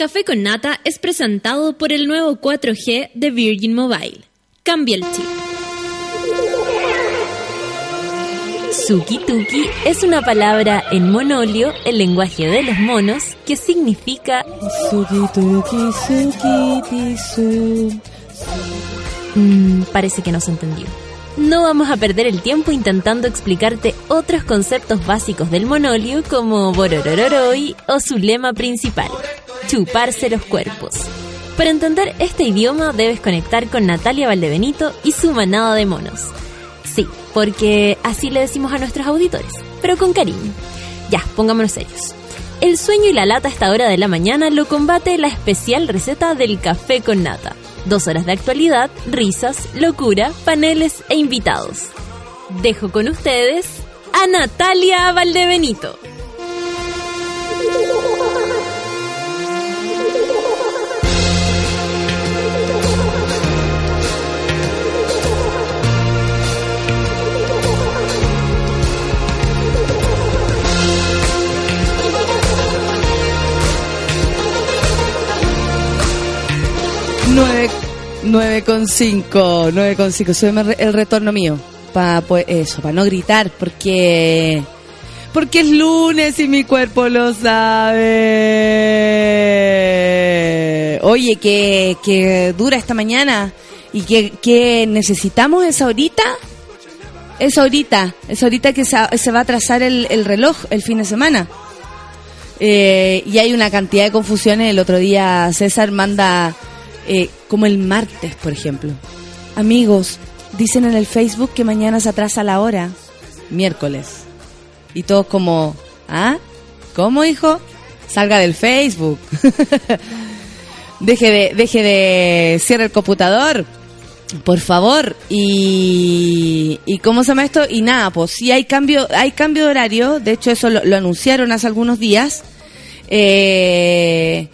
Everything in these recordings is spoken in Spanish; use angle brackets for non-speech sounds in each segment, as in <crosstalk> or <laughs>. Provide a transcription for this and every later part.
Café con Nata es presentado por el nuevo 4G de Virgin Mobile. Cambia el chip. Suki Tuki es una palabra en monolio, el lenguaje de los monos, que significa Suki Tuki Suki mm, parece que no se entendió. No vamos a perder el tiempo intentando explicarte otros conceptos básicos del monolio como Bororororoi o su lema principal chuparse los cuerpos. Para entender este idioma debes conectar con Natalia Valdebenito y su manada de monos. Sí, porque así le decimos a nuestros auditores, pero con cariño. Ya, pongámonos serios. El sueño y la lata a esta hora de la mañana lo combate la especial receta del café con nata. Dos horas de actualidad, risas, locura, paneles e invitados. Dejo con ustedes a Natalia Valdebenito. 9 con 5, 9 con 5. Súbeme el retorno mío. Para pues, eso, para no gritar, porque. Porque es lunes y mi cuerpo lo sabe. Oye, que, que dura esta mañana y que, que necesitamos esa horita. Esa horita, esa horita que se, se va a trazar el, el, reloj el fin de semana. Eh, y hay una cantidad de confusiones. El otro día César manda eh, como el martes, por ejemplo. Amigos, dicen en el Facebook que mañana se atrasa la hora, miércoles. Y todos como, ¿ah? ¿Cómo, hijo? Salga del Facebook. <laughs> deje de, deje de cierre el computador. Por favor, y, y cómo se llama esto, y nada, pues sí hay cambio, hay cambio de horario, de hecho eso lo, lo anunciaron hace algunos días, eh,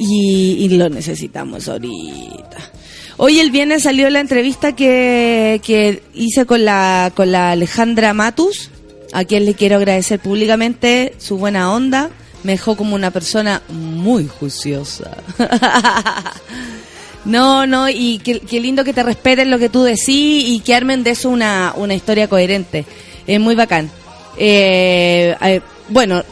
y, lo necesitamos ahorita. Hoy el viernes salió la entrevista que, que hice con la, con la Alejandra Matus, a quien le quiero agradecer públicamente su buena onda. Me dejó como una persona muy juiciosa. <laughs> no, no, y qué, lindo que te respeten lo que tú decís y que armen de eso una, una historia coherente. Es muy bacán. Eh, eh, bueno,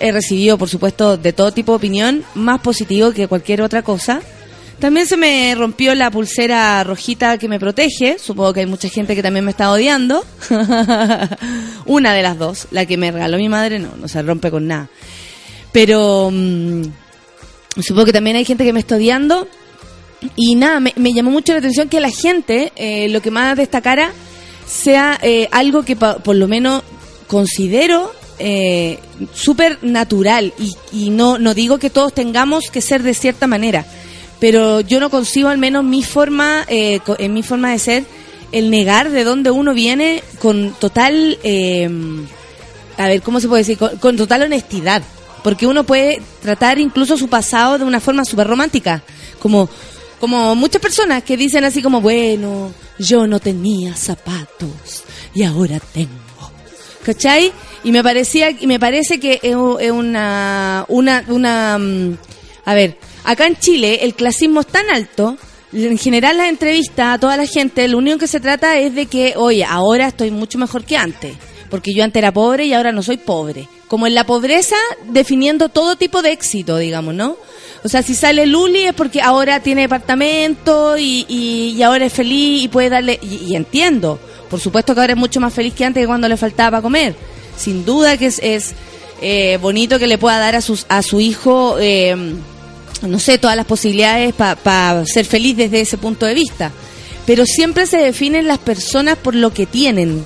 he recibido, por supuesto, de todo tipo de opinión, más positivo que cualquier otra cosa. También se me rompió la pulsera rojita que me protege. Supongo que hay mucha gente que también me está odiando. <laughs> Una de las dos, la que me regaló mi madre, no, no se rompe con nada. Pero mm, supongo que también hay gente que me está odiando. Y nada, me, llamó mucho la atención que la gente, eh, lo que más destacara, sea eh, algo que por lo menos considero eh, súper natural y, y, no, no digo que todos tengamos que ser de cierta manera, pero yo no consigo al menos mi forma, eh, en mi forma de ser, el negar de dónde uno viene con total, eh, a ver, ¿cómo se puede decir? Con, total honestidad, porque uno puede tratar incluso su pasado de una forma súper romántica, como, como muchas personas que dicen así como, bueno, yo no tenía zapatos y ahora tengo. ¿Cachai? Y me parecía, y me parece que es una, una, una, mm, a ver, acá en Chile el clasismo es tan alto, en general las entrevistas a toda la gente, lo único que se trata es de que, oye, ahora estoy mucho mejor que antes, porque yo antes era pobre y ahora no soy pobre. Como en la pobreza, definiendo todo tipo de éxito, digamos, ¿no? O sea, si sale Luli es porque ahora tiene departamento y, y, ahora es feliz y puede darle... Y, y, entiendo, por supuesto que ahora es mucho más feliz que antes que cuando le faltaba para comer sin duda que es, eh, bonito que le pueda dar a, a su hijo, eh, no sé, todas las posibilidades para ser feliz desde ese punto de vista. Pero siempre se definen las personas por lo que tienen.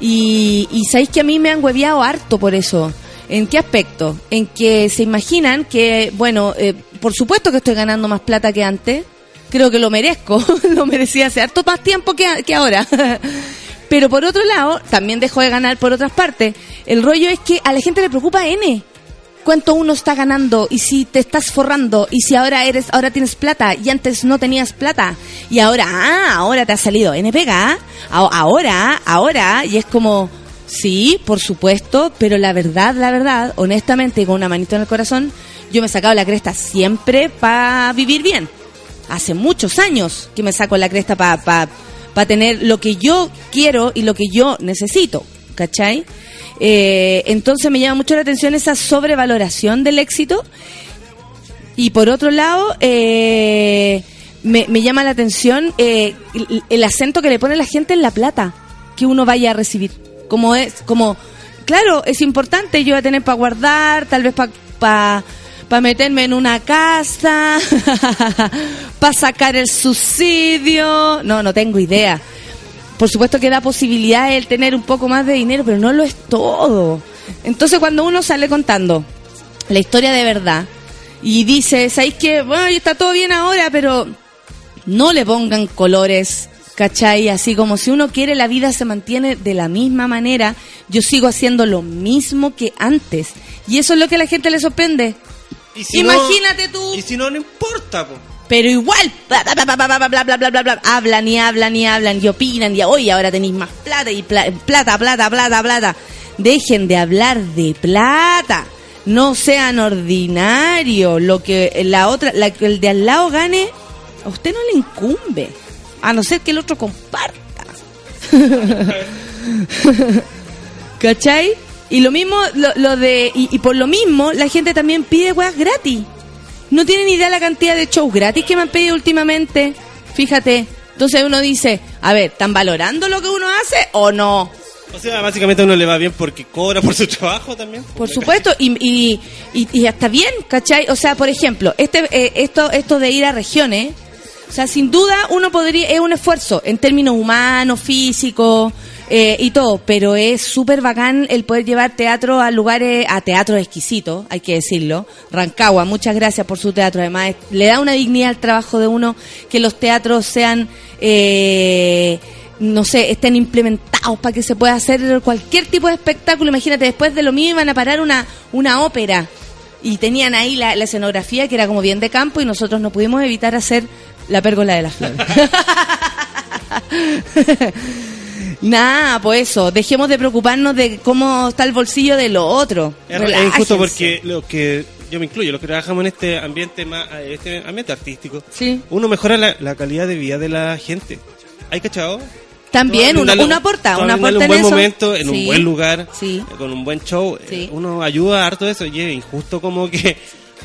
Y, y sabéis que a mí me han hueviado harto por eso. ¿En qué aspecto? En que se imaginan que, bueno, eh, por supuesto que estoy ganando más plata que antes. Creo que lo merezco. <laughs> lo merecía hace harto más tiempo que, que ahora. <laughs> Pero por otro lado, también dejó de ganar por otras partes. El rollo es que a la gente le preocupa N. Cuánto uno está ganando y si te estás forrando y si ahora eres ahora tienes plata y antes no tenías plata y ahora ah, ahora te ha salido N pega, ahora, ahora y es como sí, por supuesto, pero la verdad, la verdad, honestamente con una manito en el corazón, yo me he sacado la cresta siempre para vivir bien. Hace muchos años que me saco la cresta para pa, tener lo que yo quiero y lo que yo necesito, ¿cachai? Eh, entonces me llama mucho la atención esa sobrevaloración del éxito. Y por otro lado, eh, me, llama la atención eh, el, acento que le pone la gente en la plata que uno vaya a recibir. Como es, como, claro, es importante, yo voy a tener para guardar, tal vez para para meterme en una casa, <laughs> para sacar el subsidio. No, no tengo idea. Por supuesto que da posibilidad el tener un poco más de dinero, pero no lo es todo. Entonces cuando uno sale contando la historia de verdad y dice, ¿sabéis que, bueno, está todo bien ahora, pero no le pongan colores, ¿cachai? Así como si uno quiere la vida se mantiene de la misma manera, yo sigo haciendo lo mismo que antes. Y eso es lo que a la gente le sorprende. Imagínate tú. Y si no, no importa, Pero igual, bla, bla, bla, bla, bla, bla, hablan y hablan y hablan y opinan y hoy ahora tenéis más plata y plata, plata, plata, plata, plata. Dejen de hablar de plata. No sean ordinarios. Lo que la otra, la, el de al lado gane, a usted no le incumbe. A no ser que el otro comparta. ¿Cachai? Y lo mismo, lo, de. Y, por lo mismo, la gente también pide weas gratis. No tienen idea la cantidad de shows gratis que me han pedido últimamente. Fíjate. Entonces uno dice, a ver, ¿están valorando lo que uno hace o no? O sea, básicamente a uno le va bien porque cobra por su trabajo también. Por supuesto, y, y, y, hasta bien, ¿cachai? O sea, por ejemplo, este, eh, esto, esto de ir a regiones, o sea, sin duda uno podría, es un esfuerzo en términos humanos, físicos, eh, y todo, pero es súper bacán el poder llevar teatro a lugares, a teatro exquisito, hay que decirlo. Rancagua, muchas gracias por su teatro, además le da una dignidad al trabajo de uno que los teatros sean, eh, no sé, estén implementados para que se pueda hacer cualquier tipo de espectáculo. Imagínate, después de lo mismo iban a parar una, una ópera y tenían ahí la, la escenografía que era como bien de campo y nosotros no pudimos evitar hacer la pérgola de las flores. <laughs> <laughs> Nada, pues eso, dejemos de preocuparnos de cómo está el bolsillo de lo otro. Es, injusto porque lo que yo me incluyo, los que trabajamos en este ambiente más, este ambiente artístico, sí. uno mejora la, calidad de vida de la gente. ¿Hay cachado? También, uno, aporta, uno aporta en un buen momento, en un buen lugar, sí. con un buen show, eh, uno ayuda a harto eso, y es injusto como que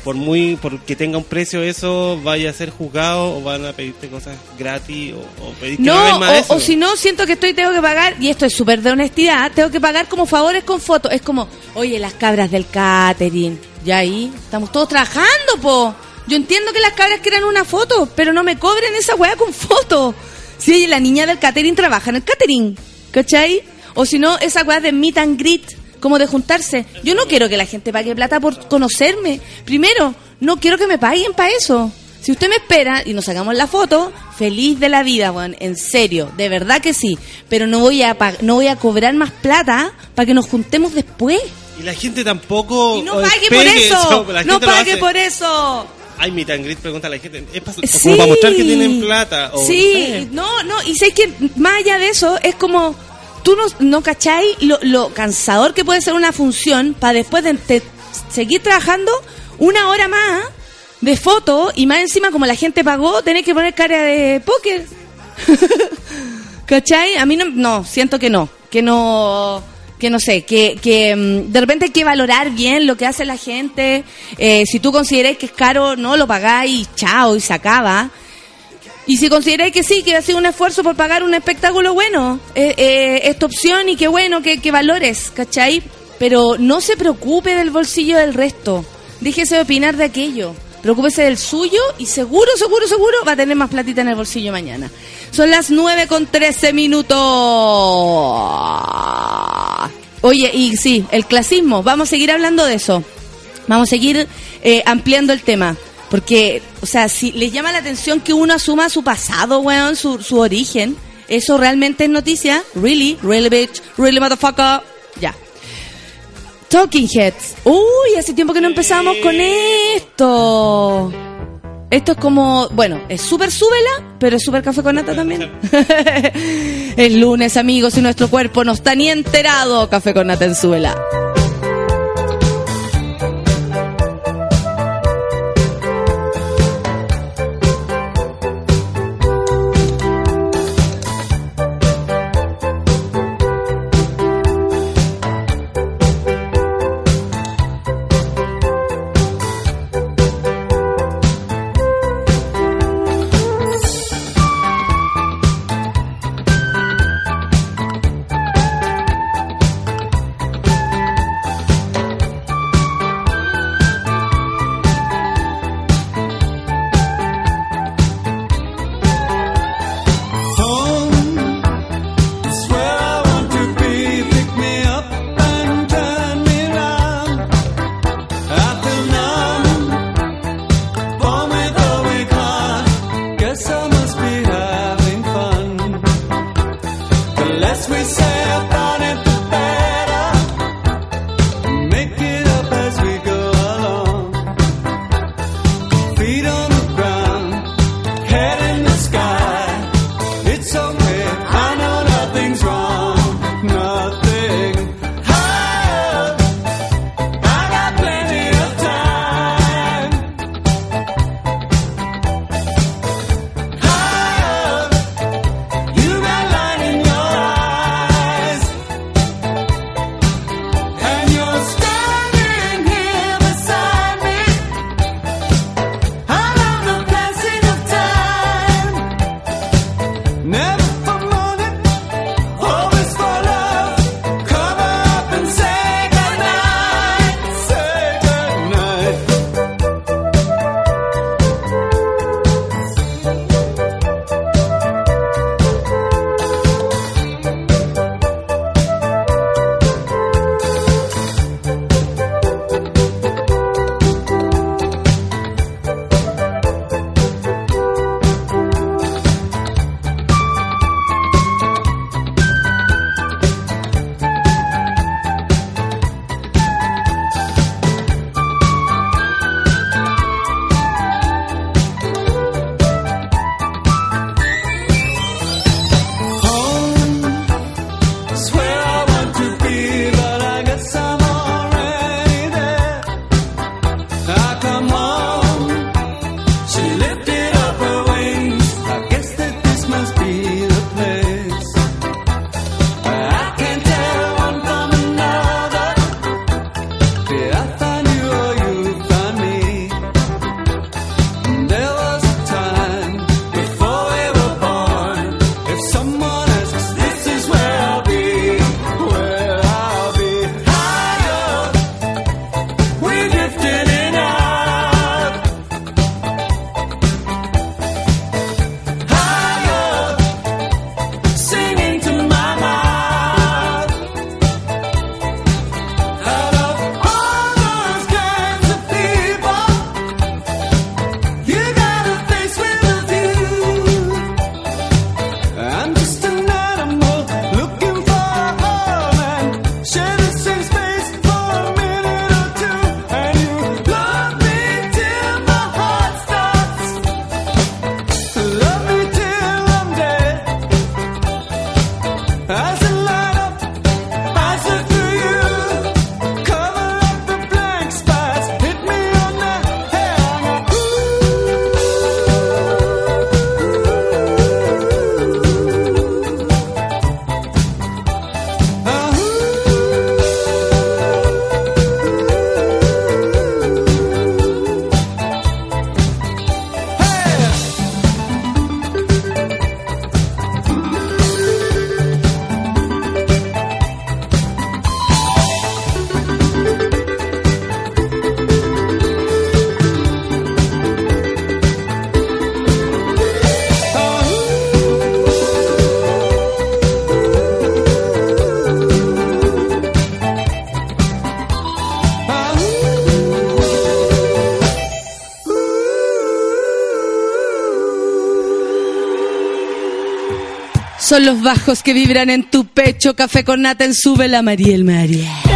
por muy porque tenga un precio eso vaya a ser juzgado o van a pedirte cosas gratis o, o pedir no, más o, o si no siento que estoy tengo que pagar y esto es súper de honestidad tengo que pagar como favores con fotos. Es como oye las cabras del catering ya ahí estamos todos trabajando po. Yo entiendo que las cabras quieran una foto pero no me cobren esa weá con foto. Si la niña del catering trabaja en el catering ¿cachai? o si no esa weá de meet and greet como de juntarse. Yo no quiero que la gente pague plata por conocerme. Primero, no quiero que me paguen para eso. Si usted me espera y nos sacamos la foto, feliz de la vida, Juan, en serio, de verdad que sí. Pero no voy a no voy a cobrar más plata para que nos juntemos después. Y la gente tampoco. Y no pague por eso. no pague por eso. Ay, mi tangrit pregunta a la gente. ¿Es para, como para mostrar que tienen plata? O, sí, no, no. Y sé que más allá de eso, es como tú no, no cacháis lo, cansador que puede ser una función para después de, seguir trabajando una hora más de foto y más encima como la gente pagó, tener que poner cara de póker. <laughs> ¿Cachai? A mí no, no, siento que no, que no, que no sé, que, que mm, de repente hay que valorar bien lo que hace la gente. Eh, si tú consideras que es caro, no lo pagáis, chao, y se acaba. Y si consideráis que sí, que ha sido un esfuerzo por pagar un espectáculo bueno, eh, eh, esta opción y qué bueno, que, valores, ¿cachai? Pero no se preocupe del bolsillo del resto. Déjese de opinar de aquello. Preocúpese del suyo y seguro, seguro, seguro va a tener más platita en el bolsillo mañana. Son las 9 con 13 minutos. Oye, y sí, el clasismo. Vamos a seguir hablando de eso. Vamos a seguir eh, ampliando el tema. Porque, o sea, si les llama la atención que uno asuma su pasado, weón, su, su origen, ¿eso realmente es noticia? ¿Really? ¿Really, bitch? ¿Really, motherfucker? Ya. Talking Heads. Uy, hace tiempo que no empezamos con esto. Esto es como, bueno, es súper súbela, pero es súper café con nata también. <laughs> el lunes, amigos, y nuestro cuerpo no está ni enterado. Café con nata en súbela. Son los bajos que vibran en tu pecho. Café con nata en sube la Mariel María.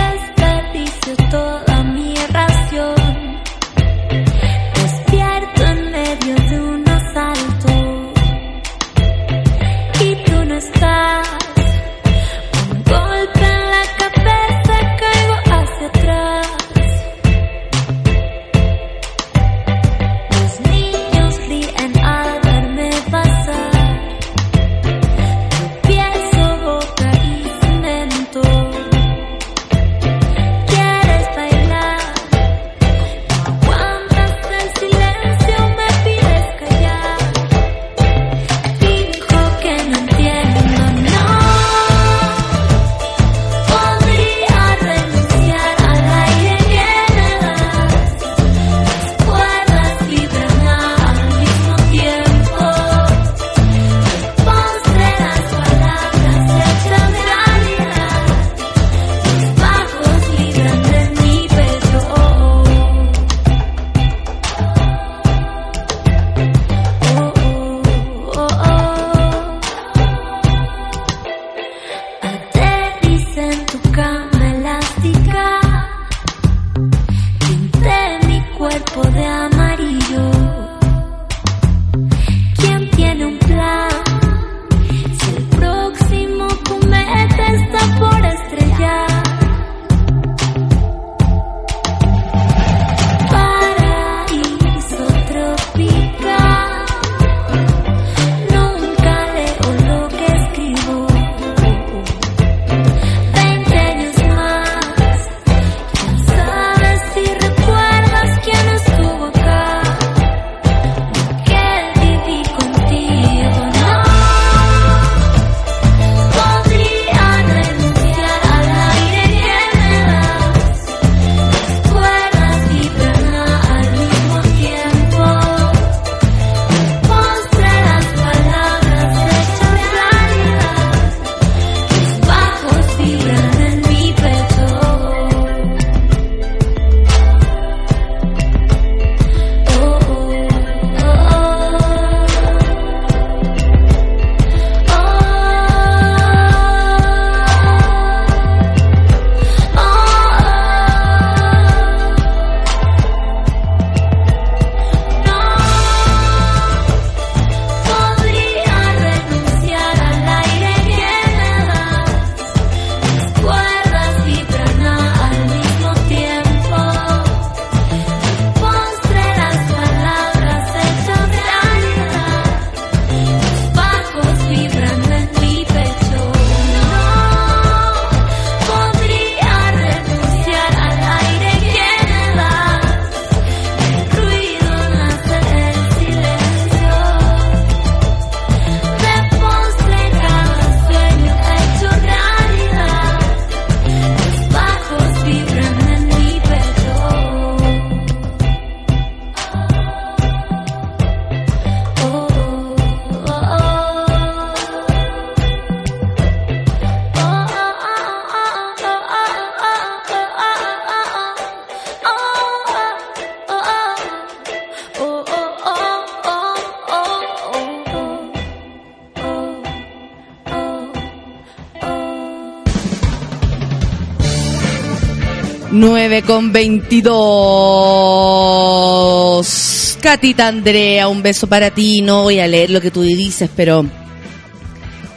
9 con 22. Catita Andrea, un beso para ti. No voy a leer lo que tú dices, pero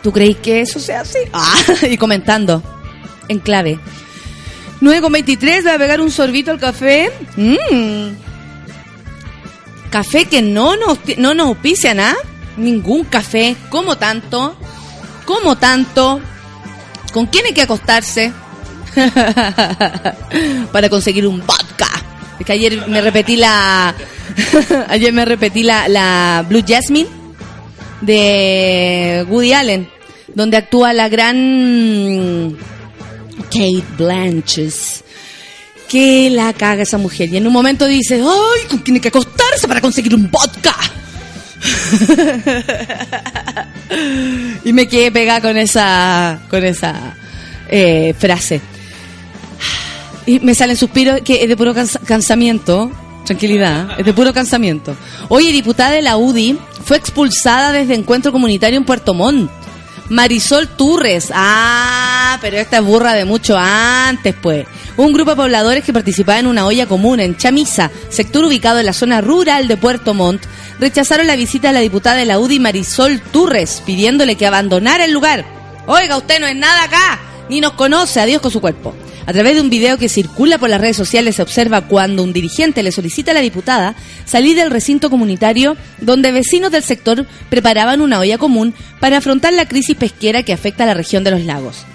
¿tú crees que eso sea así? Ah, <laughs> y comentando, en clave. 9 con 23, voy a pegar un sorbito al café. Mm. Café que no nos, no nos ¿ah? Ningún café. como tanto? como tanto? ¿Con quién hay que acostarse? <laughs> para conseguir un vodka. Es que ayer me repetí la. <laughs> ayer me repetí la, Blue Jasmine de Woody Allen, donde actúa la gran Kate Blanches. Que la caga esa mujer. Y en un momento dice, ¡ay! ¿Con quién hay que acostarse para conseguir un vodka? <laughs> y me quedé pegada con esa, con esa eh, frase. Me salen suspiros que es de puro cansa- cansamiento. Tranquilidad, es de puro cansamiento. Oye, diputada de la UDI fue expulsada desde encuentro comunitario en Puerto Montt Marisol Turres. Ah, pero esta es burra de mucho antes, pues. Un grupo de pobladores que participaba en una olla común en Chamisa, sector ubicado en la zona rural de Puerto Montt, rechazaron la visita de la diputada de la UDI Marisol Turres, pidiéndole que abandonara el lugar. Oiga, usted no es nada acá, ni nos conoce, adiós con su cuerpo. A través de un video que circula por las redes sociales se observa cuando un dirigente le solicita a la diputada salir del recinto comunitario donde vecinos del sector preparaban una olla común para afrontar la crisis pesquera que afecta a la región de los lagos.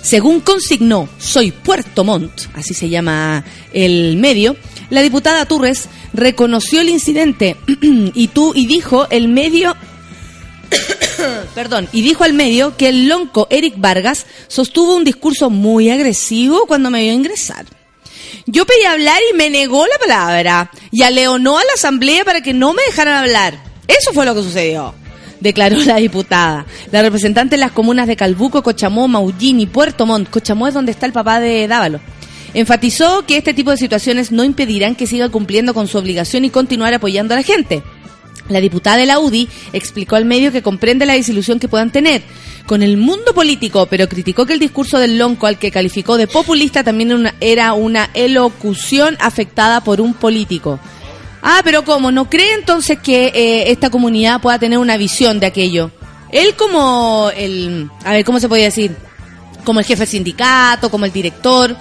Según consignó Soy Puerto Montt, así se llama el medio, la diputada Turres reconoció el incidente <clears throat> y tú y dijo el medio <laughs> perdón, y dijo al medio que el lonco Eric Vargas sostuvo un discurso muy agresivo cuando me vio ingresar. Yo pedí hablar y me negó la palabra y aleonó a la asamblea para que no me dejaran hablar. Eso fue lo que sucedió, declaró la diputada. La representante de las comunas de Calbuco, Cochamó, Maullín y Puerto Montt. Cochamó es donde está el papá de Dávalo. Enfatizó que este tipo de situaciones no impedirán que siga cumpliendo con su obligación y continuar apoyando a la gente. La diputada de la UDI explicó al medio que comprende la desilusión que puedan tener con el mundo político, pero criticó que el discurso del Lonco, al que calificó de populista, también era una, elocución afectada por un político. Ah, pero ¿cómo? ¿No cree entonces que eh, esta comunidad pueda tener una visión de aquello? Él como el... A ver, ¿cómo se podría decir? Como el jefe del sindicato, como el director.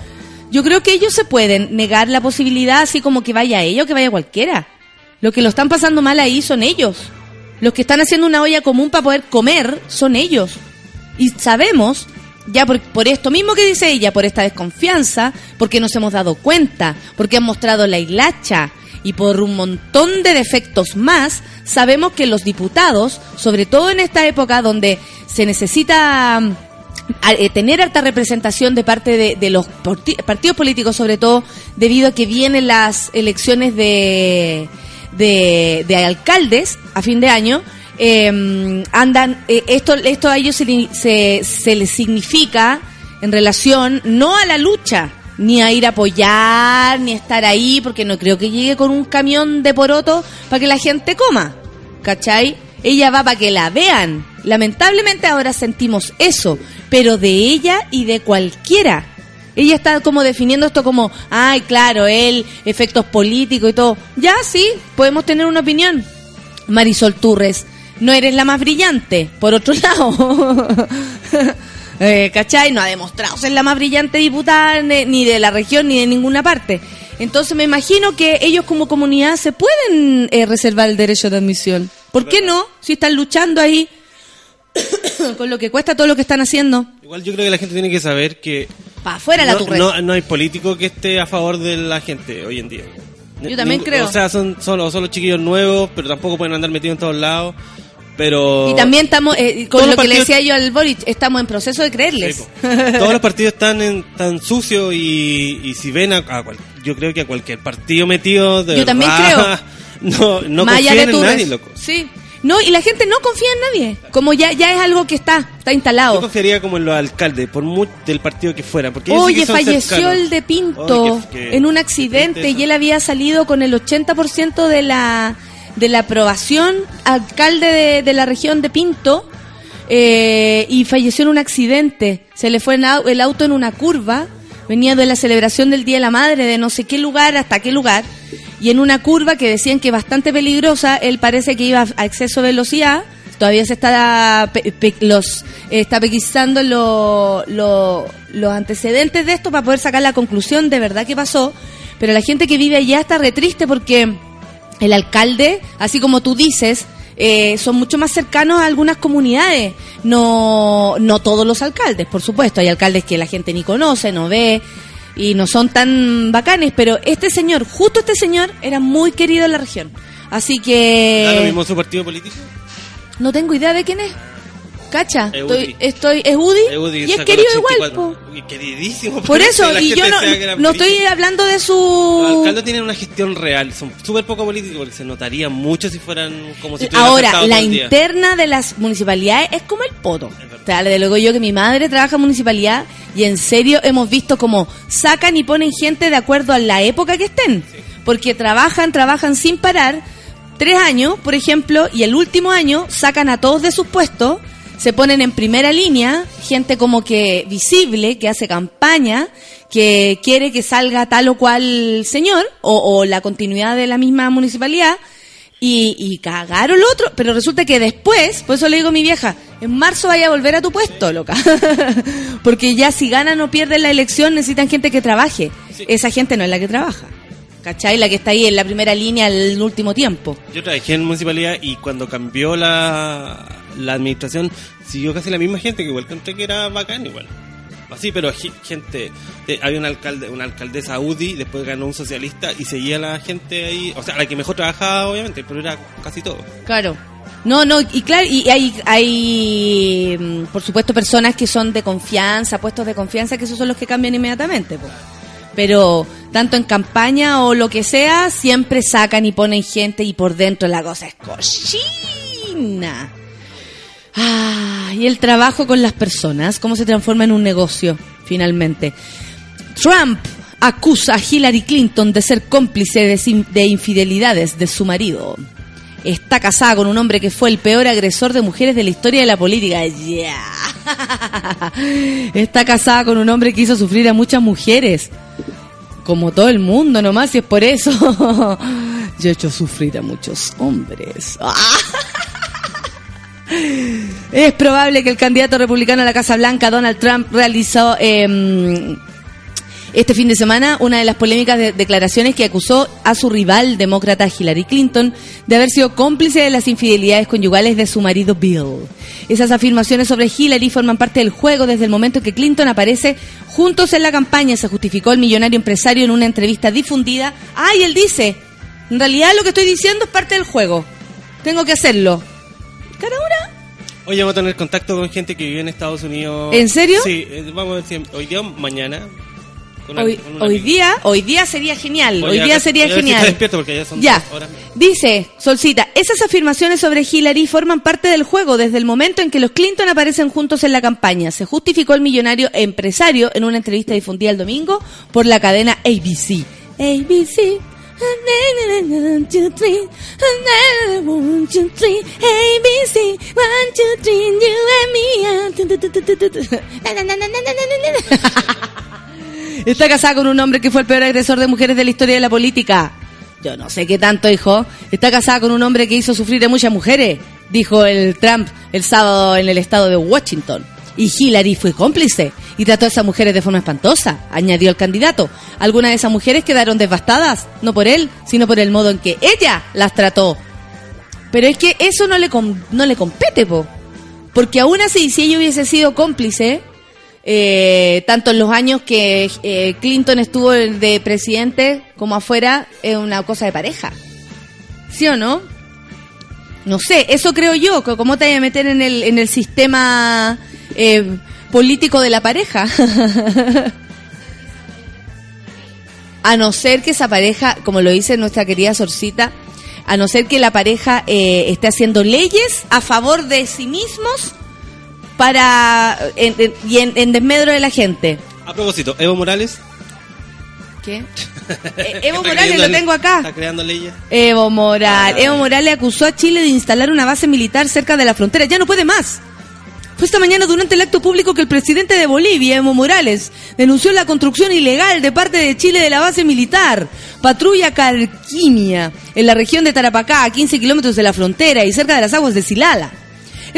Yo creo que ellos se pueden negar la posibilidad así como que vaya ellos, que vaya cualquiera. Los que lo están pasando mal ahí son ellos. Los que están haciendo una olla común para poder comer son ellos. Y sabemos, ya por, por esto mismo que dice ella, por esta desconfianza, porque nos hemos dado cuenta, porque han mostrado la hilacha y por un montón de defectos más, sabemos que los diputados, sobre todo en esta época donde se necesita mm, eh, tener alta representación de parte de, los partidos políticos, sobre todo debido a que vienen las elecciones de, de, de alcaldes a fin de año, eh, andan, eh, esto, esto a ellos se, se, se les significa en relación no a la lucha, ni a ir a apoyar, ni a estar ahí, porque no creo que llegue con un camión de poroto para que la gente coma. ¿Cachai? Ella va para que la vean. Lamentablemente ahora sentimos eso, pero de ella y de cualquiera. Ella está como definiendo esto como, ay, claro, él, efectos políticos y todo. Ya, sí, podemos tener una opinión. Marisol Turres, no eres la más brillante, por otro <laughs> lado. Eh, ¿Cachai? No ha demostrado ser la más brillante diputada ni de la región ni de ninguna parte. Entonces me imagino que ellos como comunidad se pueden eh, reservar el derecho de admisión. ¿Por qué no? Si están luchando ahí <coughs> con lo que cuesta todo lo que están haciendo. Igual yo creo que la gente tiene que saber que Pa' afuera la no, Turres. no, no hay político que esté a favor de la gente hoy en día. Yo también creo. O sea, son, son, o son los chiquillos nuevos, pero tampoco pueden andar metidos en todos lados. Pero. Y también estamos, eh, con lo que le decía yo al Boric, estamos en proceso de creerles. Sí. Todos los partidos están en, tan sucios y, y si ven a, a cual- yo creo que a cualquier partido metido de Yo también verdad, <laughs> no no confíen en nadie loco Sí. No, y la gente no confía en nadie. Como ya, ya es algo que está, está yo instalado. confiaría como en los alcaldes por mu- del partido que fuera porque Oye, falleció cercanos. el de Pinto Oye, en un accidente y él había salido con el 80% de la, de la aprobación alcalde de, de la región de Pinto eh, y falleció en un accidente. Se le fue el auto en una curva, venía de la celebración del Día de la Madre de no sé qué lugar hasta qué lugar y en una curva que decían que bastante peligrosa, él parece que iba a exceso de velocidad. Todavía se está pe- pe- los está pesquisando lo- lo- los antecedentes de esto para poder sacar la conclusión de verdad que pasó. Pero la gente que vive allá está re triste porque el alcalde, así como tú dices, eh, son mucho más cercanos a algunas comunidades. No, no todos los alcaldes, por supuesto. Hay alcaldes que la gente ni conoce, no ve y no son tan bacanes. Pero este señor, justo este señor, era muy querido en la región. Así ¿Da lo que mismo su partido político no tengo idea de quién es. Cacha, Es estoy, estoy, es Udi, Eudi y es querido el igual, 84. po. Uy, queridísimo Por <laughs> eso, y yo no, no estoy hablando de Los su... alcaldes tienen una gestión real, son súper poco políticos porque se notaría mucho si fueran como si Ahora, la interna de las municipalidades es como el poto. sea, de luego yo que mi madre trabaja en municipalidad y en serio hemos visto como sacan y ponen gente de acuerdo a la época que estén. Porque trabajan, trabajan sin parar. Tres años, por ejemplo, y el último año sacan a todos de sus puestos se ponen en primera línea, gente como que visible, que hace campaña, que quiere que salga tal o cual señor, o, o la continuidad de la misma municipalidad, y, y cagaron lo otro, pero resulta que después, por eso le digo a mi vieja, en marzo vaya a volver a tu puesto, loca. <laughs> Porque ya si ganan o pierden la elección necesitan gente que trabaje. Esa gente no es la que trabaja. ¿Cachai? La que está ahí en la primera línea el último tiempo. Yo trabajé en municipalidad y cuando cambió la, la administración, siguió casi la misma gente, que igual encontré que era bacán igual. Así, pero gente, eh, había un alcalde, una alcaldesa UDI, después ganó un socialista y seguía la gente ahí, o sea, la que mejor trabajaba obviamente, pero era casi todo. Claro. No, no, y claro, y hay, hay mm, por supuesto, personas que son de confianza, puestos de confianza, que esos son los que cambian inmediatamente. po. Pero tanto en campaña o lo que sea, siempre sacan y ponen gente y por dentro la cosa es cochina. Ah, y el trabajo con las personas, cómo se transforma en un negocio, finalmente. Trump acusa a Hillary Clinton de ser cómplice de, infidelidades de su marido. Está casada con un hombre que fue el peor agresor de mujeres de la historia de la política. Ya. Está casada con un hombre que hizo sufrir a muchas mujeres. Como todo el mundo nomás, y es por eso. <laughs> Yo he hecho sufrir a muchos hombres. <laughs> Es probable que el candidato republicano a la Casa Blanca, Donald Trump, realizó eh, este fin de semana una de las polémicas de- declaraciones que acusó a su rival demócrata Hillary Clinton de haber sido cómplice de las infidelidades conyugales de su marido Bill. Esas afirmaciones sobre Hillary forman parte del juego desde el momento en que Clinton aparece juntos en la campaña, se justificó el millonario empresario en una entrevista difundida. Ah, y él dice, en realidad lo que estoy diciendo es parte del juego. Tengo que hacerlo. Caradura. Hoy vamos a tener contacto con gente que vive en Estados Unidos. ¿En serio? Sí, eh, vamos a si hoy día mañana. Una- Hoy, hoy día, hoy día sería genial. Voy Hoy día sería si genial. está despierto porque ya son Ya. dos horas. Dice, Solcita, esas afirmaciones sobre Hillary forman parte del juego desde el momento en que los Clinton aparecen juntos en la campaña. Se justificó el millonario empresario en una entrevista difundida el domingo por la cadena ABC. ABC. <laughs> Está casada con un hombre que fue el peor agresor de mujeres de la historia de la política. Yo no sé qué tanto, hijo. Está casada con un hombre que hizo sufrir a muchas mujeres, dijo el Trump el sábado en el estado de Washington. Y Hillary fue cómplice y trató a esas mujeres de forma espantosa, añadió el candidato. Algunas de esas mujeres quedaron devastadas, no por él, sino por el modo en que ella las trató. Pero es que eso no le, no le compete, po. Porque aún así, si ella hubiese sido cómplice, eh, tanto en los años que eh, Clinton estuvo de presidente como afuera, es una cosa de pareja. ¿Sí o no? No sé, eso creo yo, cómo te vaya a meter en el, en el sistema eh, político de la pareja. <laughs> a no ser que esa pareja, como lo dice nuestra querida Sorcita, a no ser que la pareja eh, esté haciendo leyes a favor de sí mismos para en- en- y en, en desmedro de la gente. A propósito, Evo Morales. ¿Qué? <laughs> Eh, Evo Morales lo en- tengo acá. Está creando leyes. Evo Morales. Ah. Evo Morales acusó a Chile de instalar una base militar cerca de la frontera. Ya no puede más. Fue esta mañana durante el acto público que el presidente de Bolivia, Evo Morales, denunció la construcción ilegal de parte de Chile de la base militar Patrulla Carquimia, en la región de Tarapacá, a 15 kilómetros de la frontera y cerca de las aguas de Silala.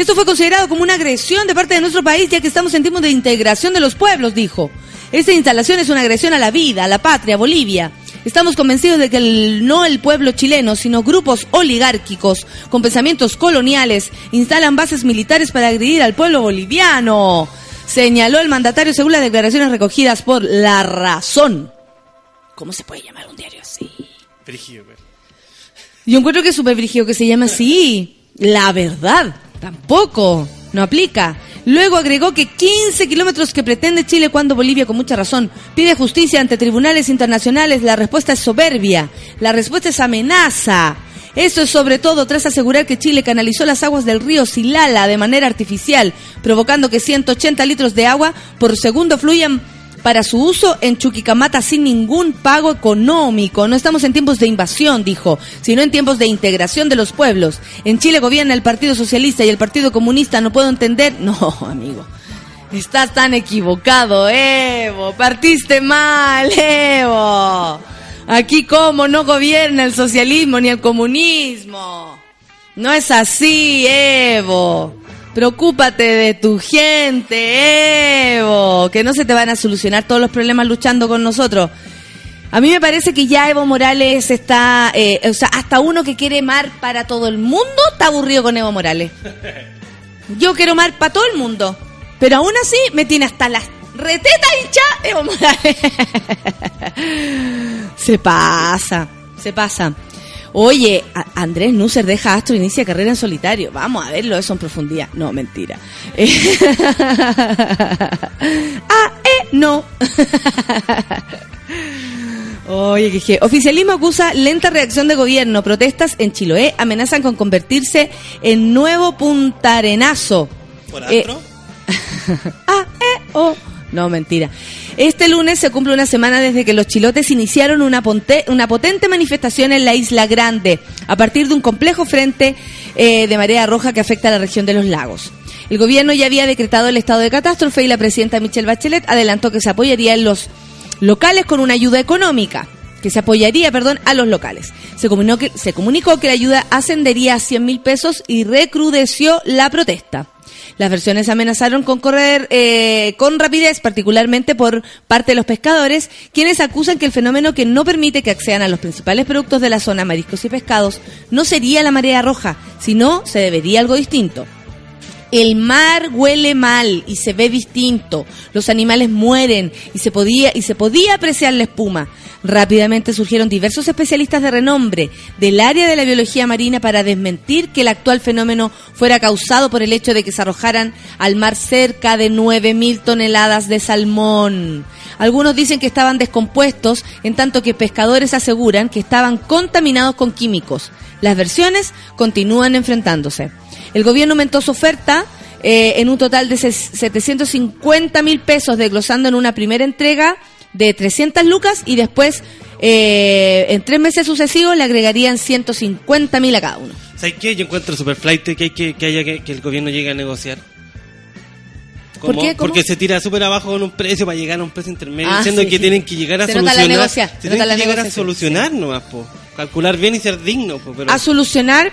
Esto fue considerado como una agresión de parte de nuestro país, ya que estamos en tiempos de integración de los pueblos, dijo. Esta instalación es una agresión a la vida, a la patria, a Bolivia. Estamos convencidos de que el- no el pueblo chileno, sino grupos oligárquicos con pensamientos coloniales instalan bases militares para agredir al pueblo boliviano, señaló el mandatario según las declaraciones recogidas por La Razón. ¿Cómo se puede llamar un diario así? Güey. Yo encuentro que es súper que se llame así. La verdad, tampoco, no aplica. Luego agregó que 15 kilómetros que pretende Chile cuando Bolivia, con mucha razón, pide justicia ante tribunales internacionales. La respuesta es soberbia, la respuesta es amenaza. Esto es sobre todo tras asegurar que Chile canalizó las aguas del río Silala de manera artificial, provocando que 180 litros de agua por segundo fluyan para su uso en Chuquicamata sin ningún pago económico. No estamos en tiempos de invasión, dijo, sino en tiempos de integración de los pueblos. En Chile gobierna el Partido Socialista y el Partido Comunista, no puedo entender. <laughs> No, amigo. Estás tan equivocado, Evo. Partiste mal, Evo. Aquí como no gobierna el socialismo ni el comunismo. No es así, Evo. Preocúpate de tu gente, Evo. Que no se te van a solucionar todos los problemas luchando con nosotros. A mí me parece que ya Evo Morales está, eh, o sea, hasta uno que quiere mar para todo el mundo está aburrido con Evo Morales. Yo quiero mar para todo el mundo, pero aún así me tiene hasta las retetas hincha Evo Morales. <laughs> se pasa, se pasa. Oye, Andrés Nusser deja Astro inicia carrera en solitario. Vamos a verlo eso en profundidad. No, mentira. Eh, <laughs> ah, eh, no. <laughs> Oye, que, oficialismo acusa lenta reacción de gobierno. Protestas en Chiloé amenazan con convertirse en nuevo puntarenazo. ¿Por Eh, astro? <laughs> ah, eh, oh. No, mentira. Este lunes se cumple una semana desde que los chilotes iniciaron una, ponte- una potente manifestación en la Isla Grande, a partir de un complejo frente eh, de marea roja que afecta a la región de los lagos. El gobierno ya había decretado el estado de catástrofe y la presidenta Michelle Bachelet adelantó que se apoyaría en los locales con una ayuda económica que se apoyaría, perdón, a los locales. Se comunicó que, se comunicó que la ayuda ascendería a 100 mil pesos y recrudeció la protesta. Las versiones amenazaron con correr eh, con rapidez, particularmente por parte de los pescadores, quienes acusan que el fenómeno que no permite que accedan a los principales productos de la zona, mariscos y pescados, no sería la marea roja, sino se debería algo distinto. El mar huele mal y se ve distinto. Los animales mueren y se podía y se podía apreciar la espuma. Rápidamente surgieron diversos especialistas de renombre del área de la biología marina para desmentir que el actual fenómeno fuera causado por el hecho de que se arrojaran al mar cerca de 9000 toneladas de salmón. Algunos dicen que estaban descompuestos, en tanto que pescadores aseguran que estaban contaminados con químicos. Las versiones continúan enfrentándose. El gobierno aumentó su oferta eh, en un total de ses- 750 mil pesos, desglosando en una primera entrega de 300 lucas y después, eh, en tres meses sucesivos, le agregarían 150 mil a cada uno. ¿Sabes qué? Yo encuentro super flight que, hay que, que haya que, que el gobierno llegue a negociar. ¿Por ¿Cómo? qué? Porque se tira súper abajo con un precio para llegar a un precio intermedio, Ah, diciendo sí, que sí. tienen que llegar a Se nota la solucionar. se se tienen nota la que llegar a solucionar nomás, po. Calcular bien y ser digno, po. Pero, A solucionar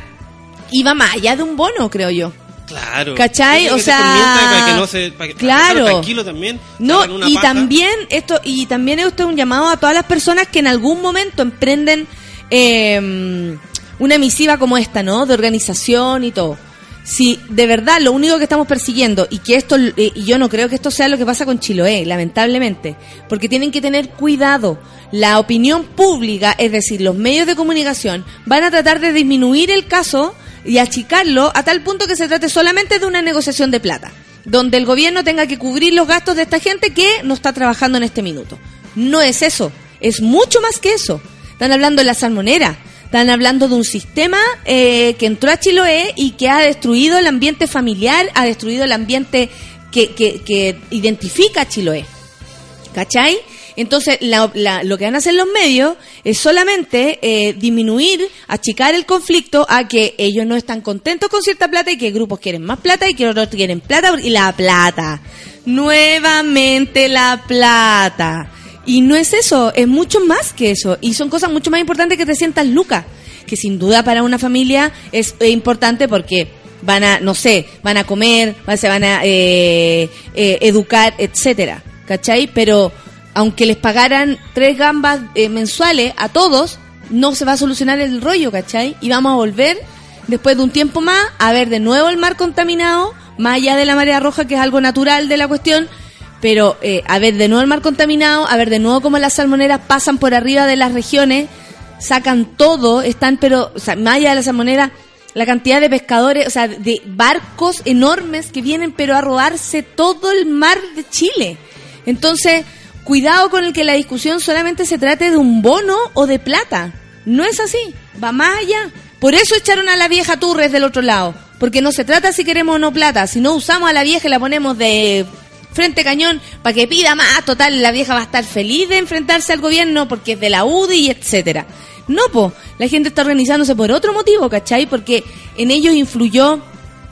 iba más allá de un bono, creo yo. claro. ¿Cachai? O sea, para que no se, para que, claro. tranquilo también. No, y también esto y también esto es un llamado a todas las personas que en algún momento emprenden eh, una misiva como esta, ¿no? De organización y todo. Si de verdad lo único que estamos persiguiendo y que esto eh, y yo no creo que esto sea lo que pasa con Chiloé, lamentablemente, porque tienen que tener cuidado. La opinión pública, es decir, los medios de comunicación van a tratar de disminuir el caso y achicarlo a tal punto que se trate solamente de una negociación de plata donde el gobierno tenga que cubrir los gastos de esta gente que no está trabajando en este minuto. No es eso, es mucho más que eso. Están hablando de la salmonera, están hablando de un sistema eh, que entró a Chiloé y que ha destruido el ambiente familiar, ha destruido el ambiente que, que, que identifica a Chiloé. ¿Cachai? Entonces, la- la- lo que van a hacer los medios es solamente eh, disminuir, achicar el conflicto a que ellos no están contentos con cierta plata y que grupos quieren más plata y que otros quieren plata y la plata. Nuevamente la plata. Y no es eso, es mucho más que eso. Y son cosas mucho más importantes que 300 lucas. Que sin duda para una familia es importante porque van a, no sé, van a comer, se van a eh, eh, educar, etcétera. ¿Cachai? Pero aunque les pagaran tres gambas eh, mensuales a todos, no se va a solucionar el rollo, ¿cachai? Y vamos a volver después de un tiempo más a ver de nuevo el mar contaminado, más allá de la marea roja, que es algo natural de la cuestión, pero eh, a ver de nuevo el mar contaminado, a ver de nuevo cómo las salmoneras pasan por arriba de las regiones, sacan todo, están, pero, o sea, más allá de la salmonera, la cantidad de pescadores, o sea, de barcos enormes que vienen, pero a robarse todo el mar de Chile. Entonces, cuidado con el que la discusión solamente se trate de un bono o de plata. No es así, va más allá. Por eso echaron a la vieja Turres del otro lado, porque no se trata si queremos o no plata, si no usamos a la vieja y la ponemos de frente cañón para que pida más. Total, la vieja va a estar feliz de enfrentarse al gobierno porque es de la UDI etcétera. No, po, la gente está organizándose por otro motivo, ¿cachai? Porque en ellos influyó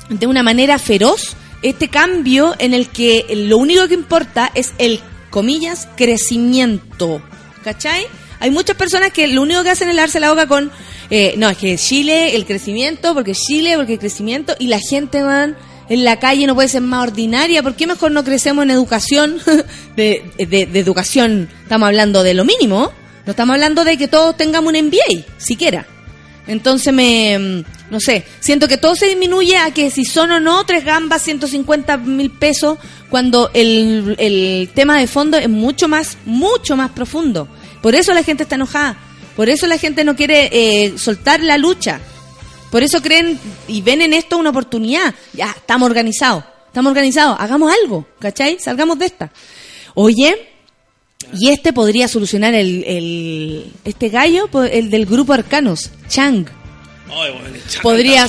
de una manera feroz este cambio en el que lo único que importa es el, comillas, crecimiento. ¿Cachai? Hay muchas personas que lo único que hacen es darse la boca con, eh, no, es que Chile, el crecimiento, porque Chile, porque el crecimiento, y la gente, van en la calle no puede ser más ordinaria. ¿Por qué mejor no crecemos en educación? <laughs> de, de- de educación, estamos hablando de lo mínimo. No estamos hablando de que todos tengamos un MBA, siquiera. Entonces me, mm, no sé, siento que todo se disminuye a que si son o no tres gambas, 150 mil pesos, cuando el, el tema de fondo es mucho más, mucho más profundo. Por eso la gente está enojada, por eso la gente no quiere eh, soltar la lucha, por eso creen y ven en esto una oportunidad. Ya, estamos organizados, estamos organizados, hagamos algo, ¿cachai? Salgamos de esta. Oye, y este podría solucionar el, el este gallo, el del grupo Arcanos, Chang. Ay, bueno. Podría,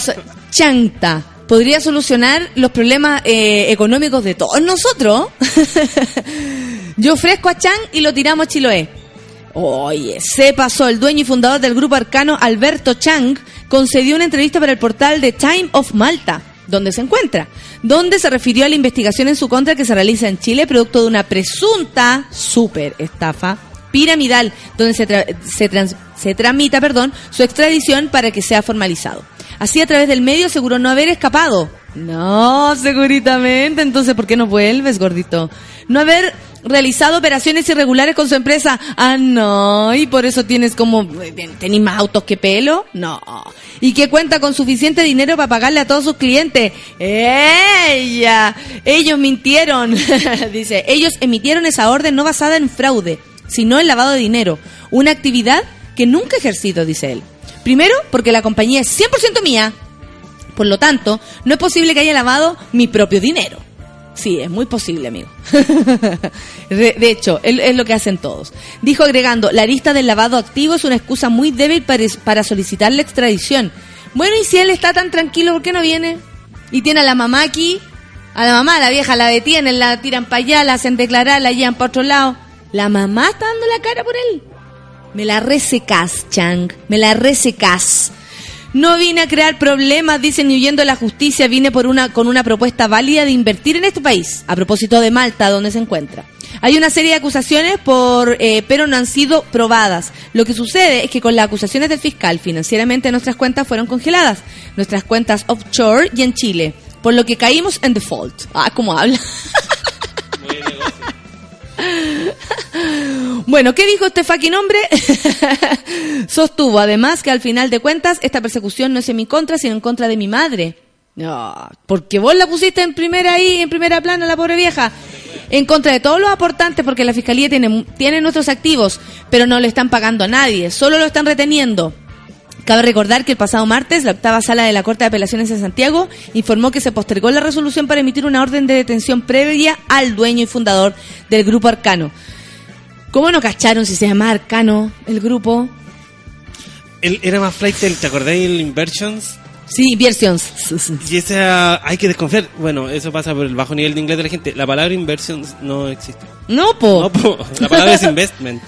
Changta, podría solucionar los problemas eh, económicos de todos nosotros. <laughs> Yo ofrezco a Chang y lo tiramos a Chiloé. Oye, se pasó. El dueño y fundador del grupo arcano, Alberto Chang, concedió una entrevista para el portal The Time of Malta, donde se encuentra, donde se refirió a la investigación en su contra que se realiza en Chile, producto de una presunta super estafa piramidal, donde se, tra- se, trans- se tramita perdón, su extradición para que sea formalizado. Así, a través del medio, aseguró no haber escapado. No, seguritamente. Entonces, ¿por qué no vuelves, gordito? No haber realizado operaciones irregulares con su empresa. Ah, no. Y por eso tienes como... ¿Tenís más autos que pelo? No. Y que cuenta con suficiente dinero para pagarle a todos sus clientes. ¡Ella! Ellos mintieron. <laughs> Dice, ellos emitieron esa orden no basada en fraude, sino en lavado de dinero. Una actividad que nunca he ejercido, dice él. Primero, porque la compañía es 100% mía. Por lo tanto, no es posible que haya lavado mi propio dinero. Sí, es muy posible, amigo. <laughs> De hecho, es lo que hacen todos. Dijo agregando, la lista del lavado activo es una excusa muy débil para, para solicitar la extradición. Bueno, y si él está tan tranquilo, ¿por qué no viene? Y tiene a la mamá aquí, a la mamá, la vieja la detienen, la tiran para allá, la hacen declarar, la llevan para otro lado. La mamá está dando la cara por él. Me la resecas, Chang. Me la resecas. No vine a crear problemas, dicen, ni huyendo de la justicia, vine por una, con una propuesta válida de invertir en este país, a propósito de Malta, donde se encuentra. Hay una serie de acusaciones, por, eh, pero no han sido probadas. Lo que sucede es que con las acusaciones del fiscal, financieramente nuestras cuentas fueron congeladas, nuestras cuentas offshore y en Chile, por lo que caímos en default. Ah, ¿cómo habla? <laughs> Bueno, ¿qué dijo este fucking hombre? <laughs> Sostuvo además que al final de cuentas esta persecución no es en mi contra, sino en contra de mi madre. No, porque vos la pusiste en primera ahí, en primera plana, la pobre vieja. En contra de todos los aportantes, porque la fiscalía tiene, tiene nuestros activos, pero no le están pagando a nadie, solo lo están reteniendo. Cabe recordar que el pasado martes la octava sala de la Corte de Apelaciones en Santiago informó que se postergó la resolución para emitir una orden de detención previa al dueño y fundador del grupo Arcano. ¿Cómo no cacharon si se llama Arcano el grupo? Era más flight, ¿te acordáis del Inversions? Sí, Versions. Y esa hay que desconfiar. Bueno, eso pasa por el bajo nivel de inglés de la gente. La palabra inversions no existe. No, po. No, po, la palabra es <laughs> investment.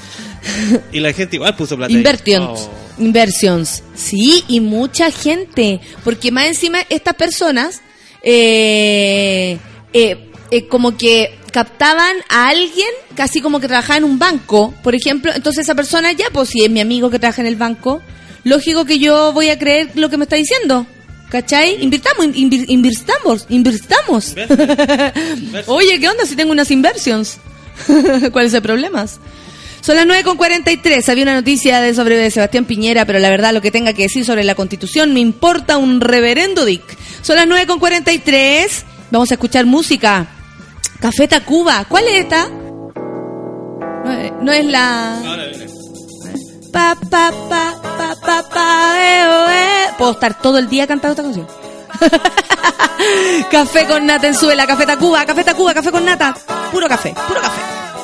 Y la gente igual puso plata. Inversions. Oh. Inversions. Sí, y mucha gente. Porque más encima estas personas eh, eh, eh, como que captaban a alguien casi como que trabajaba en un banco, por ejemplo. Entonces esa persona ya, pues si es mi amigo que trabaja en el banco, lógico que yo voy a creer lo que me está diciendo. ¿Cachai? Invirtamos, invir- invirtamos, invirtamos. <laughs> Oye, ¿qué onda si tengo unas inversions? <laughs> ¿Cuáles son problemas? Son las 9.43. Había una noticia sobre Sebastián Piñera, pero la verdad lo que tenga que decir sobre la constitución me importa un reverendo dick. Son las 9.43. Vamos a escuchar música. Café Tacuba. ¿Cuál es esta? No es, la... Pa, pa, pa, pa, pa, pa, eh, oh, eh. Puedo estar todo el día cantando esta canción. <laughs> café con nata en suela, café Tacuba, café Tacuba, café con nata. Puro café, puro café.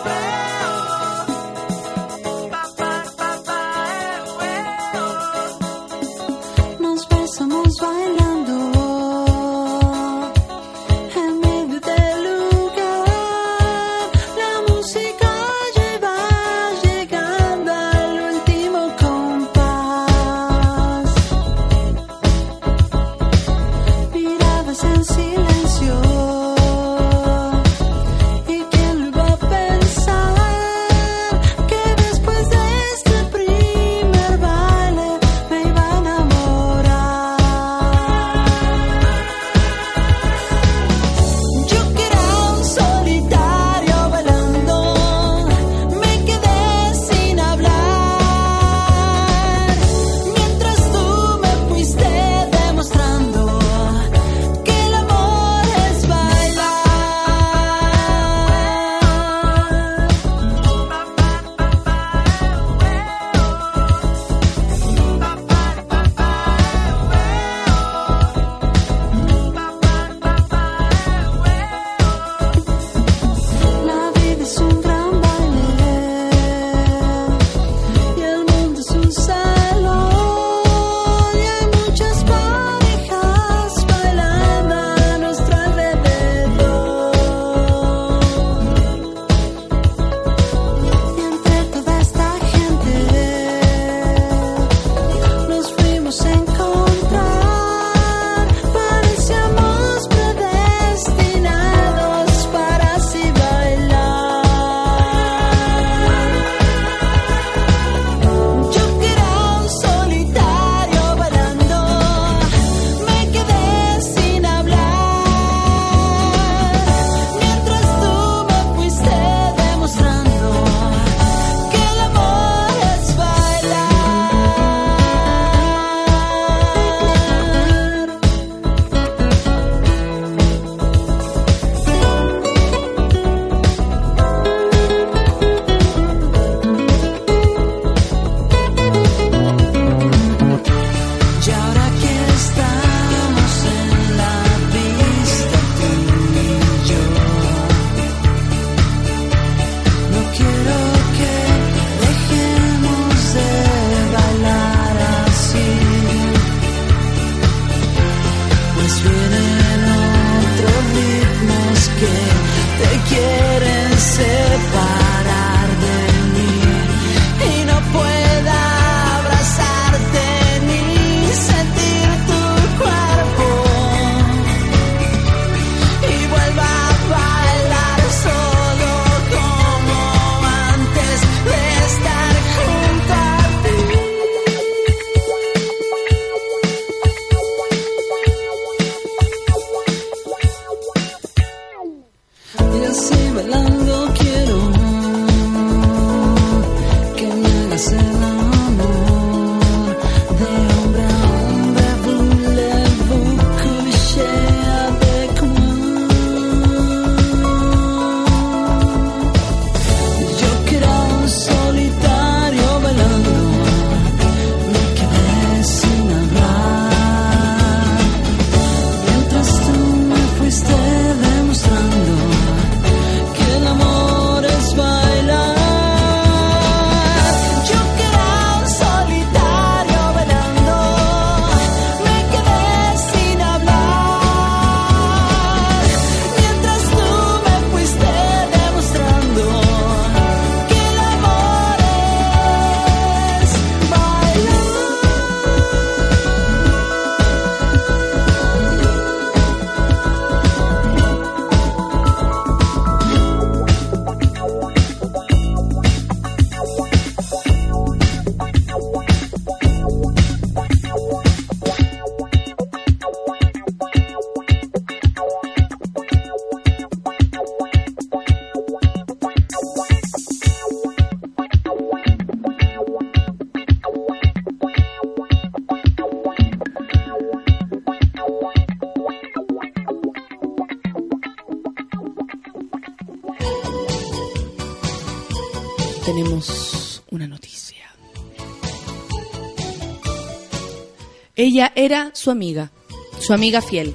Ella era su amiga, su amiga fiel.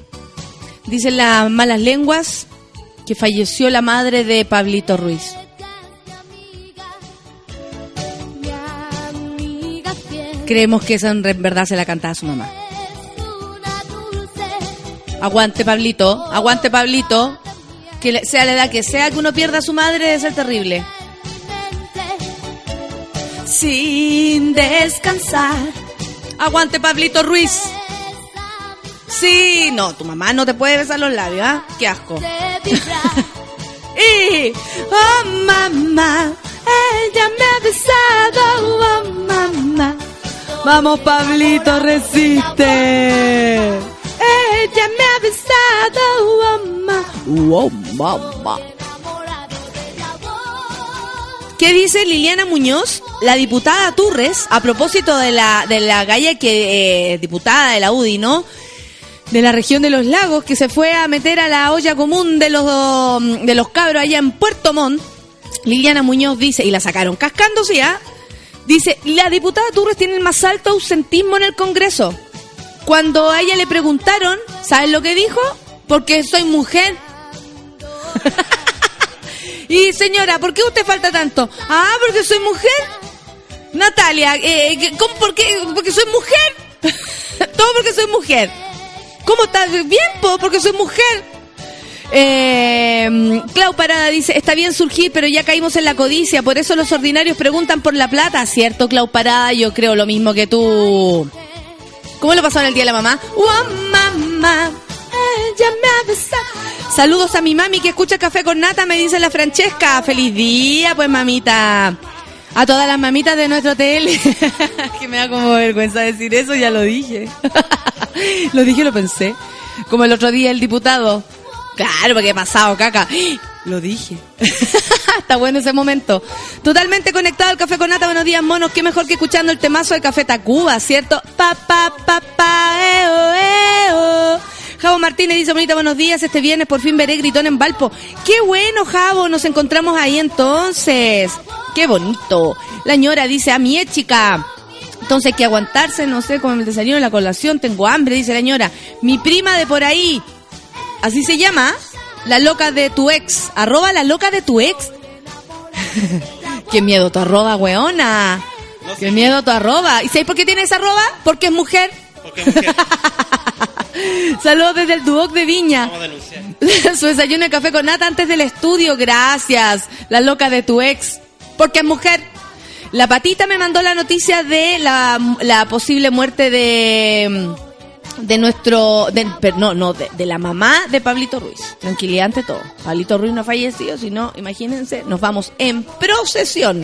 Dicen las malas lenguas que falleció la madre de Pablito Ruiz. Creemos que esa en verdad se la cantaba su mamá. Aguante Pablito, aguante Pablito. Que sea la edad que sea que uno pierda a su madre debe ser terrible. Sin descansar. Aguante Pablito Ruiz. Sí, no, tu mamá no te puede besar los labios, ¿ah? Qué asco. <laughs> Y, oh mamá, ella me ha besado, oh mamá. Vamos Pablito, resiste. Ella me ha besado, oh mamá. Oh mamá. ¿Qué dice Liliana Muñoz, la diputada Turres, a propósito de la, de la galla que, eh, diputada de la UDI, ¿no? De la región de los lagos, que se fue a meter a la olla común de los, de los cabros allá en Puerto Montt. Liliana Muñoz dice, y la sacaron cascándose, ¿ah? Dice, la diputada Turres tiene el más alto ausentismo en el Congreso. Cuando a ella le preguntaron, ¿sabes lo que dijo? Porque soy mujer. <laughs> y señora, ¿por qué usted falta tanto? Ah, porque soy mujer. Natalia, eh, ¿qué- ¿cómo, ¿por qué? Porque soy mujer. <laughs> Todo porque soy mujer. ¿Cómo estás? Bien, po, porque soy mujer. Eh, Clau Parada dice, está bien surgir, pero ya caímos en la codicia, por eso los ordinarios preguntan por la plata, ¿cierto, Clau Parada? Yo creo lo mismo que tú. ¿Cómo lo pasó en el Día de la Mamá? ¡Oh, mamá! Ella me besado. Saludos a mi mami que escucha Café con Nata, me dice la Francesca. ¡Feliz día, pues, mamita! A todas las mamitas de nuestro hotel. <laughs> que me da como vergüenza decir eso, ya lo dije. <laughs> lo dije lo pensé. Como el otro día el diputado. Claro, porque he pasado caca. <gasps> Lo dije. <laughs> Está bueno ese momento. Totalmente conectado al Café con Nata. Buenos días, monos. Qué mejor que escuchando el temazo de Café Tacuba, ¿cierto? Pa, pa, pa, pa, eo, eo. Javo Martínez dice, bonita, buenos días. Este viernes por fin veré Gritón en Valpo. Qué bueno, Javo. Nos encontramos ahí entonces. Qué bonito. La ñora dice, a mi chica. Entonces hay que aguantarse, no sé, con el desayuno, la colación. Tengo hambre, dice la ñora. Mi prima de por ahí. Así se llama. La loca de tu ex. Arroba la loca de tu ex. <laughs> Qué miedo tu arroba, weona. Qué miedo tu arroba. ¿Y sabes por qué tiene esa arroba? Porque es mujer. Porque mujer. <laughs> <laughs> Saludos desde el Duoc de Viña. Vamos a denunciar. <laughs> Su desayuno de café con nata antes del estudio. Gracias. La loca de tu ex. Porque es mujer. La patita me mandó la noticia de la, la posible muerte de de nuestro de, no no de, de la mamá de Pablito Ruiz tranquilidad ante todo Pablito Ruiz no ha fallecido sino imagínense nos vamos en procesión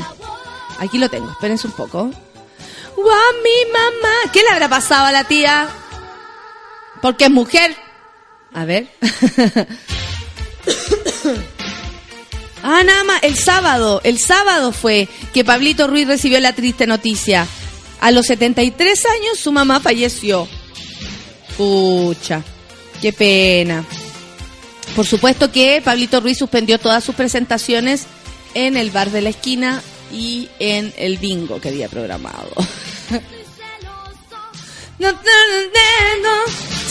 aquí lo tengo espérense un poco ¡Guau, mi mamá! ¿Qué le habrá pasado a la tía? Porque es mujer. A ver. <coughs> ah, nada más, el sábado, el sábado fue que Pablito Ruiz recibió la triste noticia. A los 73 años su mamá falleció. Pucha, qué pena. Por supuesto que Pablito Ruiz suspendió todas sus presentaciones en el bar de la esquina y en el bingo que había programado. <laughs> No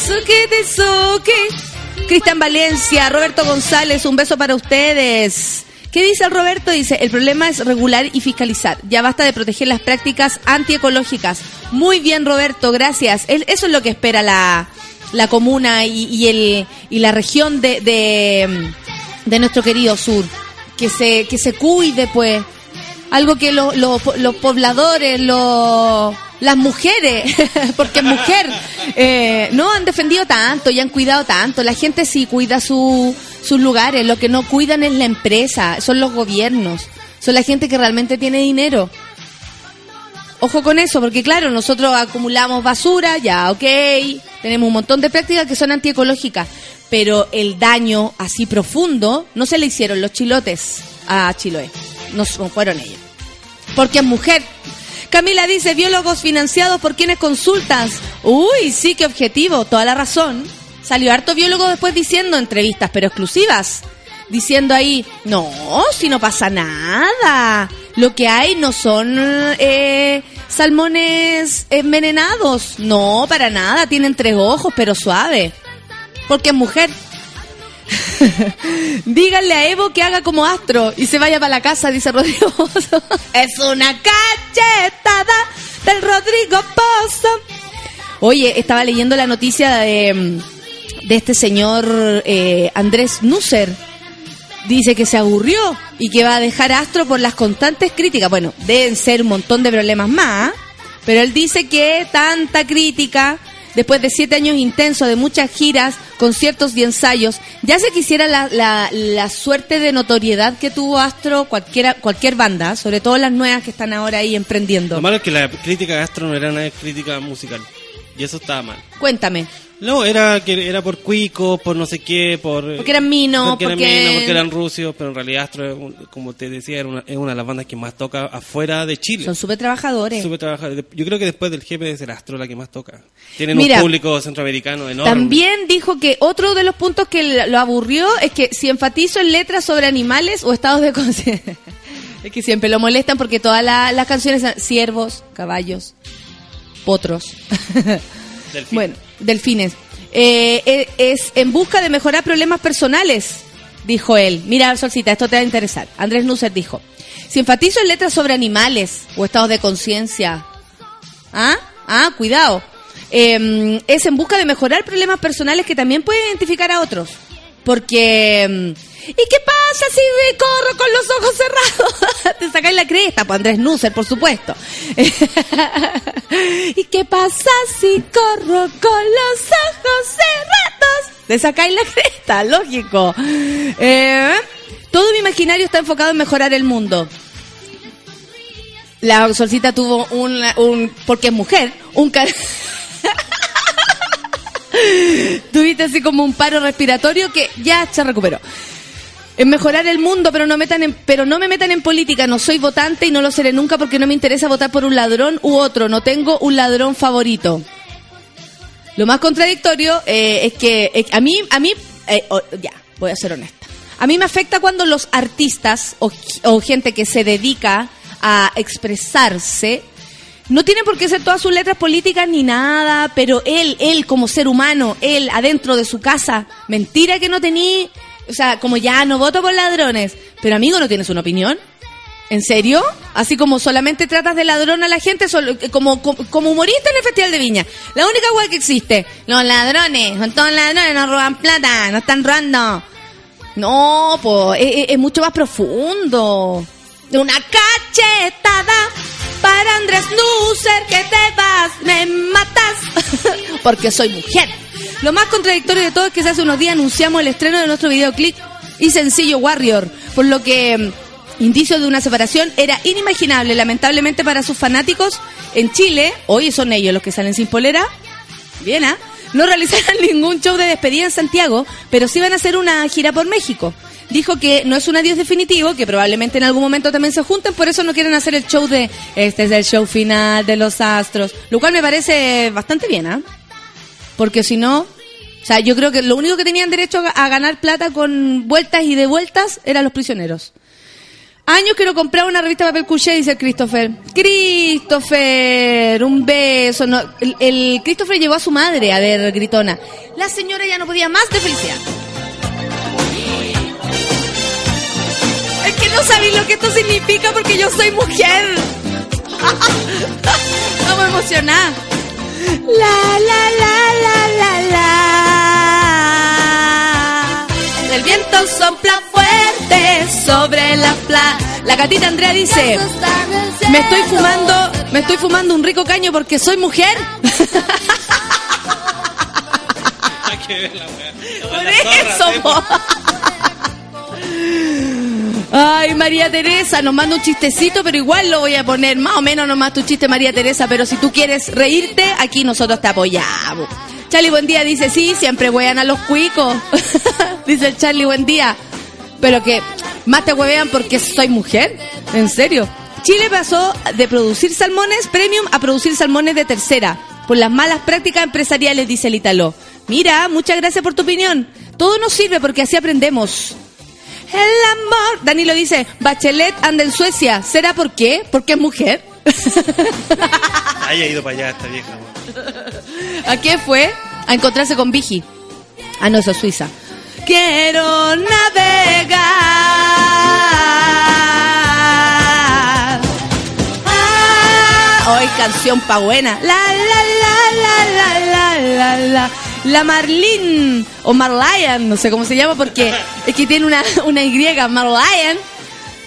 suki suki. Cristian Valencia, Roberto González, un beso para ustedes. ¿Qué dice el Roberto? Dice, el problema es regular y fiscalizar. Ya basta de proteger las prácticas antiecológicas. Muy bien, Roberto, gracias. Eso es lo que espera la, la comuna y, el, y la región de, de, nuestro querido sur. Que se, que se cuide, pues. Algo que lo- los pobladores, los las mujeres, <laughs> porque mujer, eh, no han defendido tanto y han cuidado tanto. La gente sí cuida su, sus lugares, lo que no cuidan es la empresa, son los gobiernos, son la gente que realmente tiene dinero. Ojo con eso, porque claro, nosotros acumulamos basura, ya, ok, tenemos un montón de prácticas que son antiecológicas, pero el daño así profundo no se le hicieron los chilotes a Chiloé, no fueron ellos. Porque es mujer. Camila dice, biólogos financiados por quienes consultas. Uy, sí, qué objetivo, toda la razón. Salió harto biólogo después diciendo entrevistas, pero exclusivas. Diciendo ahí, no, si no pasa nada. Lo que hay no son eh, salmones envenenados. No, para nada, tienen tres ojos, pero suave. Porque es mujer. <laughs> Díganle a Evo que haga como Astro y se vaya para la casa, dice Rodrigo Pozo. <laughs> es una cachetada del Rodrigo Pozo. Oye, estaba leyendo la noticia de, mm, de este señor eh, Andrés Nusser. Dice que se aburrió y que va a dejar a Astro por las constantes críticas. Bueno, deben ser un montón de problemas más, ¿ah? pero él dice que tanta crítica, después de siete años intensos de muchas giras, conciertos y ensayos, ya se quisiera la, la, la suerte de notoriedad que tuvo Astro cualquiera, cualquier banda, sobre todo las nuevas que están ahora ahí emprendiendo. Lo malo es que la crítica gastro no era una crítica musical. Y eso estaba mal. Cuéntame. No, era que era por cuico, por no sé qué, por... Porque eran minos, porque, eran porque- minos, porque eran rusios, pero en realidad Astro, como te decía, era una- es una de las bandas que más toca afuera de Chile. Son súper trabajadores. Súper trabajadora. Yo creo que después del jefe es el Astro la que más toca. Tienen Mira, un público centroamericano enorme. También dijo que otro de los puntos que lo aburrió es que si enfatizo en letras sobre animales o estados de conciencia. <laughs> es que siempre lo molestan porque todas la- las canciones son ciervos, caballos, potros. Delfín. bueno, delfines. Eh, eh, es en busca de mejorar problemas personales, dijo él. Mira, Solcita, esto te va a interesar. Andrés Nusser dijo, si enfatizo en letras sobre animales o estados de conciencia, ¿Ah? Ah, cuidado. Eh, es en busca de mejorar problemas personales que también puede identificar a otros. Porque... ¿Y qué pasa si me corro con los ojos cerrados? <laughs> Te sacáis la cresta, pues Andrés Nusser, por supuesto. <laughs> ¿Y qué pasa si corro con los ojos cerrados? Te sacáis la cresta, lógico. Eh, todo mi imaginario está enfocado en mejorar el mundo. La solcita tuvo un, un porque es mujer, un car- <laughs> Tuviste así como un paro respiratorio que ya se recuperó. En mejorar el mundo, pero no metan en, pero no me metan en política. No soy votante y no lo seré nunca porque no me interesa votar por un ladrón u otro. No tengo un ladrón favorito. Lo más contradictorio eh, es que a mí, a mí, eh, ya, voy a ser honesta. A mí me afecta cuando los artistas o, gente que se dedica a expresarse no tiene por qué ser todas sus letras políticas ni nada, pero él, él como ser humano, él adentro de su casa, mentira que no tení, o sea, como ya no voto por ladrones, pero amigo, ¿no tienes una opinión? ¿En serio? Así como solamente tratas de ladrón a la gente, solo- como, como, como humorista en el Festival de Viña. La única weá que existe. Los ladrones, son todos ladrones, no roban plata, no están robando. No, pues es, es mucho más profundo. Una cachetada para Andrés Nusser, que te vas, me matas. <laughs> Porque soy mujer. Lo más contradictorio de todo es que hace unos días anunciamos el estreno de nuestro videoclip y sencillo Warrior, por lo que mm, indicios de una separación era inimaginable, lamentablemente para sus fanáticos en Chile. Hoy son ellos los que salen sin polera. Bien, ¿ah? No realizarán <laughs> ningún show de despedida en Santiago, pero sí van a hacer una gira por México. Dijo que no es un adiós definitivo, que probablemente en algún momento también se junten, por eso no quieren hacer el show de este es el show final de los astros, lo cual me parece bastante bien, ¿ah? Porque si no, o sea, yo creo que lo único que tenían derecho a, a ganar plata con vueltas y de vueltas eran los prisioneros. Años que no compraba una revista de papel couché, dice Christopher. Christopher, un beso. El, Christopher llevó a su madre a ver Gritona. La señora ya no podía más de felicidad. Es que no sabéis lo que esto significa porque yo soy mujer. <laughs> Estamos emocionadas. La, la, la, la, la, la. El viento sopla fuerte sobre la playa. La gatita Andrea dice, me estoy fumando, me estoy fumando un rico caño porque soy mujer. <laughs> Por eso, po. <laughs> Ay, María Teresa, nos manda un chistecito, pero igual lo voy a poner más o menos nomás tu chiste, María Teresa, pero si tú quieres reírte, aquí nosotros te apoyamos. Charlie, buen día, dice, sí, siempre huean a los cuicos. <laughs> dice el Charlie, buen día. Pero que más te huevean porque soy mujer. ¿En serio? Chile pasó de producir salmones premium a producir salmones de tercera. Por las malas prácticas empresariales, dice el Italo. Mira, muchas gracias por tu opinión. Todo nos sirve porque así aprendemos. El amor. Danilo dice, Bachelet anda en Suecia. ¿Será por qué? Porque es mujer. <laughs> Haya ido para allá esta vieja. <laughs> ¿A qué fue? A encontrarse con Vigi. Ah, no, eso es Suiza. Quiero navegar. Ah, hoy canción pa' buena. La, la, la, la, la, la, la, la. La Marlene, o Marlian, no sé cómo se llama porque <laughs> es que tiene una, una Y, Marlian.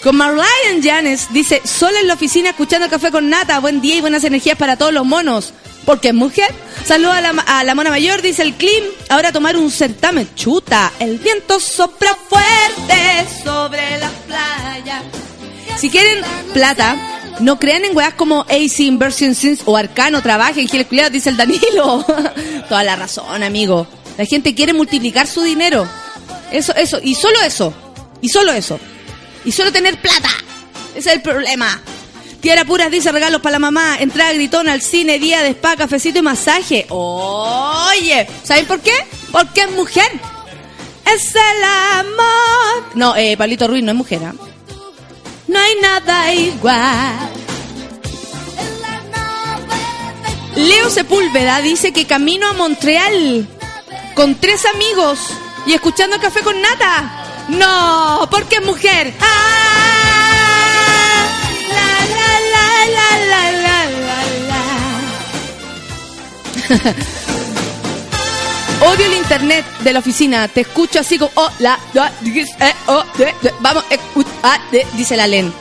Con Marlian Janes dice, solo en la oficina escuchando café con nata, buen día y buenas energías para todos los monos. Porque es mujer. Saludos a la, a la mona mayor, dice el Clim. Ahora tomar un certamen. Chuta, el viento sopla fuerte sobre la playa. Si quieren plata, no crean en weas como AC Inversion Sins o Arcano, trabajen, Giles Culeados, dice el Danilo. <laughs> Toda la razón, amigo. La gente quiere multiplicar su dinero. Eso, eso, y solo eso. Y solo eso. Y solo tener plata. Ese es el problema. Tierra Puras dice regalos para la mamá, entrada gritona al cine, día de spa, cafecito y masaje. Oye, ¿saben por qué? Porque es mujer. Es el amor. No, eh, Pablito Ruiz no es mujer. ¿ah? no hay nada igual. Leo Sepúlveda dice que camino a Montreal con tres amigos y escuchando café con nata. No, porque es mujer. Odio el internet de la oficina. Te escucho así como, la, la, eh, oh, de, vamos, eh, dice la Len.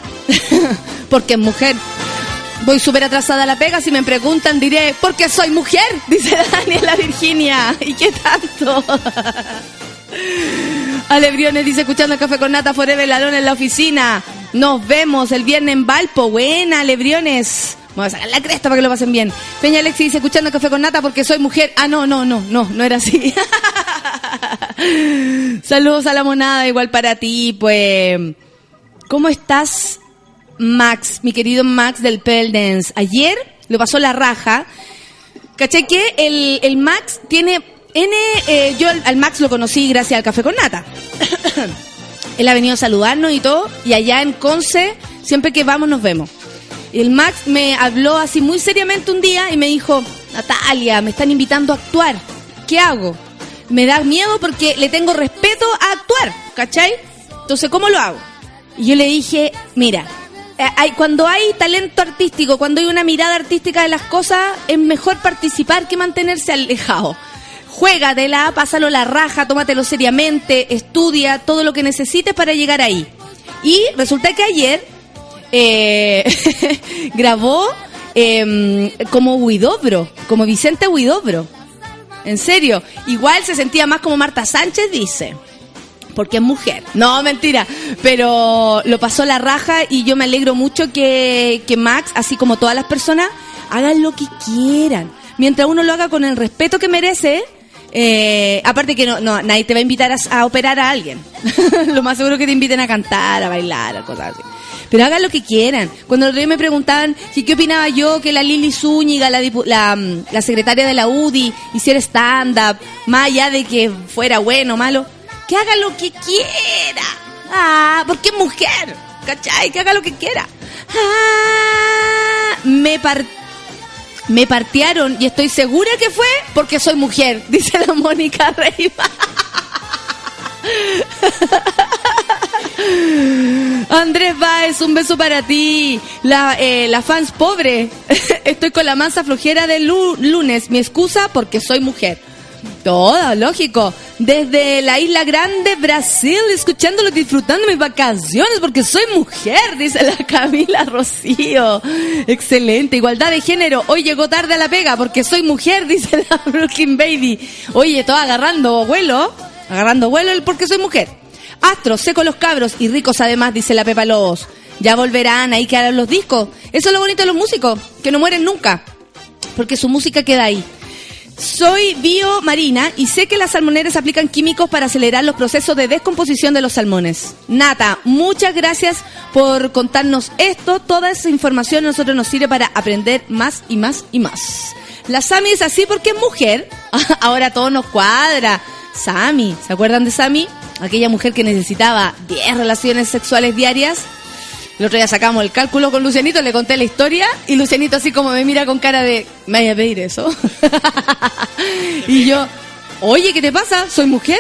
<laughs> porque es mujer. Voy súper atrasada a la pega. Si me preguntan, diré, porque soy mujer, <laughs> dice Daniela Virginia. ¿Y qué tanto? <laughs> Alebriones dice, escuchando el café con nata forever, ladrón en la oficina. Nos vemos el viernes en Valpo. Buena, Alebriones. Vamos a sacar la cresta para que lo pasen bien. Peña Alexi dice, escuchando café con nata porque soy mujer. Ah, no, no, no, no, no era así. <laughs> Saludos a la monada, igual para ti, pues. ¿Cómo estás, Max, mi querido Max del Pell Dance? Ayer lo pasó la raja. ¿Caché que el, el Max tiene N? eh, yo al, al Max lo conocí gracias al café con nata. <coughs> Él ha venido a saludarnos y todo, y allá en Conce, siempre que vamos nos vemos. Y el Max me habló así muy seriamente un día y me dijo, Natalia, me están invitando a actuar. ¿Qué hago? Me da miedo porque le tengo respeto a actuar, ¿cachai? Entonces, ¿cómo lo hago? Y yo le dije, mira, eh, hay, cuando hay talento artístico, cuando hay una mirada artística de las cosas, es mejor participar que mantenerse alejado. Juégatela, pásalo la raja, tómatelo seriamente, estudia todo lo que necesites para llegar ahí. Y resulta que ayer eh, <laughs> grabó em, como Huidobro, como Vicente Huidobro. En serio, igual se sentía más como Marta Sánchez, dice porque es mujer. No, mentira. Pero lo pasó la raja y yo me alegro mucho que, que Max, así como todas las personas, hagan lo que quieran. Mientras uno lo haga con el respeto que merece, eh, aparte que no, no, nadie te va a invitar a, a operar a alguien. <laughs> lo más seguro que te inviten a cantar, a bailar, a cosas así. Pero hagan lo que quieran. Cuando día me preguntaban si qué opinaba yo que la Lili Zúñiga, la, la, mm, la secretaria de la UDI, hiciera stand-up, más allá de que fuera bueno o malo, que haga lo que quiera. Ah, porque es mujer. ¿Cachai? Que haga lo que quiera. Ah, me par- me partearon y estoy segura que fue porque soy mujer, <laughs> dice la Mónica Reiva. <laughs> <laughs> Andrés Baez, un beso para ti. La, eh, fans pobre. <laughs> Estoy con la mansa flojera del lu- lunes. Mi excusa porque soy mujer. Todo, lógico. Desde la Isla Grande, Brasil, escuchándolo, disfrutando mis vacaciones porque soy mujer, dice la <laughs> Camila Rocío. Excelente. Igualdad de género. Hoy llegó tarde a la pega porque soy mujer, dice la Brooklyn Baby. Oye, todo agarrando vuelo. Agarrando vuelo el porque soy mujer. Astros, seco los cabros y ricos además, dice la Pepa Lobos. Ya volverán, ahí quedarán los discos. Eso es lo bonito de los músicos, que no mueren nunca. Porque su música queda ahí. Soy biomarina y sé que las salmoneras aplican químicos para acelerar los procesos de descomposición de los salmones. Nata, muchas gracias por contarnos esto. Toda esa información a nosotros nos sirve para aprender más y más y más. La Sami es así porque es mujer. <laughs> Ahora todo nos cuadra. Sami, ¿se acuerdan de Sami? Aquella mujer que necesitaba 10 relaciones sexuales diarias. El otro día sacamos el cálculo con Lucianito, le conté la historia y Lucianito así como me mira con cara de, ¿me vaya a pedir eso? <laughs> y yo, oye, ¿qué te pasa? ¿Soy mujer?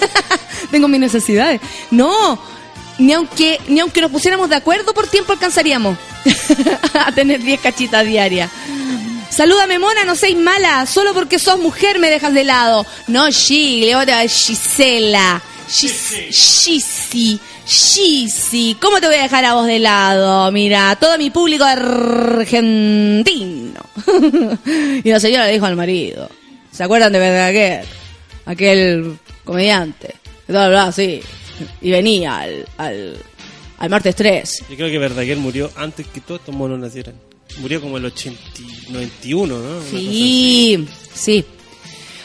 <laughs> Tengo mis necesidades. No, ni aunque, ni aunque nos pusiéramos de acuerdo por tiempo alcanzaríamos <laughs> a tener 10 cachitas diarias. Salúdame, mona, no seas mala. Solo porque sos mujer me dejas de lado. No, Gile, ahora Gisela. Gis- Gisi. Gisi. ¿Cómo te voy a dejar a vos de lado? Mira, todo mi público argentino. <laughs> y la señora le dijo al marido. ¿Se acuerdan de Verdaguer? Aquel comediante. Que todo hablaba así. Y venía al, al, al martes 3. Yo creo que Verdaguer murió antes que todos estos monos nacieran. Murió como el 80, y- 91, ¿no? Sí, sí.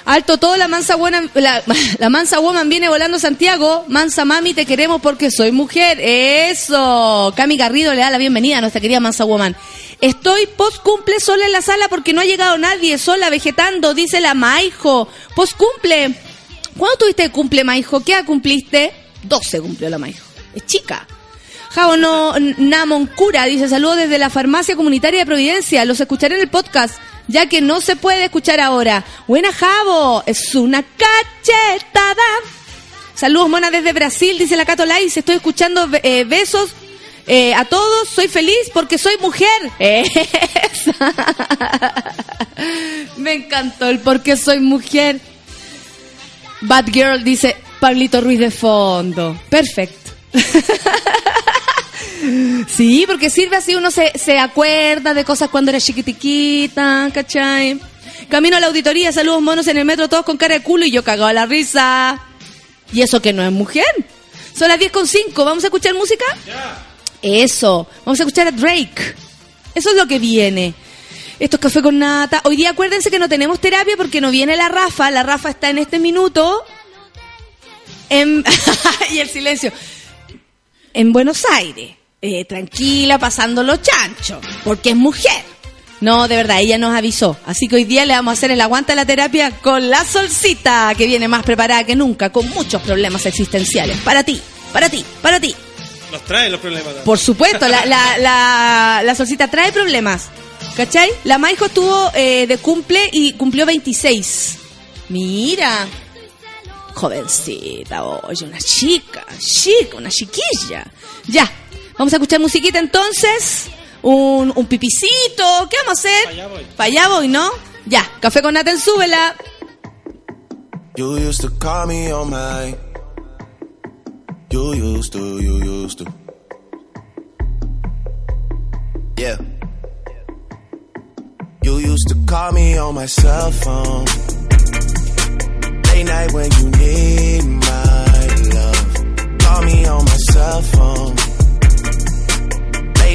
Alto todo, la mansa buena, la, <laughs> la mansa woman viene volando Santiago. Mansa mami, te queremos porque soy mujer. Eso. Cami Garrido le da la bienvenida a nuestra querida mansa woman. Estoy post cumple sola en la sala porque no ha llegado nadie, sola vegetando, dice la Maijo. Post cumple. ¿Cuándo tuviste el cumple, Maijo? ¿Qué edad cumpliste? 12 cumplió la Maijo. Es chica. Jao no, Namoncura dice saludos desde la farmacia comunitaria de Providencia. Los escucharé en el podcast, ya que no se puede escuchar ahora. Buena Javo, es una cachetada. Saludos mona desde Brasil, dice la Cato Lais. Estoy escuchando eh, besos eh, a todos. Soy feliz porque soy mujer. <laughs> Me encantó el porque soy mujer. Bad Girl dice Pablito Ruiz de fondo. Perfecto. <laughs> Sí, porque sirve así, uno se, se acuerda de cosas cuando era chiquitiquita, ¿cachai? Camino a la auditoría, saludos monos en el metro, todos con cara de culo y yo cagado a la risa. Y eso que no es mujer. Son las 10 con 5, ¿vamos a escuchar música? Eso, vamos a escuchar a Drake. Eso es lo que viene. Esto es café con nata. Hoy día acuérdense que no tenemos terapia porque no viene la Rafa. La Rafa está en este minuto. En... <laughs> y el silencio en Buenos Aires, eh, tranquila, pasando los chanchos, porque es mujer. No, de verdad, ella nos avisó. Así que hoy día le vamos a hacer el aguante a la terapia con la solcita, que viene más preparada que nunca, con muchos problemas existenciales. Para ti, para ti, para ti. Nos trae los problemas. Por supuesto, la, la, la, la solcita trae problemas. ¿Cachai? La Maijo estuvo eh, de cumple y cumplió 26. Mira. Jovencita, oye, una chica, chica, una chiquilla. Ya. Vamos a escuchar musiquita entonces. Un, un pipicito. ¿Qué vamos a hacer? Pa' allá voy. Pa' allá voy, ¿no? Ya, café con Naten, súbela. You used to call me on my. You used to, you used to. Yeah. You used to call me on my cell phone. Late night when you need my love. Call me on my cell phone.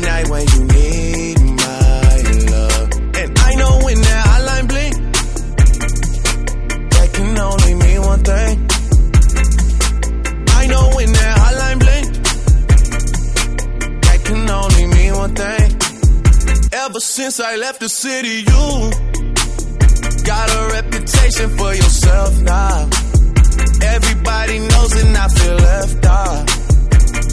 Night when you need my love. And I know when that hotline blink that can only mean one thing. I know when that hotline blink, that can only mean one thing. Ever since I left the city, you got a reputation for yourself now. Everybody knows and I feel left out.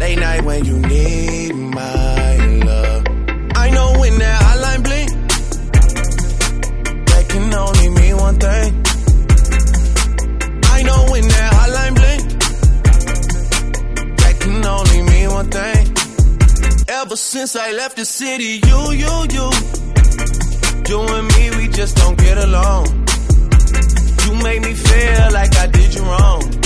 Late night when you need my love. I know when that hotline blink that can only mean one thing. I know when that hotline blink, that can only mean one thing. Ever since I left the city, you, you, you, you and me, we just don't get along. You make me feel like I did you wrong.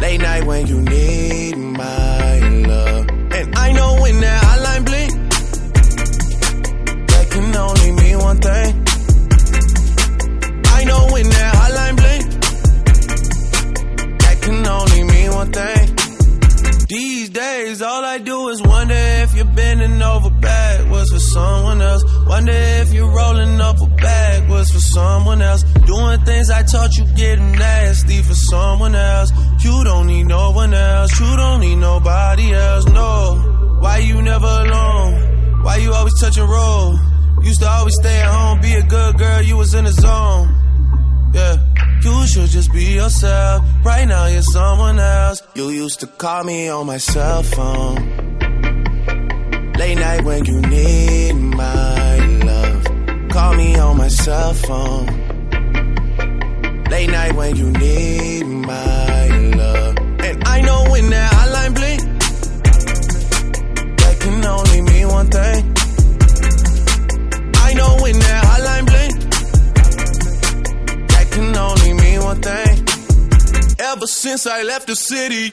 Late night when you need my love. And I know when that hotline blink that can only mean one thing. I know when that hotline blink, that can only mean one thing. These days, all I do is wonder if you're bending over backwards for someone else. Wonder if you're rolling up a backwards for someone else. Doing things I taught you getting nasty for someone else. You don't need no one else. You don't need nobody else. No. Why you never alone? Why you always touch and roll? Used to always stay at home, be a good girl, you was in the zone. Yeah, you should just be yourself. Right now, you're someone else. You used to call me on my cell phone. Late night when you need my love. Call me on my cell phone. Late night when you need my I know when that hotline blink, that can only mean one thing. I know when that hotline blink, that can only mean one thing. Ever since I left the city.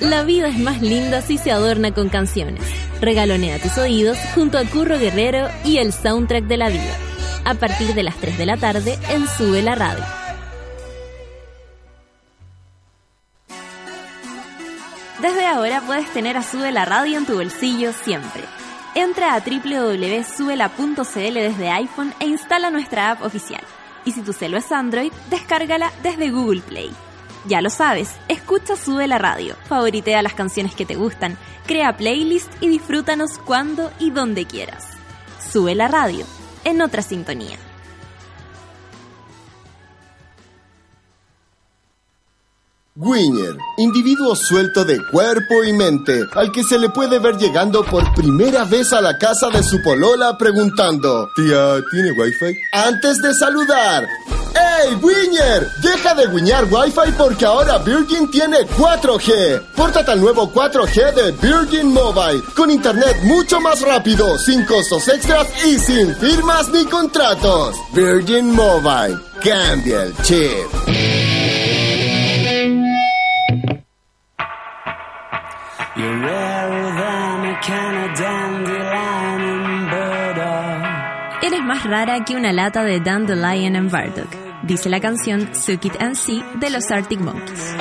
La vida es más linda si se adorna con canciones. Regalonea tus oídos junto a Curro Guerrero y el soundtrack de la vida. A partir de las 3 de la tarde en Sube la Radio. Desde ahora puedes tener a Sube la Radio en tu bolsillo siempre. Entra a www.subela.cl desde iPhone e instala nuestra app oficial. Y si tu celo es Android, descárgala desde Google Play. Ya lo sabes, escucha Sube la Radio, favoritea las canciones que te gustan, crea playlist y disfrútanos cuando y donde quieras. Sube la radio, en otra sintonía. Winner, individuo suelto de cuerpo y mente, al que se le puede ver llegando por primera vez a la casa de su polola preguntando, tía, ¿tiene wifi? Antes de saludar, ¡Hey, Winner! Deja de guiñar wifi porque ahora Virgin tiene 4G. Pórtate al nuevo 4G de Virgin Mobile, con internet mucho más rápido, sin costos extras y sin firmas ni contratos. Virgin Mobile, cambia el chip. Burdock. Eres más rara que una lata de Dandelion and Bardock, dice la canción Suck It and See de los Arctic Monkeys.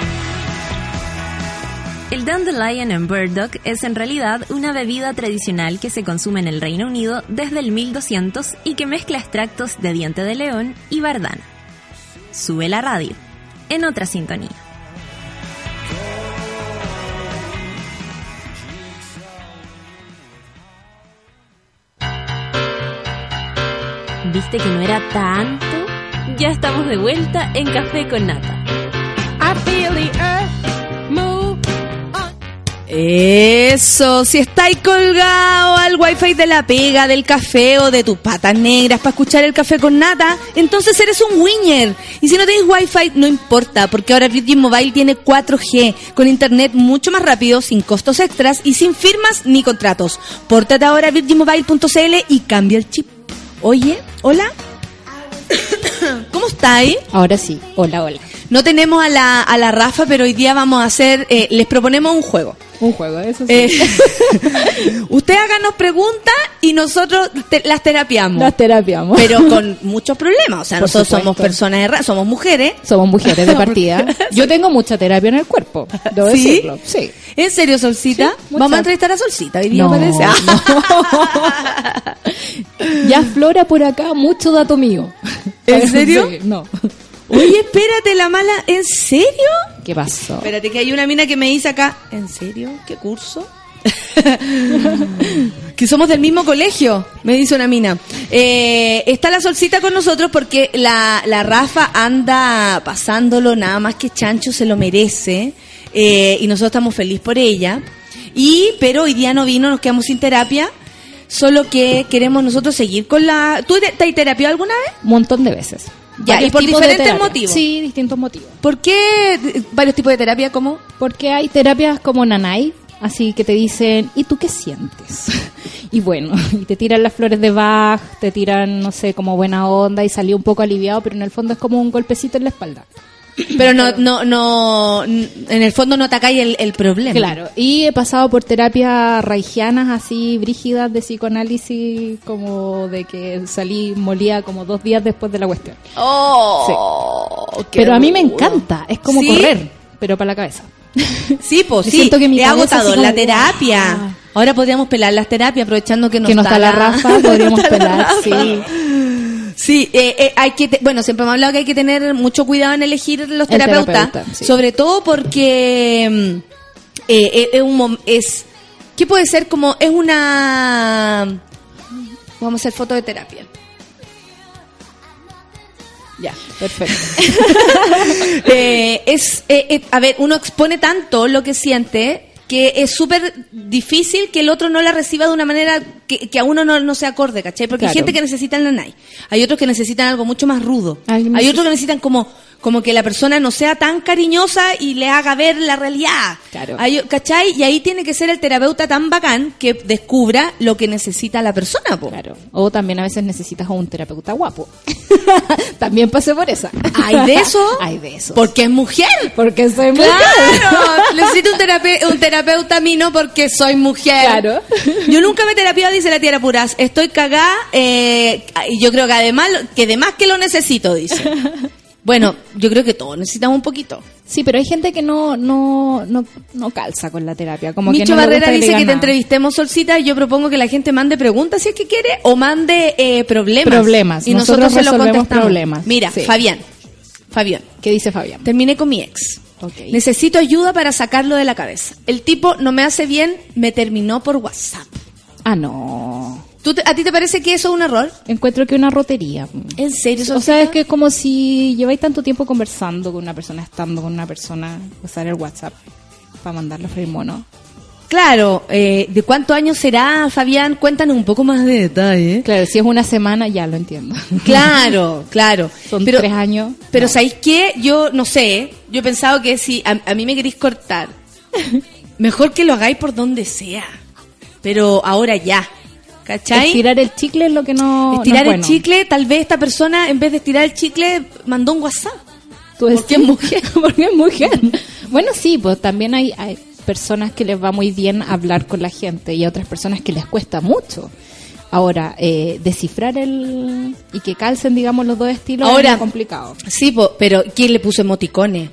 El Dandelion and Burdock es en realidad una bebida tradicional que se consume en el Reino Unido desde el 1200 y que mezcla extractos de diente de león y bardana. Sube la radio, en otra sintonía. ¿Viste que no era tanto? Ya estamos de vuelta en Café con Nata. Eso, si estáis colgado al wifi de la pega, del café o de tus patas negras para escuchar el café con nata, entonces eres un winner. Y si no tenéis wifi, no importa, porque ahora Virgin Mobile tiene 4G, con internet mucho más rápido, sin costos extras y sin firmas ni contratos. Pórtate ahora a virginmobile.cl y cambia el chip. Oye, hola. <coughs> <coughs> ¿Cómo estáis? Ahora sí, hola, hola. No tenemos a la, a la Rafa, pero hoy día vamos a hacer, eh, les proponemos un juego. Un juego, eso sí. Eh, <laughs> usted háganos preguntas y nosotros te- las terapiamos. Las terapiamos. Pero con muchos problemas. O sea, Por nosotros somos personas de ra- somos mujeres. Somos mujeres de <laughs> partida. Yo tengo mucha terapia en el cuerpo, debo ¿Sí? decirlo. Sí. ¿En serio, Solcita? Sí. Vamos a entrevistar a Solcita hoy día, No, parece. <laughs> Ya flora por acá mucho dato mío. ¿En serio? Sí, no. Oye, espérate, la mala. ¿En serio? ¿Qué pasó? Espérate, que hay una mina que me dice acá. ¿En serio? ¿Qué curso? <laughs> que somos del mismo colegio, me dice una mina. Eh, está la solcita con nosotros porque la, la Rafa anda pasándolo nada más que chancho, se lo merece. eh, y nosotros estamos felices por ella. Y, pero hoy día no vino, nos quedamos sin terapia. Solo que queremos nosotros seguir con la. ¿Tú te, te has terapiado alguna vez? Un montón de veces. Ya, y por diferentes motivos. Sí, distintos motivos. ¿Por qué eh, varios tipos de terapia? ¿Cómo? Porque hay terapias como Nanay, así que te dicen, ¿y tú qué sientes? <laughs> y bueno, y te tiran las flores de Bach, te tiran, no sé, como buena onda y salí un poco aliviado, pero en el fondo es como un golpecito en la espalda. Pero no, no, no, en el fondo no atacáis el, el problema. Claro, y he pasado por terapias raigianas así brígidas de psicoanálisis, como de que salí molía como dos días después de la cuestión. Oh, qué Pero a mí me encanta, es como ¿Sí? correr, pero para la cabeza. Sí, pues <laughs> sí, siento que mi cabeza agotador así la como- terapia. Ah. Ahora podríamos pelar las terapias aprovechando que no, que no está la Rafa, podríamos <laughs> está la pelar, sí. Sí, eh, eh, hay que, bueno, siempre hemos hablado que hay que tener mucho cuidado en elegir los El terapeutas, terapeuta, sí. sobre todo porque mm, eh, eh, es un es ¿qué puede ser como es una vamos a hacer foto de terapia. Ya, perfecto. <laughs> <laughs> Eh, es, a ver, uno expone tanto lo que siente que es súper difícil que el otro no la reciba de una manera que, que a uno no, no se acorde, ¿cachai? Porque hay gente que necesita el nanay, hay otros que necesitan algo mucho más rudo, hay otros que necesitan como Como que la persona no sea tan cariñosa y le haga ver la realidad. Claro. Ahí- ¿Cachai? Y ahí tiene que ser el terapeuta tan bacán que descubra lo que necesita la persona, po. Claro. O también a veces necesitas a un terapeuta guapo. <laughs> también pasé por esa. ¿Hay de eso? <laughs> Hay de eso. Porque es mujer. Porque soy mujer. Claro, <laughs> necesito un, terape- un terapeuta mino porque soy mujer. Claro. Yo nunca me he terapiado, dice la tía Puras. Estoy cagada eh, y yo creo que además, que además que lo necesito, dice. Bueno, yo creo que todos necesitamos un poquito. Sí, pero hay gente que no, no, no, no calza con la terapia. Como que Micho no Barrera dice que te nada. entrevistemos, Solcita, y yo propongo que la gente mande preguntas si es que quiere o mande eh, problemas. Problemas. Y nosotros, Nosotros se lo resolvemos contestamos. problemas. Mira, Sí. Fabián. Fabián. ¿Qué dice Fabián? Terminé con mi ex. Necesito ayuda para sacarlo de la cabeza. El tipo no me hace bien, me terminó por WhatsApp. Ah, no. ¿Tú te- ¿A ti te parece que eso es un error? Encuentro que una rotería. ¿En serio? O Solcita? sea, es que es como si lleváis tanto tiempo conversando con una persona, estando con una persona, usar el WhatsApp para mandarle a freír mono. Claro, eh, ¿de cuántos años será, Fabián? Cuéntanos un poco más de detalle. Claro, si es una semana, ya lo entiendo. Claro, claro. <laughs> Son pero, tres años. Pero No. ¿sabéis qué? Yo no sé. Yo he pensado que si a, a mí me queréis cortar, <laughs> mejor que lo hagáis por donde sea. Pero ahora ya. ¿Cachai? Estirar el chicle es lo que no. Estirar no es el bueno. chicle, tal vez esta persona, en vez de estirar el chicle, mandó un WhatsApp. Tú Porque es mujer. <laughs> Porque es mujer. Bueno, sí, pues también hay, hay personas que les va muy bien hablar con la gente y a otras personas que les cuesta mucho. Ahora, eh, descifrar el. y que calcen, digamos, los dos estilos Ahora- es complicado. Sí, po, pero ¿quién le puso emoticones?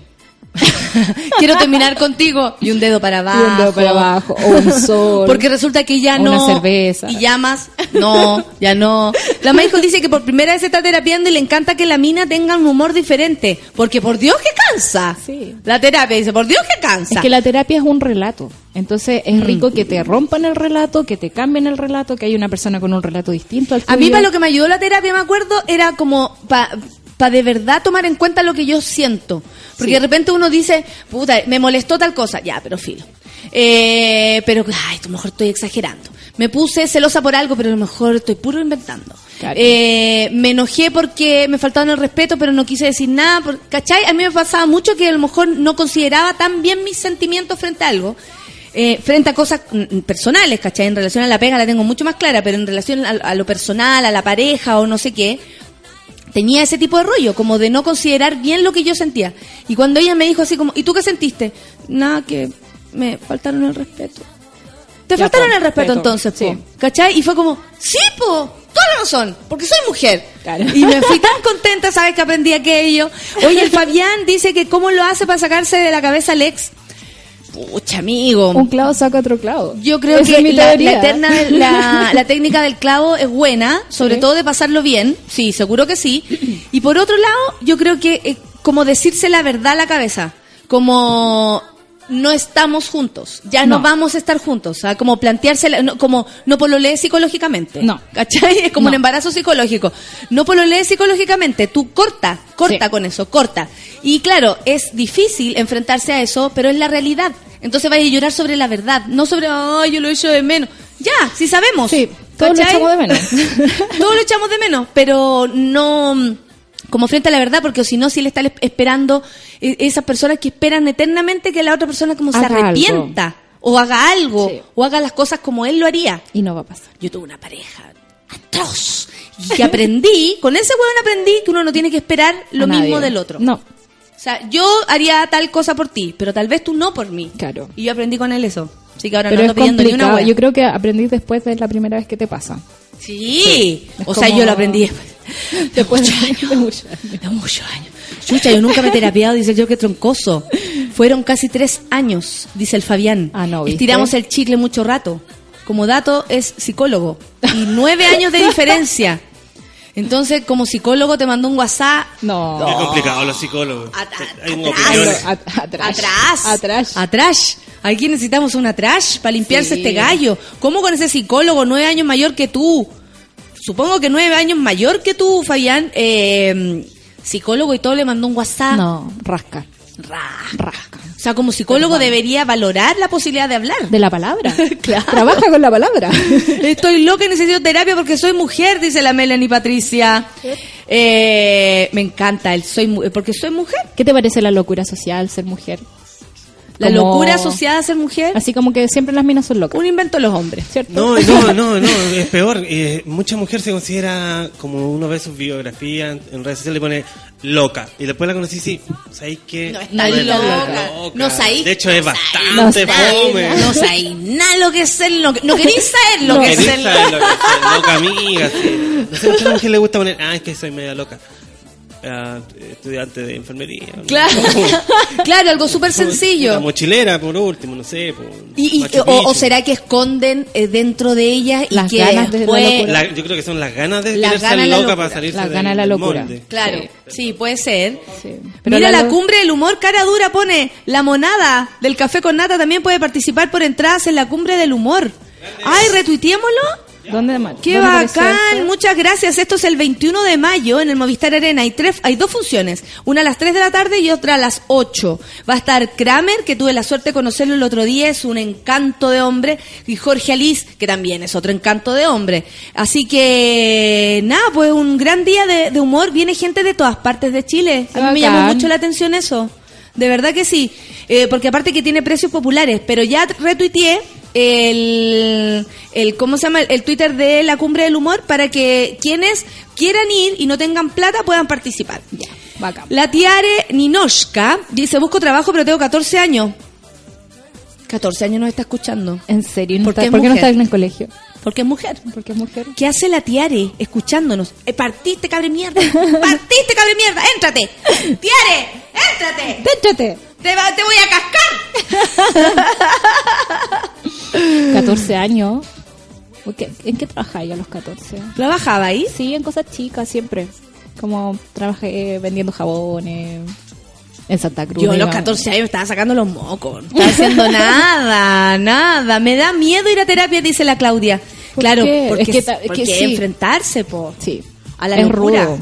<laughs> Quiero terminar contigo y un dedo para abajo. Y un dedo para abajo, o un sol. Porque resulta que ya o una no. cerveza. Y llamas. No, ya no. La Michael dice que por primera vez se está terapiando y le encanta que la mina tenga un humor diferente. Porque por Dios que cansa. Sí. La terapia dice, por Dios que cansa. Es que la terapia es un relato. Entonces Mm. es rico que te rompan el relato, que te cambien el relato, que hay una persona con un relato distinto al A mí para lo que me ayudó la terapia, me acuerdo, era como para de verdad tomar en cuenta lo que yo siento. Porque Sí. de repente uno dice, puta, me molestó tal cosa. Ya, pero filo. Eh, pero, ay, a lo mejor estoy exagerando. Me puse celosa por algo, pero a lo mejor estoy puro inventando. Claro. Eh, me enojé porque me faltaban el respeto, pero no quise decir nada. por- ¿Cachai? A mí me pasaba mucho que a lo mejor no consideraba tan bien mis sentimientos frente a algo. Eh, frente a cosas mm, personales, ¿cachai? En relación a la pega la tengo mucho más clara, pero en relación a, a lo personal, a la pareja o no sé qué, tenía ese tipo de rollo, como de no considerar bien lo que yo sentía. Y cuando ella me dijo así como, ¿y tú qué sentiste? Nada, que me faltaron el respeto. Te Ya, faltaron po, el respeto respeto, entonces, po. sí. ¿cachai? Y fue como, sí, po, toda la razón, porque soy mujer. Claro. Y me fui tan <laughs> contenta, ¿sabes? Que aprendí aquello. Oye, el Fabián dice que cómo lo hace para sacarse de la cabeza al ex. Pucha, amigo. Un clavo saca otro clavo. Yo creo Esa es que la, eterna, la, <laughs> la técnica del clavo es buena, sobre Sí. todo de pasarlo bien, sí, seguro que sí. Y por otro lado, yo creo que eh, como decirse la verdad a la cabeza, como no estamos juntos, ya no, No. vamos a estar juntos, o sea, como plantearse, la- no, como no pololees psicológicamente. No. ¿Cachai? Es como un No. embarazo psicológico. No pololees psicológicamente, tú corta, corta Sí. con eso, corta. Y claro, es difícil enfrentarse a eso, pero es la realidad. Entonces vaya a llorar sobre la verdad, no sobre, ay, yo lo echo de menos. Ya, sí sabemos. Sí, todos lo echamos de menos. <laughs> todos lo echamos de menos, pero no como frente a la verdad, porque si no, si le está esperando eh, esas personas que esperan eternamente que la otra persona como se algo. arrepienta o haga algo Sí. o haga las cosas como él lo haría. Y no va a pasar. Yo tuve una pareja atroz y aprendí, <laughs> con ese weón aprendí que uno no tiene que esperar lo A mismo nadie. del otro. No, O sea, yo haría tal cosa por ti, pero tal vez tú no por mí. claro. Y yo aprendí con él eso. Así que ahora Pero no ando pidiendo ni una wea. Yo creo que aprendí después de la primera vez que te pasa. Sí. O sea, yo lo aprendí después. <laughs> Después muchos de- años. de muchos años. De muchos años. Chucha, yo nunca me he terapiado, dice yo que troncoso. Fueron casi tres años, dice el Fabián. Ah, no, ¿viste? Estiramos el chicle mucho rato. Como dato, es psicólogo. Y nueve años de diferencia. Entonces, como psicólogo, te mandó un WhatsApp. No. Qué complicado los psicólogos. Atrás. atrás. Atrás. Atrás. Atrás. Aquí necesitamos una trash para limpiarse Sí. este gallo. ¿Cómo con ese psicólogo nueve años mayor que tú? Supongo que nueve años mayor que tú, Fabián. Eh, psicólogo y todo le mandó un WhatsApp. No, rasca. Ra. Rasca. O sea, como psicólogo debería valorar la posibilidad de hablar. De la palabra. <laughs> Claro. Trabaja con la palabra. <laughs> Estoy loca y necesito terapia porque soy mujer, dice la Melanie Patricia. Eh, me encanta el soy porque soy mujer. ¿Qué te parece la locura social, ser mujer? La Como- locura asociada a ser mujer, Así como que siempre las minas son locas. un invento de los hombres. ¿Cierto? No, no, <laughs> no, no, es peor. Eh, mucha mujer se considera, como uno ve sus biografías en redes sociales, le pone loca. Y después la conocí, sí, ¿sabéis qué? No está es loca. No sabéis- De hecho, es no bastante fome. No sabéis nada lo que es ser lo que, no queréis saber lo No que es querés ser saber lo que es loca, amiga. Sí. No sé, a mucha mujer le gusta poner, ah, es que soy media loca. Ah, estudiante de enfermería. ¿no? Claro, <laughs> claro, algo súper sencillo. mochilera, por último, no sé. por Y, y- o, será que esconden eh, dentro de ellas y Las que ganas de la después- locura. La- yo creo que son las ganas de Las ganas la loca locura. para salirse Las ganas de la locura. molde. Claro, sí, puede ser. Sí. Pero Mira, la, cumbre del humor, cara dura, pone la monada del café con nata también puede participar por entradas en la cumbre del humor. Ay, retuiteémoslo. ¿Dónde más? Qué ¿Dónde bacán, muchas gracias. Esto es el 21 de mayo en el Movistar Arena. Hay, tres, hay dos funciones, una a las 3 de la tarde y otra a las 8. Va a estar Kramer, que tuve la suerte de conocerlo el otro día, es un encanto de hombre, y Jorge Alice, que también es otro encanto de hombre. Así que, nada, pues un gran día de, de humor. Viene gente de todas partes de Chile. A mí me llamó Bacán. mucho la atención eso. De verdad que sí. Eh, porque aparte que tiene precios populares, pero ya retuiteé el, el ¿cómo se llama? El Twitter de la Cumbre del Humor para que quienes quieran ir y no tengan plata puedan participar. Ya, bacán. La Tiare Ninoshka dice, busco trabajo pero tengo 14 años. 14 años nos está escuchando. ¿En serio? ¿No ¿Por qué está- es ¿Por qué no está en el colegio? Porque es mujer. Porque es mujer. ¿Qué hace la Tiare escuchándonos? Eh, partiste, cabre mierda. <laughs> Partiste, cabre mierda. Éntrate. Tiare, éntrate. ¡Déchate! Te, va- te voy a cascar. <laughs> 14 años. ¿Por qué- ¿En qué trabajáis a los 14? ¿Trabajaba ahí? Sí, en cosas chicas siempre. Como trabajé vendiendo jabones en Santa Cruz. Yo a los iba- 14 años estaba sacando los mocos. No <laughs> estaba haciendo nada, nada. Me da miedo ir a terapia, dice la Claudia. ¿Por Claro, qué? porque, Es que ta- sí. enfrentarse, po. Sí. A la es locura. rudo.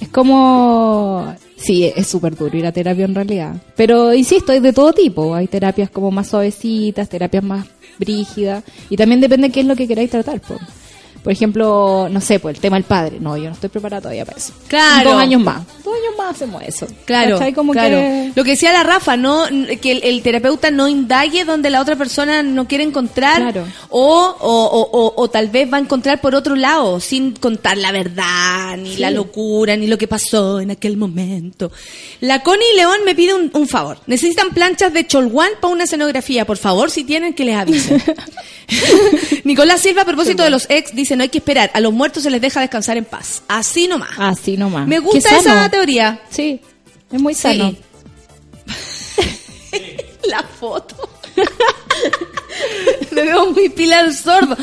Es como... Sí, es súper duro ir a terapia en realidad. Pero insisto, es de todo tipo. Hay terapias como más suavecitas, terapias más brígidas. Y también depende de qué es lo que queráis tratar. po. Por ejemplo, no sé, pues el tema del padre. No, yo no estoy preparada todavía para eso. Claro. Dos años más. Dos años más hacemos eso. Claro, claro. que... Lo que decía la Rafa, no que el, el terapeuta no indague donde la otra persona no quiere encontrar Claro. o, o, o- o- o tal vez va a encontrar por otro lado, sin contar la verdad, ni Sí. la locura, ni lo que pasó en aquel momento. La Connie León me pide un, un favor. Necesitan planchas de cholguán para una escenografía. Por favor, si tienen, que les avisen. <laughs> <laughs> Nicolás Silva, a propósito de los ex, dice, no hay que esperar. A los muertos se les deja descansar en paz. Así nomás. Así nomás. Me gusta esa teoría. Sí, es muy sano. <laughs> La foto. <laughs> Me veo muy pilar sordo.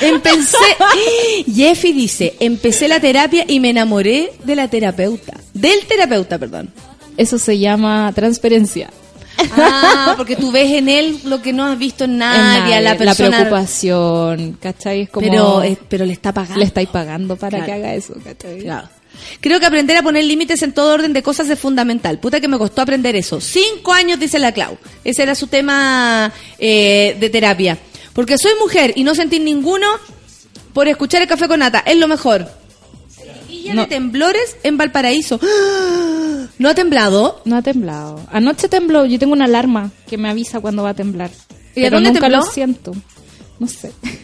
Empecé. <gasps> Jeffy dice: Empecé la terapia y me enamoré de la terapeuta. Del terapeuta, perdón. Eso se llama transparencia. Ah, porque tú ves en él lo que no has visto en nadie, la la persona. preocupación, ¿cachai? Es como... pero, eh, pero le está pagando. le estáis pagando para Claro. que haga eso, ¿cachai? Claro. Creo que aprender a poner límites en todo orden de cosas es fundamental. Puta que me costó aprender eso. Cinco años, dice la Clau. Ese era su tema eh, de terapia. Porque soy mujer y no sentí ninguno por escuchar el café con nata. Es lo mejor. Ya No. de temblores en Valparaíso. ¡Ah! <gasps> ¿No ha temblado? No ha temblado. Anoche tembló, yo tengo una alarma que me avisa cuando va a temblar. ¿Y a dónde nunca tembló? lo siento. No sé. <laughs>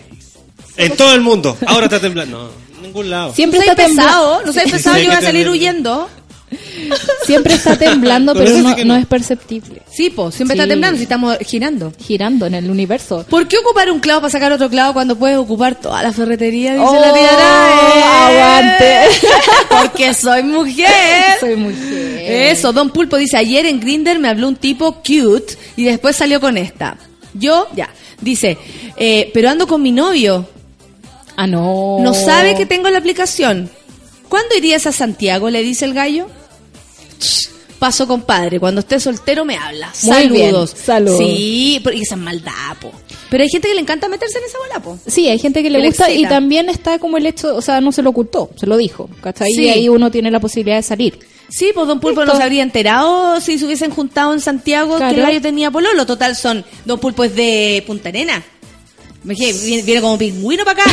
En todo el mundo. Ahora está temblando. No, en ningún lado. Siempre ¿No está pesado? ¿No se ha Sí, pesado que va a salir huyendo? Siempre está temblando, pero no, es perceptible. Sí, pues, siempre Sí. está temblando si estamos girando. Girando en el universo. ¿Por qué ocupar un clavo para sacar otro clavo cuando puedes ocupar toda la ferretería? Dice Oh, la. ¡Eh! aguante. <laughs> Porque soy mujer. Soy mujer. Eso, Don Pulpo dice, ayer en Grinder me habló un tipo cute y después salió con esta. Yo, ya, dice, eh, pero ando con mi novio. Ah, no. No sabe que tengo la aplicación. ¿Cuándo irías a Santiago? Le dice el gallo. Paso, compadre. Cuando esté soltero me habla. Muy bien, Saludos. saludos. Sí, porque esa es maldad, po. Pero hay gente que le encanta meterse en esa bola, po. Sí, hay gente que le Que le gusta y también está como el hecho, o sea, no se lo ocultó, se lo dijo, ¿cachai? Sí. Y ahí uno tiene la posibilidad de salir. Sí, pues Don Pulpo Listo. no se habría enterado si se hubiesen juntado en Santiago Claro. que tenía pololo. Total, son Don Pulpo es de Punta Arena. Me dije, Viene, viene como pingüino para acá.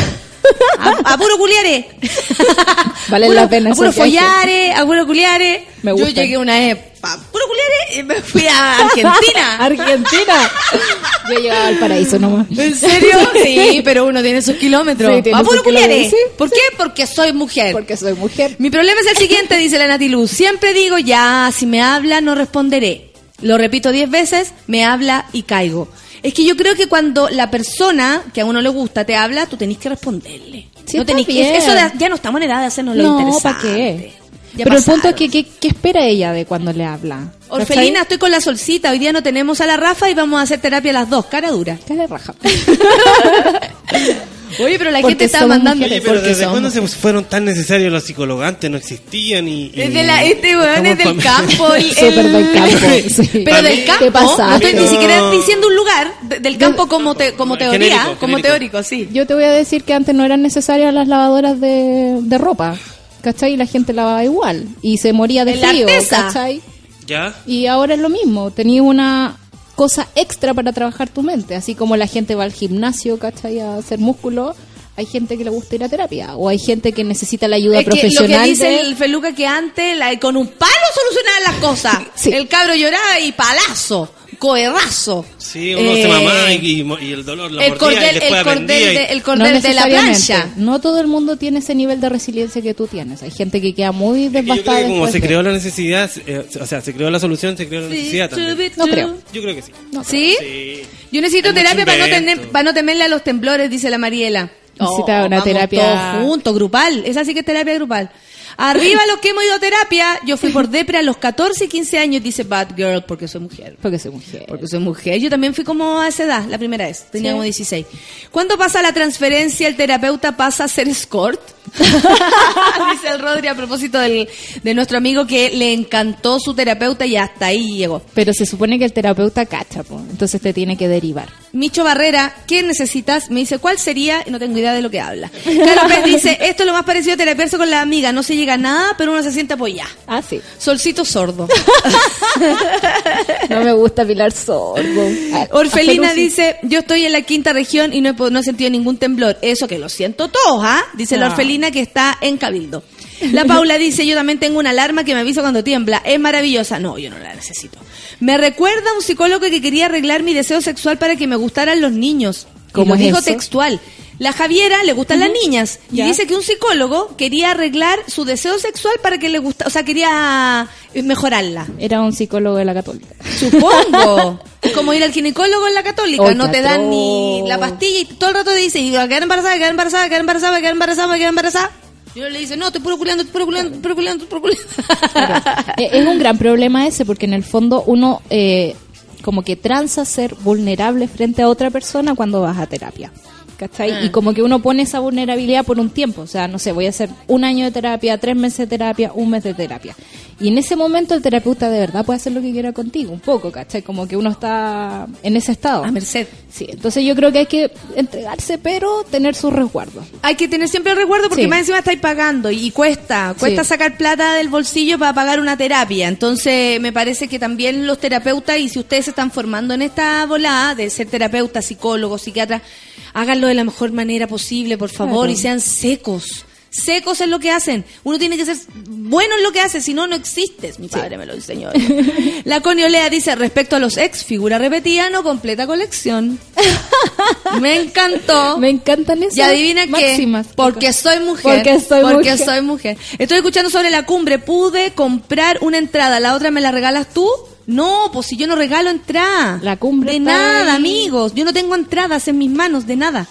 A, a puro culiare. <laughs> Vale la pena A puro ese viaje. follare, a puro culiare. Me Yo llegué una vez a puro culiare y me fui a Argentina. <laughs> Argentina. Yo llegaba al paraíso nomás. ¿En serio? <laughs> Sí, pero uno tiene sus kilómetros. Sí, tiene a puro culiare. sí. ¿Por qué? Porque soy mujer. Porque soy mujer. Mi problema es el siguiente, dice la Nati Luz. Siempre digo, ya, si me habla, no responderé. Lo repito diez veces, me habla y caigo. Es que yo creo que cuando la persona que a uno le gusta te habla, tú tenés que responderle. Sí, no tenés que- eso de- ya no estamos en edad de hacernos lo No, interesante. ¿para qué? Ya Pero el punto es que, ¿qué, qué espera ella de cuando le habla? Orfelina, estoy con la solcita. Hoy día no tenemos a la Rafa y vamos a hacer terapia las dos, cara dura. ¿Qué le raja? <laughs> Oye, pero la Porque gente está somos mandando. Oye, pero ¿desde cuándo se fueron tan necesarios los psicólogos? Antes no existían y... y- Es de la, este weón es del campo. el- <laughs> Súper el- del campo, <laughs> sí. Pero del campo. ¿Qué pasa? No estoy ni siquiera diciendo un lugar. de- del campo como, te, como teoría. Genérico, como genérico. teórico, sí. Yo te voy a decir que antes no eran necesarias las lavadoras de, de ropa. ¿Cachai? Y la gente lavaba igual. Y se moría de En la frío. artesa. ¿Cachai? ¿Ya? Y ahora es lo mismo. Tenías una cosa extra para trabajar tu mente. Así como la gente va al gimnasio, ¿cachai? A hacer músculo. Hay gente que le gusta ir a terapia. O hay gente que necesita la ayuda Es que lo que profesional. dice de- el Feluca que antes la- con un palo solucionaban las cosas. Sí. El cabro lloraba y palazo, coerrazo. Sí, uno Eh, se mamaba y, y el dolor la el mordía cordel, y después el cordel, de, el No cordel de la plancha. No todo el mundo tiene ese nivel de resiliencia que tú tienes. Hay gente que queda muy Es que Yo devastada. creo que como se creó la necesidad, eh, o sea, se creó la solución, se creó la necesidad también. No creo. Yo creo que sí. ¿Sí? Sí. Yo necesito Hay terapia para no, tener, para no temerle a los temblores, dice la Mariela. Necesita una vamos terapia- Todos juntos, grupal. Esa sí que es terapia grupal. Arriba los que hemos ido a terapia. Yo fui por depre a los 14 y 15 años, dice Bad Girl, porque soy mujer. Porque soy mujer. Porque soy mujer. Yo también fui como a esa edad, la primera vez. Tenía Sí. como 16. ¿Cuándo pasa la transferencia? ¿El terapeuta pasa a ser escort? <laughs> Dice el Rodri a propósito del, de nuestro amigo que le encantó su terapeuta y hasta ahí llegó. Pero se supone que el terapeuta cacha, entonces te tiene que derivar. Micho Barrera, ¿qué necesitas? Me dice, ¿cuál sería? No tengo idea de lo que habla. Carlos dice, esto es lo más parecido a terapiarse con la amiga. No se llega a nada, pero uno se siente apoyado. Ah, sí. Solcito sordo. <laughs> No me gusta Pilar Sordo. Orfelina dice, yo estoy en la quinta región y no he, no he sentido ningún temblor. Eso que lo siento todos, ¿ah? Dice la. Orfelina que está en Cabildo. La Paula dice, yo también tengo una alarma que me avisa cuando tiembla. Es maravillosa. No, yo no la necesito. Me recuerda a un psicólogo que quería arreglar mi deseo sexual para que me gustaran los niños. ¿Cómo ¿Cómo es dijo textual. La Javiera le gustan las niñas y dice que un psicólogo quería arreglar su deseo sexual para que le gusta, o sea, quería eh, mejorarla. Era un psicólogo de la católica. Supongo. <laughs> Como ir al ginecólogo en la católica. No te dan ni la pastilla y todo el rato te dicen, y va a quedar embarazada, va a quedar embarazada, va a quedar embarazada, va a quedar embarazada, quedar embarazada. Y uno le dice, no, estoy puro culiando, estoy puro culiando, estoy puro culiando, estoy puro culiando. Eh, es un gran problema ese porque en el fondo uno eh, como que transa ser vulnerable frente a otra persona cuando vas a terapia. ¿Cachai? Ah. Y como que uno pone esa vulnerabilidad por un tiempo. O sea, no sé, voy a hacer un año de terapia, tres meses de terapia, un mes de terapia. Y en ese momento el terapeuta de verdad puede hacer lo que quiera contigo, un poco, ¿cachai? Como que uno está en ese estado. A merced. Sí, entonces yo creo que hay que entregarse, pero tener su resguardo. Hay que tener siempre el recuerdo porque Sí. más encima estáis pagando y cuesta, cuesta Sí. sacar plata del bolsillo para pagar una terapia. Entonces me parece que también los terapeutas, y si ustedes se están formando en esta volada de ser terapeuta, psicólogo, psiquiatra, háganlo de la mejor manera posible, por favor, Claro. y sean secos. Secos es lo que hacen. Uno tiene que ser bueno en lo que hace, si no, no existes. Mi padre me lo enseñó. <laughs> La Coniolea dice, respecto a los ex, figura repetida, no completa colección. <laughs> Me encantó. Me encantan esas Y adivina qué, máximas. porque soy mujer. Porque soy Porque mujer. soy mujer. Estoy escuchando sobre la cumbre. Pude comprar una entrada. ¿La otra me la regalas tú? No, pues si yo no regalo entrada. La cumbre De nada, ahí. amigos. Yo no tengo entradas en mis manos, de nada.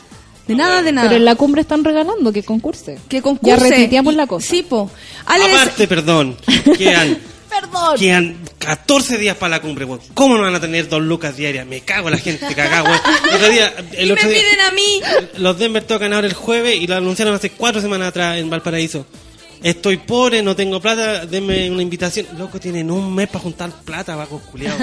De nada, de nada. Pero en la cumbre están regalando que concurse. Que concurse. Ya retuiteamos Y- la cosa. Sí, po. Aparte, perdón, quedan, <laughs> Perdón. quedan 14 días para la cumbre, weón. ¿Cómo no van a tener dos lucas diarias? Me cago en la gente cagada, weón. El otro día, el y otro me día, piden a mí. los Denver tocan ahora el jueves y lo anunciaron hace cuatro semanas atrás en Valparaíso. Estoy pobre, no tengo plata, denme una invitación. Loco, tienen un mes para juntar plata, vago culiado.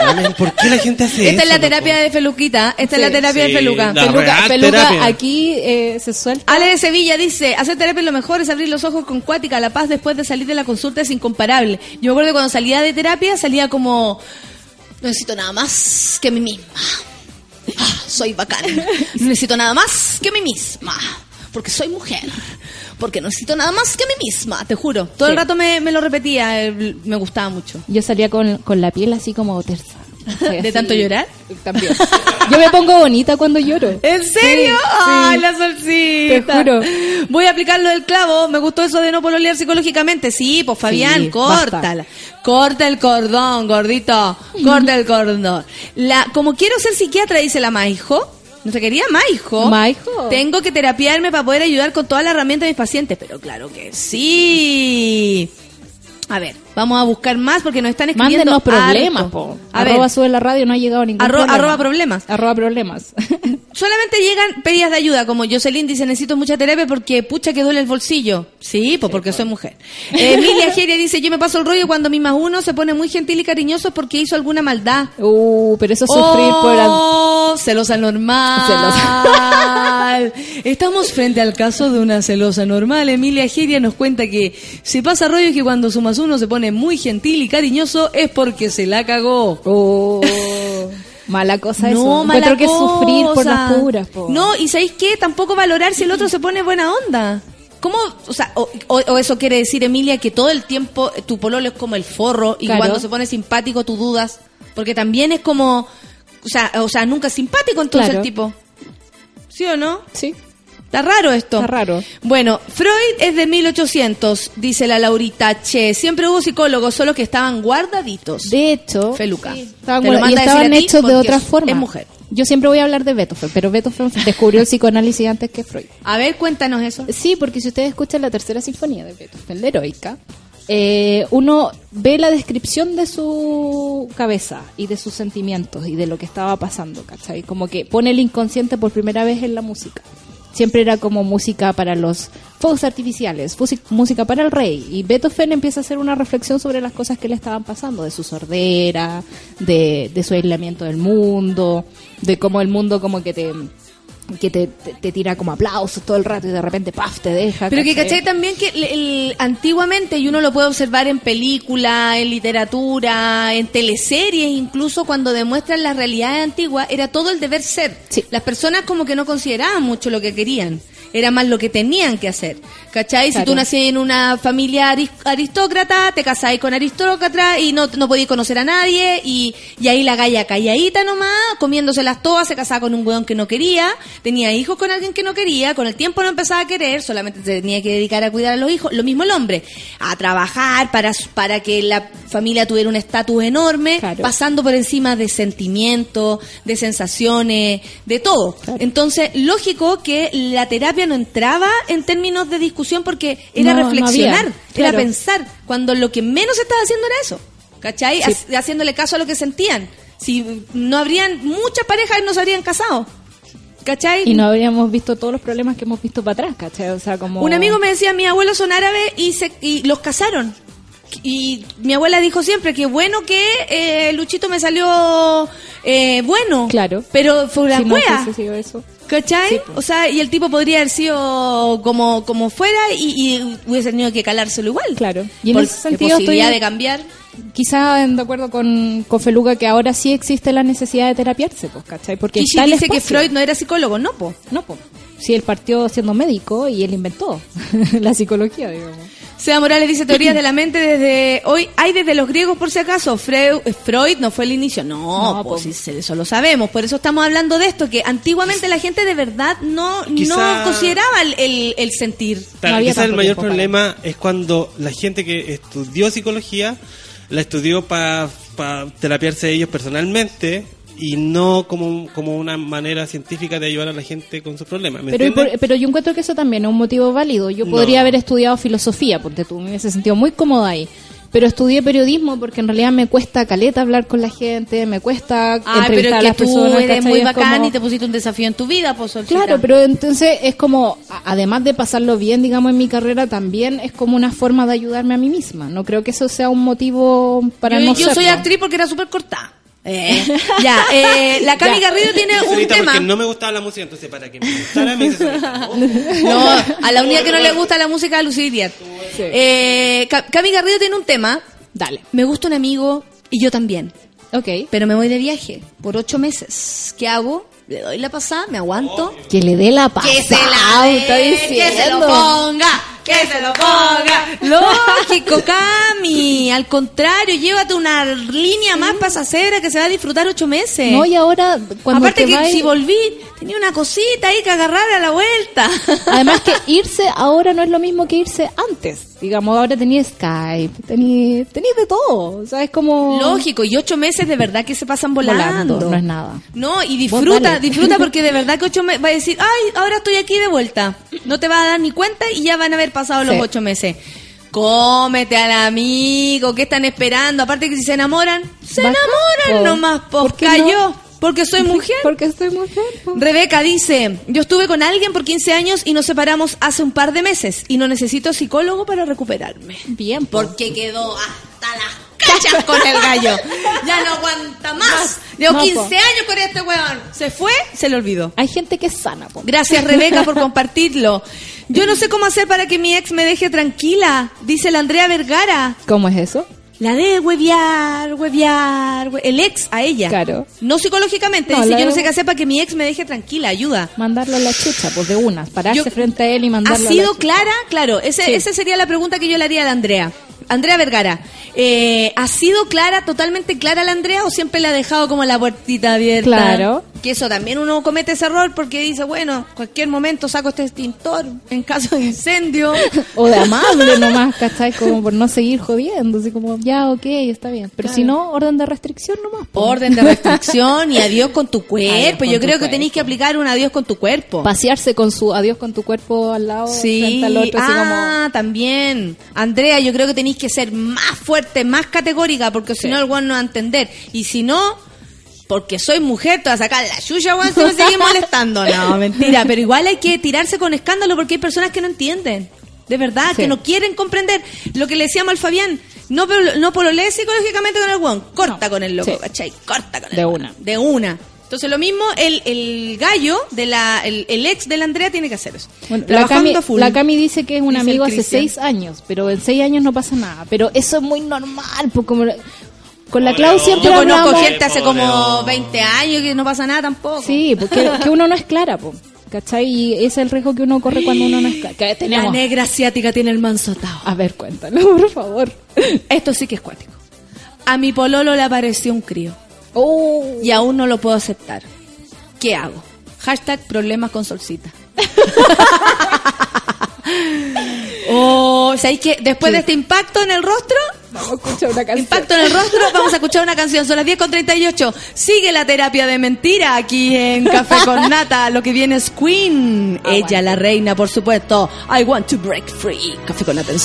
Amén, ¿Por qué la gente hace Esta eso? es la loco? terapia de Feluquita. Esta es la terapia Sí, de Feluca. la Peluca, real peluca terapia. aquí eh, se suelta. Ale de Sevilla dice, hacer terapia lo mejor es abrir los ojos con cuática, la paz después de salir de la consulta es incomparable. Yo me acuerdo que cuando salía de terapia salía como, no necesito nada más que mí misma. Ah, soy bacán. <laughs> No necesito nada más que mí misma. Porque soy mujer. Porque no necesito nada más que mí misma, te juro. Todo el rato me, me lo repetía, eh, me gustaba mucho. Yo salía con, con la piel así como tersa. <laughs> ¿De tanto llorar? También. Yo me pongo bonita cuando lloro. ¿En serio? Sí, Ay, la solcita. Te juro. Voy a aplicar lo del clavo. Me gustó eso de no pololear psicológicamente. Sí, pues Fabián, Sí, córtala. Corta el cordón, gordito. Corta el cordón. La, como quiero ser psiquiatra, dice la Maijo. ¿No se quería Maijo? Maijo. Tengo que terapiarme para poder ayudar con todas las herramientas de mis pacientes. Pero claro que sí. A ver, vamos a buscar más porque nos están escribiendo Mándenos problemas, po. A arroba ver, sube la radio, no ha llegado ningún Arro- problema. arroba problemas. Arroba problemas. <laughs> Solamente llegan pedidas de ayuda, como Jocelyn dice, necesito mucha terapia porque pucha que duele el bolsillo. Sí, pues porque soy mujer. Eh, <laughs> Emilia Geria dice, yo me paso el rollo cuando mi más uno se pone muy gentil y cariñoso porque hizo alguna maldad. uh, pero eso es sufrir por... la- Oh, celosa normal. <laughs> Estamos frente al caso de una celosa normal. Emilia Geria nos cuenta que se pasa rollo que cuando su más uno se pone muy gentil y cariñoso es porque se la cagó. Oh, mala cosa eso. No, mala Encuentro que es sufrir por las puras. po. No, y ¿sabéis qué? Tampoco valorar si el otro se pone buena onda. ¿Cómo? O sea, o, o- o eso quiere decir, Emilia, que todo el tiempo tu pololo es como el forro y Claro. cuando se pone simpático tú dudas. Porque también es como... O sea, o sea nunca es simpático entonces Claro. el tipo. ¿Sí o no? Sí, Está raro esto. está raro. Bueno, Freud es de 1800, dice la Laurita. Che, siempre hubo psicólogos, solo que estaban guardaditos. De hecho, Feluca. sí, estaban, Te lo manda estaban a hechos de otra forma. es mujer. Yo siempre voy a hablar de Beethoven, pero Beethoven <laughs> descubrió el psicoanálisis antes que Freud. A ver, cuéntanos eso. Sí, porque si ustedes escuchan la tercera sinfonía de Beethoven, la heroica, eh, uno ve la descripción de su cabeza y de sus sentimientos y de lo que estaba pasando, ¿cachai? Como que pone el inconsciente por primera vez en la música. Siempre era como música para los fuegos artificiales, música para el rey. Y Beethoven empieza a hacer una reflexión sobre las cosas que le estaban pasando, de su sordera, de, de su aislamiento del mundo, de cómo el mundo como que te que te, te- te tira como aplausos todo el rato y de repente paf te deja. Pero que cachai también que el- el- antiguamente, y uno lo puede observar en película, en literatura, en teleseries, incluso cuando demuestran las realidades antiguas, era todo el deber ser. Sí. Las personas como que no consideraban mucho lo que querían, era más lo que tenían que hacer. ¿Cachai? Si tú nacías en una familia aris- aristócrata, te casáis con aristócrata y no, no podías conocer a nadie, y, y ahí la galla calladita nomás, comiéndoselas todas, se casaba con un weón que no quería, tenía hijos con alguien que no quería, con el tiempo no empezaba a querer, solamente se tenía que dedicar a cuidar a los hijos. Lo mismo el hombre, a trabajar para, para que la familia tuviera un estatus enorme, Claro. pasando por encima de sentimientos, de sensaciones, de todo. Entonces, lógico que la terapia no entraba en términos de discusión porque era No, no reflexionar, era pensar, cuando lo que menos estaba haciendo era eso. ¿Cachai? Sí. Hac- Haciéndole caso a lo que sentían. Si no habrían, muchas parejas no se habrían casado. ¿Cachai? Y no habríamos visto todos los problemas que hemos visto para atrás, ¿cachai? O sea, como... Un amigo me decía, mis abuelos son árabes y, se, y los casaron. Y mi abuela dijo siempre que bueno que eh, Luchito me salió eh, bueno. Claro. Pero fue una Si no eso. ¿Cachai? Sí, pues. O sea, y el tipo podría haber sido como, como fuera y, y hubiese tenido que calárselo igual. Claro. Y en Por ese sentido posibilidad estoy- de cambiar. Quizá de acuerdo con, con Feluga que ahora sí existe la necesidad de terapiarse, pues, ¿cachai? Porque el dice que. Freud no era psicólogo, no, po. No, pues. Si él partió siendo médico y él inventó <laughs> la psicología, digamos. Sea Morales dice teorías de la mente desde hoy. Hay desde los griegos, por si acaso. Freud, Freud no fue el inicio. No, No, pues sí, eso lo sabemos. Por eso estamos hablando de esto, que antiguamente la gente de verdad no, Quizá- no consideraba el, el- el sentir. Claro, había quizás el mayor tiempo problema es cuando la gente que estudió psicología la estudió para terapiarse ellos personalmente y no como, como una manera científica de ayudar a la gente con sus problemas. ¿me Pero, por- pero yo encuentro que eso también es un motivo válido. Yo No. podría haber estudiado filosofía, porque tú me hubiese sentido muy cómoda ahí. Pero estudié periodismo porque en realidad me cuesta caleta hablar con la gente, me cuesta Ay, pero entrevistar es a que las tú personas. eres ¿cachai? muy bacán como- y te pusiste un desafío en tu vida, pues. Claro, pero entonces es como, a- además de pasarlo bien, digamos, en mi carrera, también es como una forma de ayudarme a mí misma. No creo que eso sea un motivo para yo, no yo soy serlo. actriz porque era súper cortada. Eh, ya, eh, la Cami Garrido tiene un tema. porque no me gustaba la música, entonces para que me gustara me "Oh". <laughs> No, a la única que no le gusta la música de Lucy. Eh, Ca- Cami Garrido tiene un tema. Dale. Me gusta un amigo y yo también. Ok. Pero me voy de viaje por ocho meses. ¿Qué hago? Le doy la pasada, me aguanto. Que le dé la paz. Que se la dé, que se lo ponga, que se lo ponga. Lógico, Cami. Al contrario, llévate una línea más pasajera que se va a disfrutar ocho meses. No, y ahora, cuando Aparte te que vas- si volví, tenía una cosita ahí que agarrar a la vuelta. Además que <laughs> irse ahora no es lo mismo que irse antes. Digamos, ahora tenía Skype, tenía, tenía de todo. O sea, es como... Lógico, y ocho meses de verdad que se pasan volando. Volando, no es nada. No, y disfruta, disfruta porque de <laughs> verdad que ocho meses va a decir, ay, ahora estoy aquí de vuelta. No te va a dar ni cuenta y ya van a haber pasado los Sí. ocho meses. Cómete al amigo, ¿qué están esperando? Aparte que si se enamoran, se enamoran po. nomás, pues ¿Por cayó, no? porque soy <laughs> mujer. Porque estoy mujer. po. Rebeca dice, yo estuve con alguien por 15 años y nos separamos hace un par de meses y no necesito psicólogo para recuperarme. Bien, po. Porque quedó hasta las cachas <laughs> con el gallo. Ya no aguanta más. Llevo No, 15 po. años con este weón. Se fue, se le olvidó. Hay gente que es sana, po. Gracias Rebeca por <laughs> compartirlo. Yo no sé cómo hacer para que mi ex me deje tranquila, dice la Andrea Vergara. ¿Cómo es eso? La de huevear, huevear, hue- el ex a ella. Claro. No psicológicamente, No, dice, yo no sé qué hacer para que mi ex me deje tranquila, ayuda. Mandarlo a la chucha, pues de una. Pararse Yo- frente a él y ¿Ha mandarlo a la sido clara? Claro, ese, Sí. esa sería la pregunta que yo le haría a la Andrea. Andrea Vergara, eh, ¿ha sido clara, totalmente clara la Andrea o siempre le ha dejado como la puertita abierta? Claro. Que eso también uno comete ese error porque dice, bueno, cualquier momento saco este extintor en caso de incendio. O de amable nomás, ¿cachai? Como por no seguir jodiendo. Así como, ya, ok, está bien. Pero si no, orden de restricción nomás. po. Orden de restricción y adiós con tu <laughs> cuerpo. con Yo tu creo que tenéis que aplicar un adiós con tu cuerpo. Pasearse con su adiós con tu cuerpo al lado, Sí, frente al otro, así ah, también. Andrea, yo creo que tenéis que ser más fuerte, más categórica, porque si no el weón no va a entender. Y si no, porque soy mujer, te vas a sacar la chucha, weón, si me seguís <laughs> molestando. No, mentira, pero igual hay que tirarse con escándalo porque hay personas que no entienden. De verdad, Sí. que no quieren comprender lo que le decíamos al Fabián. No, no pololee psicológicamente con el weón, corta No. con el loco, Sí. ¿cachai? Corta con el De una. De una. Entonces lo mismo, el, el gallo, de la, el, el ex de la Andrea tiene que hacer eso. Bueno, la, Trabajando Cami, a full. la Cami dice que es un amigo hace seis años, pero en seis años no pasa nada. Pero eso es muy normal, pues como la- con la Clau siempre Yo conozco hablamos... gente hace como hombre. 20 años que no pasa nada tampoco. Sí, porque <laughs> que uno no es clara, pues. ¿Cachai? Y ese es el riesgo que uno corre cuando uno no es clara. Que La negra asiática tiene el manso atado. A ver, cuéntalo, <laughs> por favor. Esto sí que es cuático. A mi pololo le apareció un crío Oh, y aún no lo puedo aceptar. ¿Qué hago? Hashtag problemas con solcita. <laughs> oh, ¿sabéis que después de este impacto en el rostro, vamos a escuchar una canción. impacto en el rostro, <laughs> vamos a escuchar una canción. Son las 10 con 38. Sigue la terapia de mentira aquí en Café con <laughs> Nata. Lo que viene es Queen. Ella, la reina, por supuesto. I want to break free. Café con Nata en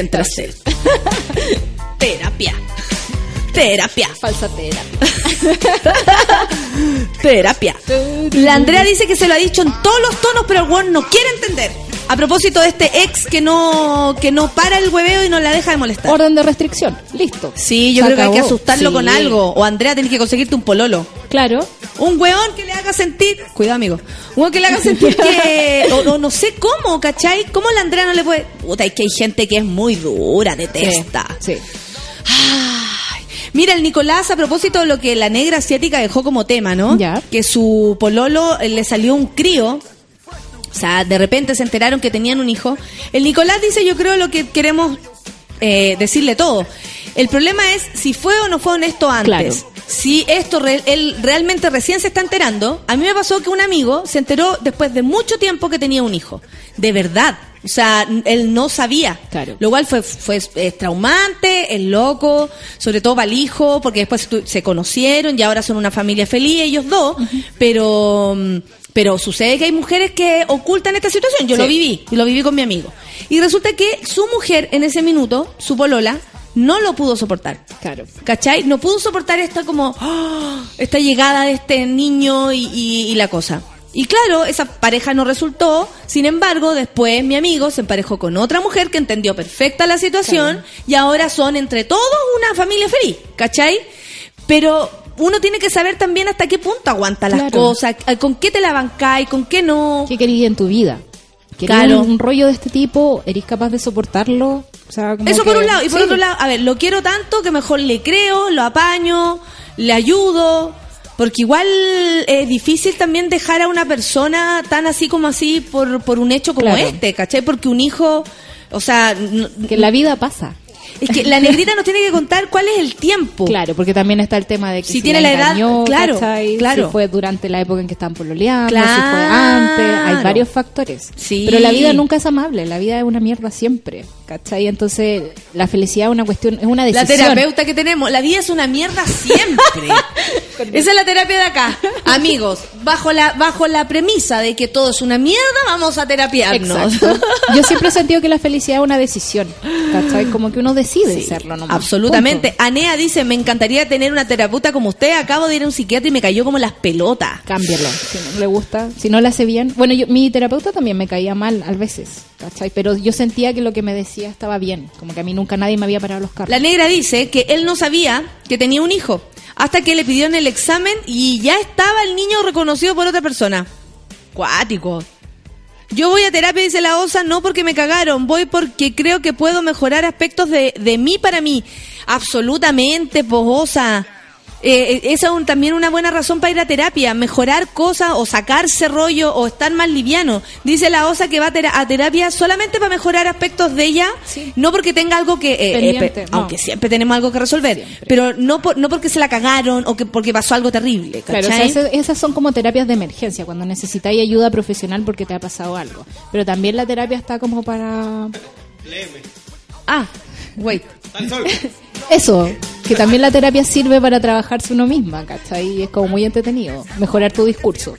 Tentaste. <laughs> Terapia. Terapia. Falsa terapia. <laughs> Terapia. La Andrea dice que se lo ha dicho en todos los tonos, pero el weón no quiere entender. A propósito de este ex que no que no para el hueveo y no la deja de molestar. Orden de restricción. Listo. Sí, yo Se creo que hay que asustarlo Sí. con algo. O Andrea, tienes que conseguirte un pololo. Claro. Un weón que le haga sentir. Cuidado, amigo. Un weón que le haga sentir <laughs> que. O, o no sé cómo, ¿cachai? ¿Cómo la Andrea no le puede.? Puta, es que hay gente que es muy dura, detesta. Sí. Ay, Mira, el Nicolás, a propósito de lo que la negra asiática dejó como tema, ¿no? Ya. Que su pololo eh, le salió un crío. O sea, de repente se enteraron que tenían un hijo. El Nicolás dice, yo creo lo que queremos eh, decirle todo. El problema es si fue o no fue honesto antes. Claro. Si esto re- él realmente recién se está enterando. A mí me pasó que un amigo se enteró después de mucho tiempo que tenía un hijo. De verdad. O sea, él no sabía. Claro. Lo cual fue, fue traumante, es loco, sobre todo para el hijo, porque después se conocieron y ahora son una familia feliz ellos dos, pero mm, pero sucede que hay mujeres que ocultan esta situación. Yo Sí. lo viví, y lo viví con mi amigo. Y resulta que su mujer en ese minuto, su polola, no lo pudo soportar. Claro. ¿Cachai? No pudo soportar esta como ¡ah! esta llegada de este niño y, y- y la cosa. Y claro, esa pareja no resultó. Sin embargo, después mi amigo se emparejó con otra mujer que entendió perfecta la situación y ahora son entre todos una familia feliz, ¿cachai? Pero uno tiene que saber también hasta qué punto aguanta las cosas, con qué te la bancáis, con qué no. ¿Qué querías en tu vida? ¿Querías Claro. un, un rollo de este tipo? ¿Eres capaz de soportarlo? O sea, como Eso por que- un lado. Y por Sí. otro lado, a ver, lo quiero tanto que mejor le creo, lo apaño, le ayudo. Porque igual es difícil también dejar a una persona tan así como así por, por un hecho como Claro. este, ¿cachai? Porque un hijo, o sea, Que la vida pasa. Es que la negrita nos tiene que contar cuál es el tiempo. Claro, porque también está el tema de que Si tiene la edad, claro, ¿cachai? claro. Si fue durante la época en que estaban pololeando, si fue Claro. antes, hay varios factores. Sí. Pero la vida nunca es amable, la vida es una mierda siempre, ¿cachai? Entonces, la felicidad es una cuestión, es una La decisión. terapeuta que tenemos, la vida es una mierda siempre. <laughs> Esa es la terapia de acá. Amigos, bajo la bajo la premisa de que todo es una mierda, vamos a terapiarnos. Exacto. Yo siempre he sentido que la felicidad es una decisión, ¿cachai? Como que uno decide Sí, serlo nomás. Absolutamente. Punto. Anea dice, me encantaría tener una terapeuta como usted. Acabo de ir a un psiquiatra y me cayó como las pelotas. Cámbialo, si no le gusta, si no le hace bien. Bueno, yo, mi terapeuta también me caía mal a veces, ¿cachai? Pero yo sentía que lo que me decía estaba bien, como que a mí nunca nadie me había parado los carros. La negra dice que él no sabía que tenía un hijo hasta que le pidieron el examen y ya estaba el niño reconocido por otra persona. Cuático. Yo voy a terapia, dice la OSA, no porque me cagaron, voy porque creo que puedo mejorar aspectos de, de mí para mí. Absolutamente, pues OSA. Eh, eh, esa es un- también una buena razón para ir a terapia, mejorar cosas o sacarse rollo o estar más liviano. Dice la OSA que va a, tera- a terapia solamente para mejorar aspectos de ella, Sí. no porque tenga algo que... eh, eh, no. Aunque siempre tenemos algo que resolver, Siempre. pero no, por- no porque se la cagaron o que porque pasó algo terrible. Claro, esas son como terapias de emergencia, cuando necesitáis ayuda profesional porque te ha pasado algo. Pero también la terapia está como para... Ah, wait. <laughs> Eso, que también la terapia sirve para trabajarse uno misma, ¿cachai? Y es como muy entretenido, mejorar tu discurso.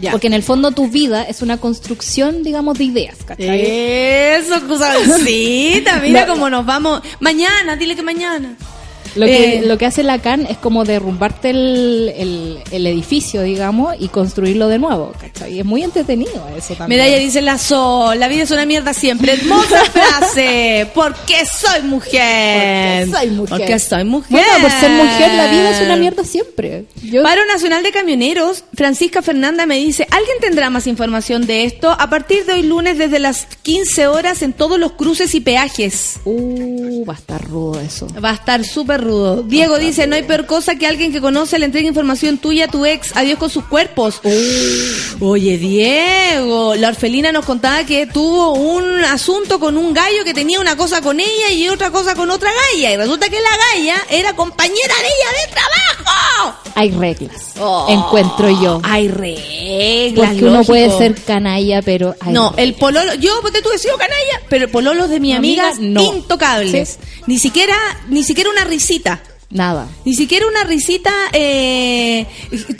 Ya. Porque en el fondo tu vida es una construcción, digamos, de ideas, ¿cachai? Eso, cosita. Mira cómo nos vamos. Mañana, dile que mañana. Lo que, Eh, lo que hace Lacan es como derrumbarte el, el, el edificio, digamos, y construirlo de nuevo, ¿cachai? Y es muy entretenido eso también. Medalla dice la sol, la vida es una mierda siempre. Hermosa <laughs> frase. Porque soy mujer. Porque soy mujer. Porque soy mujer. Bueno, por ser mujer la vida es una mierda siempre. Yo, Paro Nacional de Camioneros, Francisca Fernanda me dice, ¿alguien tendrá más información de esto? A partir de hoy lunes desde las 15 horas en todos los cruces y peajes. Uh, va a estar rudo eso. Va a estar súper rudo. Diego dice, no hay peor cosa que alguien que conoce le entregue información tuya a tu ex. Adiós con sus cuerpos. Oye, Diego, la orfelina nos contaba que tuvo un asunto con un gallo que tenía una cosa con ella y otra cosa con otra galla. Y resulta que la galla era compañera de ella de trabajo. Hay reglas. Oh. Encuentro yo. Hay reglas. Porque uno lógico. puede ser canalla, pero hay No, reglas. el pololo, yo pues, tú he sido canalla, pero el pololo de mi Amiga, amiga, no. intocables. Ni siquiera, ni siquiera una risita. Nada. Ni siquiera una risita eh,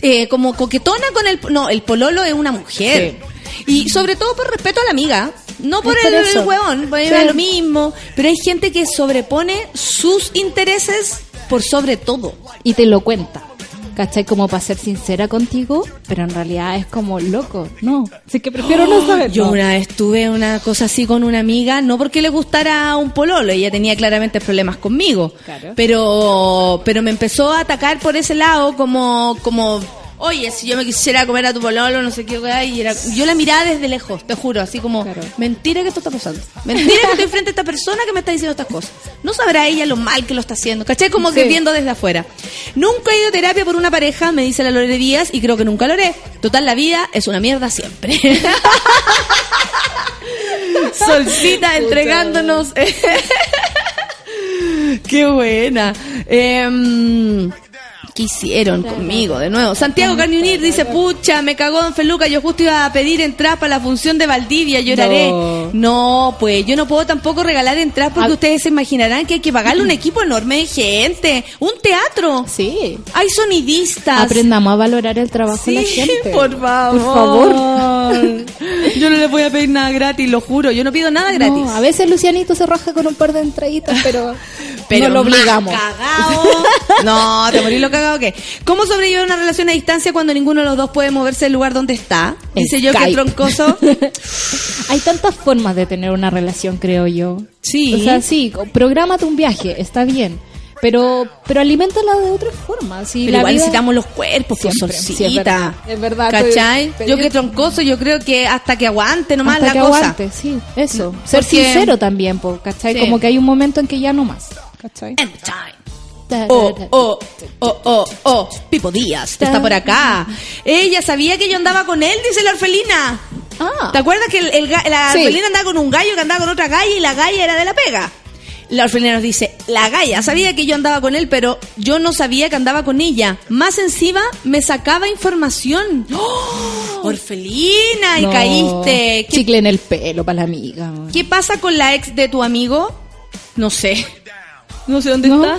eh, como coquetona con el... No, el pololo es una mujer. Y sobre todo por respeto a la amiga. No por el, huevón, porque Sí. lo mismo. Pero hay gente que sobrepone sus intereses por sobre todo. Y te lo cuenta. ¿Cachai? Como para ser sincera contigo, pero en realidad es como loco. No. Así que prefiero no saber. Yo una vez tuve una cosa así con una amiga, no porque le gustara un pololo, ella tenía claramente problemas conmigo, Claro. pero pero me empezó a atacar por ese lado como como Oye, si yo me quisiera comer a tu pololo, no sé qué, weá", y era, yo la miraba desde lejos, te juro, así como, Claro. mentira que esto está pasando. Mentira que estoy frente a esta persona que me está diciendo estas cosas. No sabrá ella lo mal que lo está haciendo, ¿cachai? Como que viendo desde afuera. Nunca he ido a terapia por una pareja, me dice la Lore Díaz, y creo que nunca lo haré. Total, la vida es una mierda siempre. <laughs> Solcita entregándonos. <laughs> Qué buena. Em, ¿Qué hicieron conmigo de nuevo? Santiago Carniunir dice, pucha, me cagó Don Feluca, yo justo iba a pedir entradas para la función de Valdivia, lloraré. No. No, pues yo no puedo tampoco regalar entradas porque Ah. ustedes se imaginarán que hay que pagarle un <clears throat> equipo enorme de gente, un teatro. Sí. Hay sonidistas. Aprendamos a valorar el trabajo de la gente. <laughs> por favor. Por favor. <laughs> Yo no les voy a pedir nada gratis, lo juro. Yo no pido nada gratis. No, a veces Lucianito se raja con un par de entraditas, pero, <laughs> Pero no lo obligamos. cagao. No, te morí lo cagado que. ¿Cómo sobrellevar una relación a distancia cuando ninguno de los dos puede moverse del lugar donde está? Dice yo que Skype. troncoso. <laughs> Hay tantas formas de tener una relación, creo yo. Sí. O sea, sí, prográmate un viaje, está bien. Pero, pero aliméntala de otra forma. Si Pero la igual vida- necesitamos los cuerpos, pues Siempre, sí, es verdad, es verdad, ¿Cachai? yo que troncoso, yo creo que hasta que aguante nomás hasta la que cosa. aguante, sí, eso. Ser Porque- sincero también, po, ¿cachai? Sí. Como que hay un momento en que ya no más, ¿cachai? Oh, oh, oh, oh, oh, Pipo Díaz, está por acá. Ella sabía que yo andaba con él, dice la orfelina. Ah, ¿Te acuerdas que el, el ga- la Sí. orfelina andaba con un gallo que andaba con otra galla y la galla era de la pega? La orfelina nos dice, la galla sabía que yo andaba con él, pero yo no sabía que andaba con ella. Más encima me sacaba información. ¡Oh! Orfelina, y no. caíste. ¿Qué, Chicle en el pelo para la amiga. qué pasa con la ex de tu amigo? No sé. No sé dónde No, está.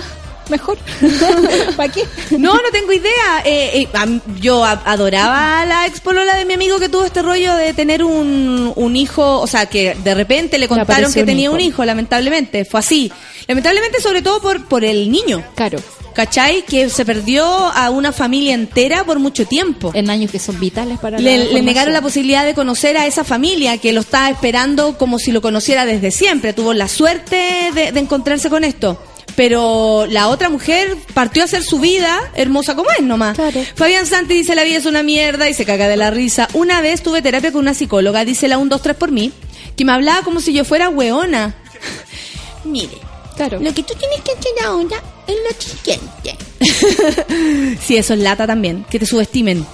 Mejor. <laughs> ¿Para qué? No, no tengo idea. Eh, eh, yo adoraba a la ex polola de mi amigo que tuvo este rollo de tener un, un hijo, o sea, que de repente le contaron que un tenía hijo. un hijo, lamentablemente. Fue así. Lamentablemente, sobre todo por, por el niño. Claro, ¿Cachai? Que se perdió a una familia entera por mucho tiempo. en años que son vitales para la Le, le negaron la posibilidad de conocer a esa familia que lo estaba esperando como si lo conociera desde siempre. Tuvo la suerte de, de encontrarse con esto. Pero la otra mujer partió a hacer su vida hermosa como es nomás. Claro. Fabián Santi dice la vida es una mierda y se caga de la risa. Una vez tuve terapia con una psicóloga, dice la 1, 2, 3 por mí, que me hablaba como si yo fuera weona. <laughs> Mire, Claro. lo que tú tienes que hacer ahora es lo siguiente. <laughs> sí, eso es lata también, que te subestimen.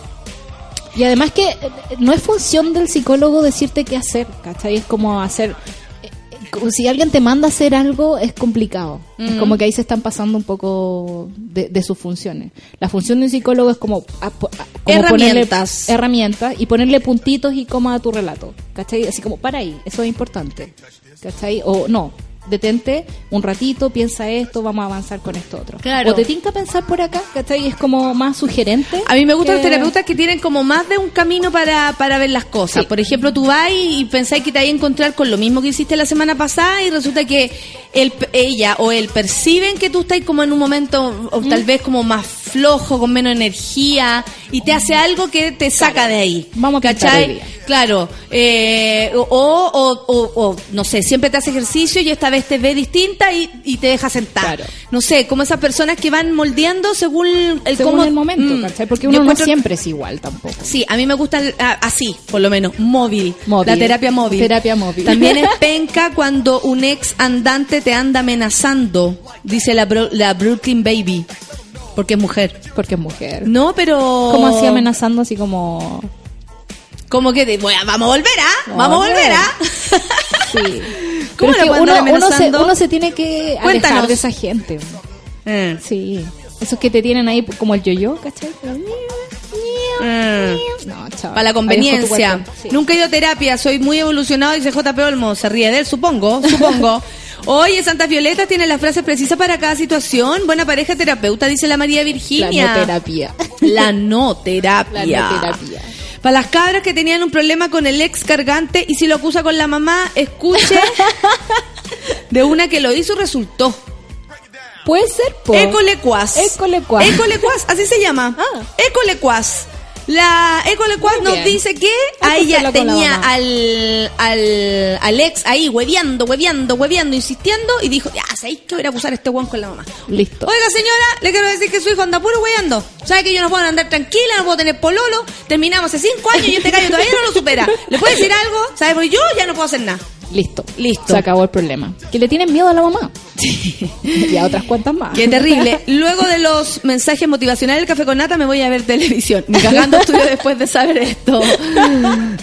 Y además que eh, no es función del psicólogo decirte qué hacer, ¿cachai? Es como hacer... Si alguien te manda a hacer algo, es complicado. Es como que ahí se están pasando un poco de, de sus funciones. La función de un psicólogo es como, a- po- a- como Herramientas. ponerle herramientas y ponerle puntitos y coma a tu relato. ¿Cachai? Así como, para ahí, eso es importante. ¿Cachai? O no, detente un ratito, piensa esto, vamos a avanzar con esto otro. Claro. O te tinca pensar por acá, ¿cachai? Es como más sugerente. A mí me gustan los que- terapeutas que tienen como más de un camino para, para ver las cosas. Sí. Por ejemplo, tú vas y, y pensáis que te vas a encontrar con lo mismo que hiciste la semana pasada y resulta que él, ella o él perciben que tú estás como en un momento, o ¿Mm? tal vez como más flojo, con menos energía, y te hace algo que te saca de ahí. Vamos a ¿Cachai? Claro, eh, o, o, o- o, no sé, siempre te hace ejercicio y esta vez te ve distinta y, y te deja sentar. Claro. No sé, como esas personas que van moldeando según el, Según cómo- el momento, Mm. ¿cachai? Porque uno no siempre es igual tampoco. Sí, a mí me gusta el- así, por lo menos, móvil. Móvil. La terapia móvil. Terapia móvil. También es <laughs> penca cuando un ex andante te anda amenazando, dice la, la Brooklyn Baby, porque es mujer. Porque es mujer. No, pero... Como así amenazando, así como... Como que, de, "Bueno, vamos a volver, ¿ah? Vamos a volver, ¿ah? <laughs> Sí. <laughs> ¿Cómo pueden uno, uno, se, uno se tiene que alejar Cuéntanos. de esa gente. Eh, Sí. Esos que te tienen ahí como el yo-yo, ¿cachai? eh. No. Para la conveniencia. Sí. Nunca he ido a terapia, soy muy evolucionado, dice JP Olmo. Se ríe de él, supongo, supongo. <laughs> Oye, Santa Violeta tiene las frases precisas para cada situación. Buena pareja terapeuta, dice la María La Virginia. no terapia. <laughs> La no terapia. La no terapia. Para las cabras que tenían un problema con el ex cargante y si lo acusa con la mamá, escuche <laughs> de una que lo hizo resultó. Puede ser, po. Ecolecuas. Ecolecuas. Ecolecuas, así se llama. Ah. La Ecolecuas Muy nos dice que a ella tenía al, al, al ex ahí hueveando, hueveando, hueveando, insistiendo y dijo, ya, ¿sabéis que voy a acusar a este guan con la mamá? Listo. Oiga, señora, le quiero decir que su hijo anda puro hueveando. ¿Sabe que yo no puedo andar tranquila, no puedo tener pololo? Terminamos hace cinco años y este gallo todavía no lo supera. ¿Le puede decir algo? ¿Sabe? Porque yo ya no puedo hacer nada. Listo. Listo. Se acabó el problema. Que le tienen miedo a la mamá. <laughs> y a otras cuantas más. Qué terrible. Luego de los mensajes motivacionales del café con nata me voy a ver televisión. <laughs> Ni cagando estudio después de saber esto.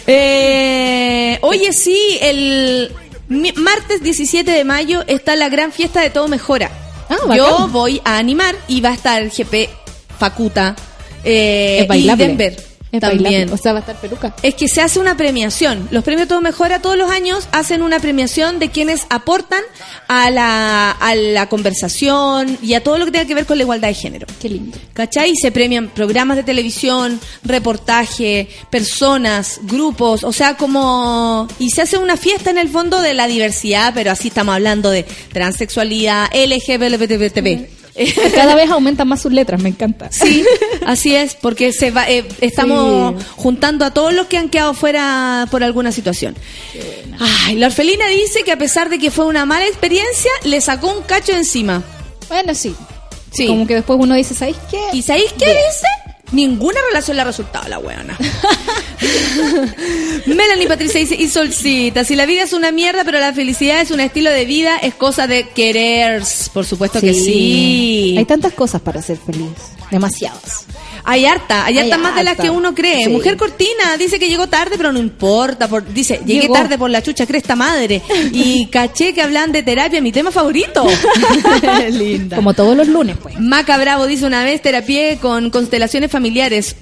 Eh, oye, sí, el martes 17 de mayo está la gran fiesta de Todo Mejora. Ah, Yo voy a animar y va a estar el GP Facuta eh, es y. Denver Es también. O sea, va a estar peluca. Es que se hace una premiación. Los premios Todo Mejora todos los años hacen una premiación de quienes aportan a la, a la conversación y a todo lo que tenga que ver con la igualdad de género. Qué lindo. ¿Cachai? Y se premian programas de televisión, reportaje, personas, grupos, o sea, como... Y se hace una fiesta en el fondo de la diversidad, pero así estamos hablando de transexualidad, LGBTB. <laughs> Cada vez aumentan más sus letras, me encanta. Sí, <laughs> así es, porque se va, eh, estamos Sí. juntando a todos los que han quedado fuera por alguna situación. Ay, la orfelina dice que a pesar de que fue una mala experiencia, le sacó un cacho encima. Bueno, sí. Sí. Como que después uno dice, ¿sabéis qué? ¿Y sabéis qué dice? Ninguna relación le ha resultado a la weona. <laughs> Melanie Patricia dice, y Solcita, si la vida es una mierda, pero la felicidad es un estilo de vida, es cosa de querer. Por supuesto que sí. Hay tantas cosas para ser feliz. Demasiadas. Hay harta, hay Hay harta más de las que uno cree. Sí. Mujer Cortina dice que llegó tarde, pero no importa. Por, dice, llegué Llegó. tarde por la chucha cresta madre. Y <laughs> caché que hablan de terapia, mi tema favorito. <laughs> Linda. Como todos los lunes, pues. Maca Bravo dice una vez terapié con constelaciones familiares.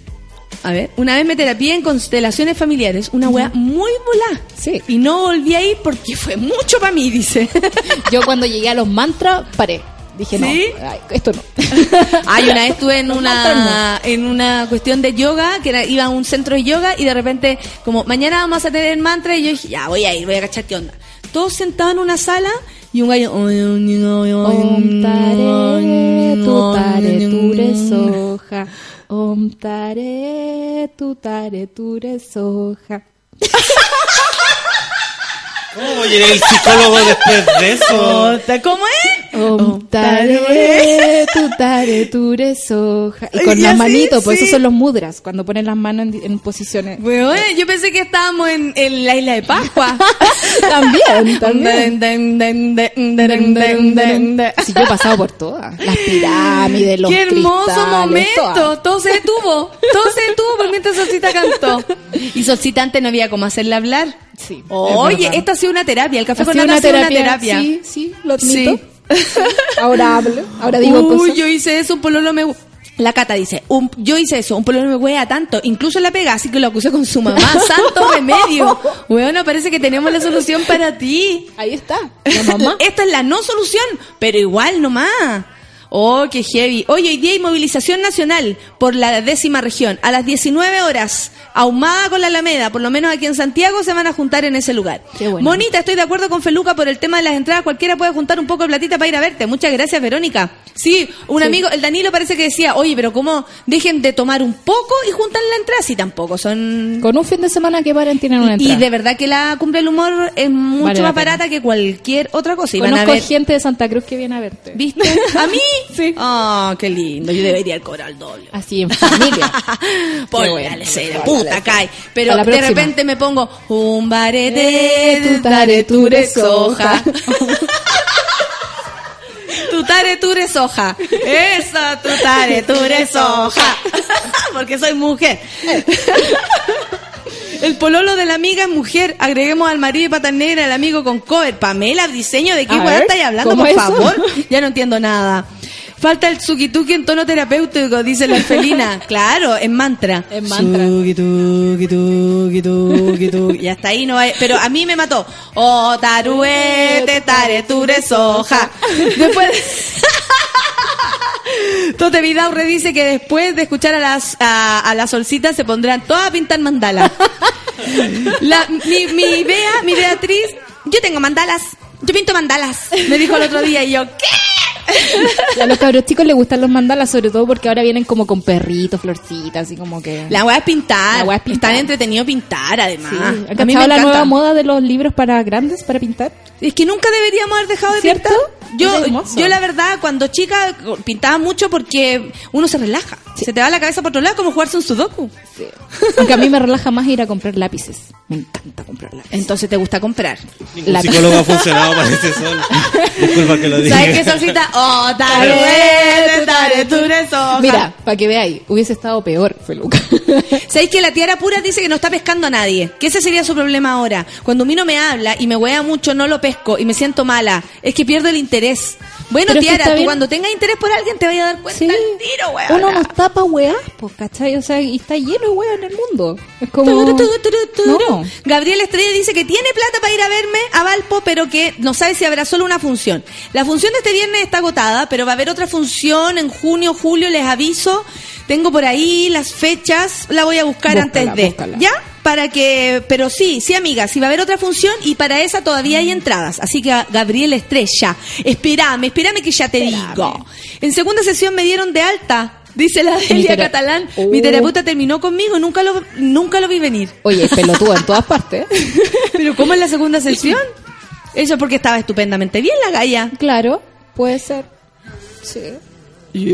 A ver, una vez me terapié en constelaciones familiares, una wea muy volá. Sí. Y no volví a ir porque fue mucho para mí, dice. <laughs> Yo cuando llegué a los mantras, paré. Dije, no, ¿Sí? ay, esto no. <laughs> Ay, una vez estuve en una en una cuestión de yoga, que era, iba a un centro de yoga y de repente, como mañana vamos a tener mantra, y yo dije, ya voy a ir, voy a cachar qué onda. Todos sentados en una sala y un gallo. Om tare, tu tare, ture soja. Om tare, tu tare, ture soja. ¿Cómo voy a ir el psicólogo después de eso? ¿Cómo es? Om tare, tu tare, ture soja. Y con Y las manitos, pues sí. esos son los mudras, cuando ponen las manos en, en posiciones. Weón, yo pensé que estábamos en, en la isla de Pascua. <laughs> también, <laughs> también. Qué Si yo he pasado por todas. Las pirámides, los hermoso cristales, momento. todas. Todo se detuvo. Todo se detuvo por mientras Solcita cantó. Y Solcita antes no había cómo hacerle hablar. Sí, es Oye, verdad. esto ha sido una terapia. El café Ha con sido nata ha sido una terapia. Sí, sí, lo Sí. Ahora hablo, ahora digo Uy, cosas. yo hice eso, un pololo me... La Cata dice, un- yo hice eso, un pololo me wea tanto, incluso la pega, así que lo acusé con su mamá. <laughs> ¡Santo remedio! Bueno, parece que tenemos la solución para ti. Ahí está, la mamá. Esta es la no solución, pero igual nomás. Oh, qué heavy. Oye, hoy día hay movilización nacional por la décima región. A las 19 horas, ahumada con la Alameda, por lo menos aquí en Santiago, se van a juntar en ese lugar. Qué bueno. Monita, estoy de acuerdo con Feluca por el tema de las entradas. Cualquiera puede juntar un poco de platita para ir a verte. Muchas gracias, Verónica. Sí, un Sí. amigo, el Danilo parece que decía, oye, pero ¿cómo dejen de tomar un poco y juntan la entrada? Si tampoco, son... Con un fin de semana que paren tienen una Y entrada. de verdad que la cumbre del humor es mucho Vale más barata que cualquier otra cosa. Y van a Conozco ver... gente de Santa Cruz que viene a verte. ¿Viste? ¿A mí? Sí. Oh, qué lindo. Yo debería cobrar el doble. Así en familia. <laughs> Por bueno. la lecera, puta, cae. Pero de próxima. repente me pongo un barete, Eh, tu tare, tu re soja. <laughs> Tu tare, tu re soja. Eso, tu tare, tu re soja. <laughs> Porque soy mujer. El pololo de la amiga es mujer. Agreguemos al marido de patas negras, el amigo con cover. Pamela, diseño de qué weá estáis hablando, ¿cómo por eso? favor. Ya no entiendo nada. Falta el tsukituki en tono terapéutico, dice la felina. <laughs> Claro, en mantra. En mantra. Tsukituki, tuki, tuki, tuki. Y hasta ahí no hay. Pero a mí me mató. Oh, taruete, tare, ture, soja. Después. <laughs> Tote Vidaurre dice que después de escuchar a las a, a las solcitas se pondrán todas a pintar mandalas. <laughs> La, mi, mi Bea, mi Beatriz, yo tengo mandalas. Yo pinto mandalas. Me dijo el otro día y yo, ¿qué? <laughs> A los cabros chicos les gustan los mandalas, sobre todo porque ahora vienen como con perritos, florcitas, así como que... La weá es pintar. La weá es pintar. Tan entretenido pintar, además. Sí. a ¿Has mí me cachado la encanta. nueva moda de los libros para grandes, para pintar? Es que nunca deberíamos haber dejado de ¿Cierto? pintar. Yo, yo la verdad, cuando chica pintaba mucho porque uno se relaja. Se te va la cabeza por otro lado como jugarse un sudoku. Aunque a mí me relaja más ir a comprar lápices. Me encanta comprar lápices. Entonces te gusta comprar. Ningún psicólogo ha funcionado para ese sol. <laughs> Disculpa que lo diga. ¿Sabes qué, Solcita? Oh, tare, ture, soja. Mira, para que veáis, hubiese estado peor, Feluca. <laughs> ¿Sabéis que la tiara pura dice que no está pescando a nadie? Que ese sería su problema ahora. Cuando Mino me habla y me huea mucho, no lo pesco y me siento mala. Es que pierdo el interés. Bueno, Pero tiara, tú bien. cuando tengas interés por alguien te vayas a dar cuenta Sí. al tiro, weá. Uno no está pa' weá, pues, ¿cachai? O sea, y está lleno de weá en el mundo. Es como... Turu, turu, turu. No. Gabriel Estrella dice que tiene plata para ir a verme a Valpo, pero que no sabe si habrá solo una función. La función de este viernes está agotada, pero va a haber otra función en junio, julio, les aviso. Tengo por ahí las fechas, la voy a buscar Búscala, antes de. búscala. ¿Ya? Para que, pero sí, sí, amiga, sí va a haber otra función y para esa todavía hay entradas. Así que, Gabriel Estrella, espérame, espérame que ya te digo. En segunda sesión me dieron de alta, dice la Delia Catalán. Oh. Mi terapeuta terminó conmigo nunca lo, nunca lo vi venir. Oye, <laughs> pelotudo en todas partes. Pero ¿cómo en la segunda sesión? Eso porque estaba estupendamente bien la galla. claro, puede ser. Sí. <laughs>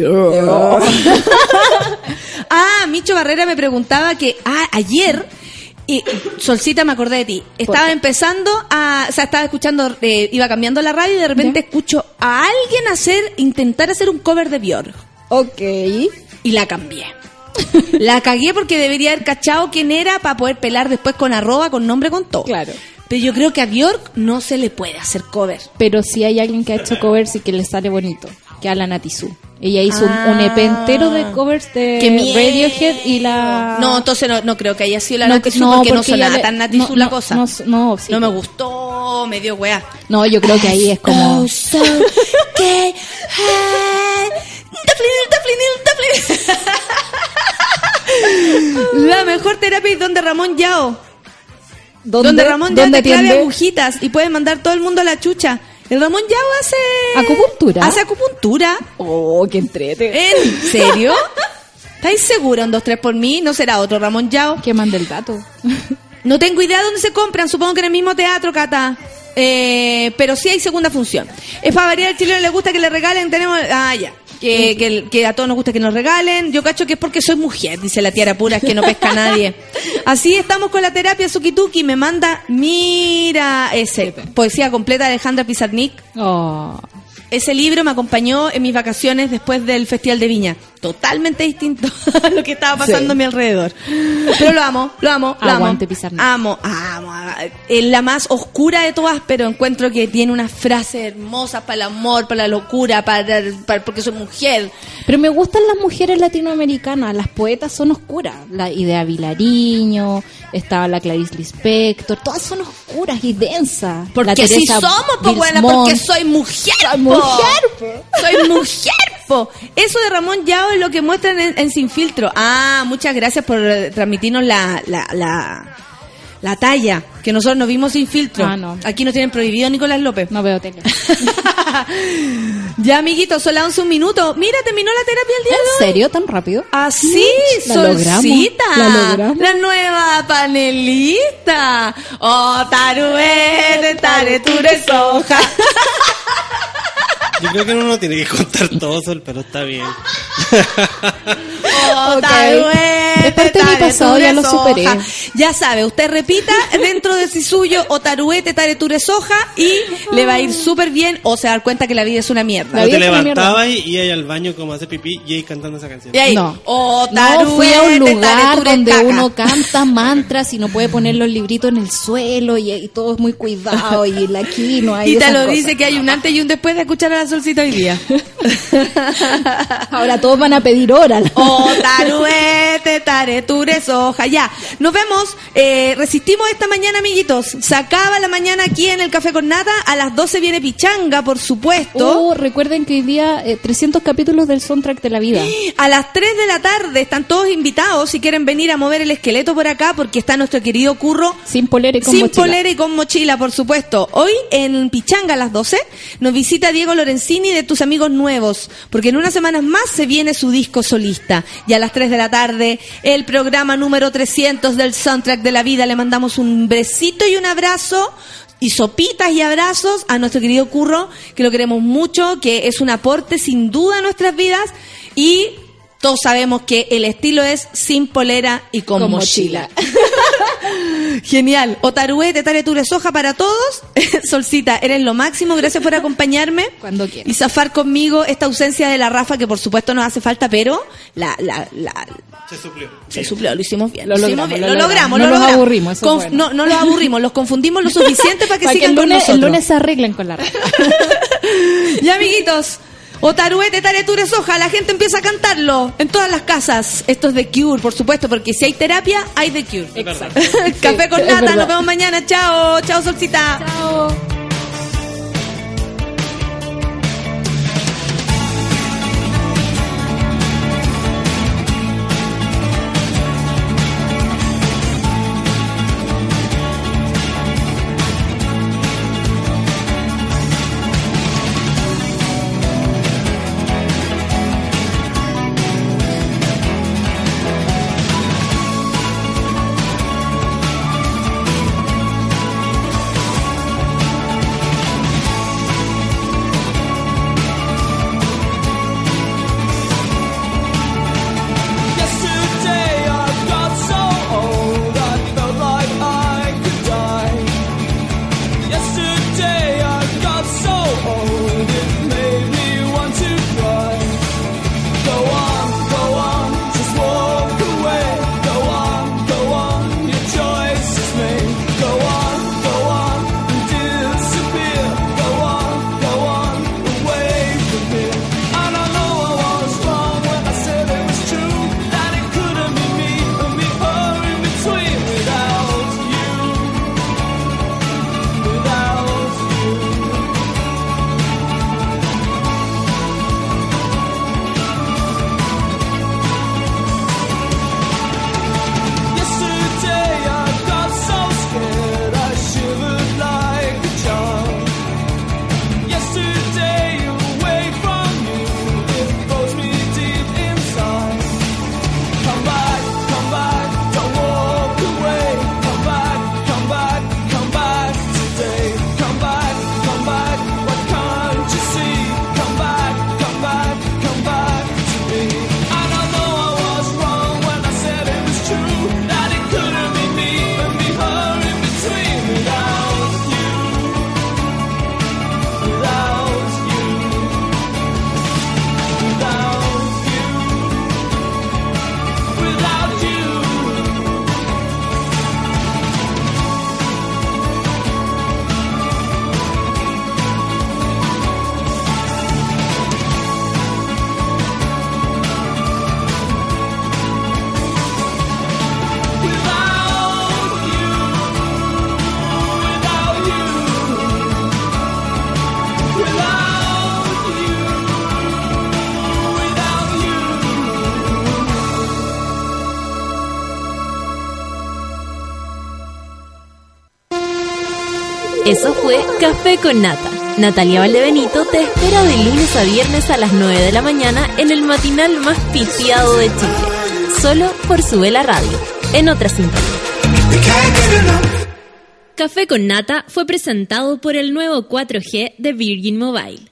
Ah, Micho Barrera me preguntaba que ah, ayer y Solcita me acordé de ti. Estaba empezando a, o sea, estaba escuchando, eh, iba cambiando la radio y de repente escucho a alguien hacer, intentar hacer un cover de Björk Ok. y la cambié. la cagué porque debería haber cachado quién era para poder pelar después con arroba, con nombre, con todo. Claro. Pero yo creo que a Björk no se le puede hacer cover. Pero sí hay alguien que ha hecho covers y que le sale bonito, que habla Natizú. Ella hizo un- Ah. un, EP entero de covers de. Radiohead y la... No, entonces no, no creo que haya sido la No, no, porque no sonaba le- tan Nati no, Su la cosa. no, no, sí. No me gustó, me dio weá. No, yo creo que ahí es como... So. <laughs> La mejor terapia es donde Ramón Yao. Donde Ramón Yao ¿Dónde te clave agujitas y puede mandar todo el mundo a la chucha. El Ramón Yao hace... ¿Acupuntura? Hace acupuntura. Oh, qué entrete. ¿En serio? ¿Estáis seguros en dos tres por mí? ¿No será otro Ramón Yao? Que mande el dato. No tengo idea de dónde se compran, supongo que en el mismo teatro, Cata. Eh, pero sí hay segunda función. Es para variar, al chileno le gusta que le regalen, tenemos... Ah, ya. Que, que, que a todos nos gusta que nos regalen. Yo cacho que es porque soy mujer, dice la tiara pura, es que no pesca nadie. <laughs> Así estamos con la terapia Sukituki. Me manda, mira, ese, poesía completa de Alejandra Pizarnik. Oh. Ese libro me acompañó en mis vacaciones después del Festival de Viña. Totalmente distinto <laughs> a lo que estaba pasando Sí. a mi alrededor. Pero lo amo, lo amo, lo Aguante, amo. Amo, amo. Es la más oscura de todas, pero encuentro que tiene unas frases hermosas para el amor, para la locura, para, para- porque soy mujer. Pero me gustan las mujeres latinoamericanas, las poetas son oscuras. La Idea Vilariño, estaba la Clarice Lispector, todas son oscuras y densas. Porque si somos, pues buena, porque soy mujer. Soy po. mujer, po. Soy mujer, po. Eso de Ramón Yao es lo que muestran en, en Sin Filtro. Ah, muchas gracias por eh, transmitirnos la, la, la, la talla, que nosotros nos vimos sin filtro. Ah, no. Aquí nos tienen prohibido Nicolás López. No veo tele. <laughs> ya, amiguitos, son las 11 un minuto. Mira, terminó la terapia el día de ¿En hoy. serio? ¿Tan rápido? Así, La logramos, Solcita, la logramos. la nueva panelista. Oh, taruete, tare, ture, soja. <laughs> Yo creo que uno no tiene que contar todo, pero está bien. Oh, Ok. taruete, Es parte de mi tare, pasado, ture, ya lo soja. superé. Ya sabe, usted repita dentro de sí suyo o taruete, tare, ture, soja y le va a ir súper bien o se va a dar cuenta que la vida es una mierda. Vida te levantabas y y ibas al baño como a hacer pipí y ahí cantando esa canción. Y ahí, No. oh, No, fui a un taruete, lugar donde caca. uno canta mantras y no puede poner los libritos en el suelo y, y todo es muy cuidado y la quinoa y Y te lo cosas. dice que hay un antes y un después de escuchar a la solcita hoy día. <laughs> Ahora van a pedir oral. Oh, <laughs> taruete, tareture, soja. Ya, nos vemos. Eh, resistimos esta mañana, amiguitos. Se acaba la mañana aquí en el Café con Nata. A las 12 viene Pichanga, por supuesto. Oh, recuerden que hoy día eh, 300 capítulos del soundtrack de la vida. A las 3 de la tarde están todos invitados si quieren venir a mover el esqueleto por acá porque está nuestro querido Curro Sin polera y con Sin mochila. polera y con mochila, por supuesto. Hoy en Pichanga a las 12 nos visita Diego Lorenzini de Tus Amigos Nuevos, porque en unas semanas más se viene su disco solista. Y a las 3 de la tarde, el programa número 300 del soundtrack de la vida. Le mandamos un besito y un abrazo. Y sopitas y abrazos a nuestro querido Curro, que lo queremos mucho, que es un aporte sin duda a nuestras vidas. Y todos sabemos que el estilo es sin polera y con, Con mochila. <laughs> Genial. Otaruete, tareture, soja para todos. <laughs> Solcita, eres lo máximo. Gracias por acompañarme. <laughs> Cuando quieras. Y zafar conmigo esta ausencia de la Rafa, que por supuesto nos hace falta, pero la, la, la- Se suplió. se suplió, lo hicimos bien. Lo hicimos logramos, bien, lo lo logramos, logramos. No lo los logramos. aburrimos, eso es Conf- bueno. No, no los aburrimos, los confundimos lo suficiente para que Para que sigan el con lunes, nosotros. el lunes se arreglen con la raja. Ya, amiguitos. Otaruete, tareture, soja, la gente empieza a cantarlo en todas las casas. Esto es The Cure, por supuesto, porque si hay terapia, hay The Cure. Exacto. <laughs> Café con nata, nos vemos mañana. Chao, chao, Solcita. Chao. Café con Nata. Natalia Valdebenito te espera de lunes a viernes a las 9 de la mañana en el matinal más pitiado de Chile. Solo por su la radio. En otra sintonía. Café con Nata fue presentado por el nuevo 4G de Virgin Mobile.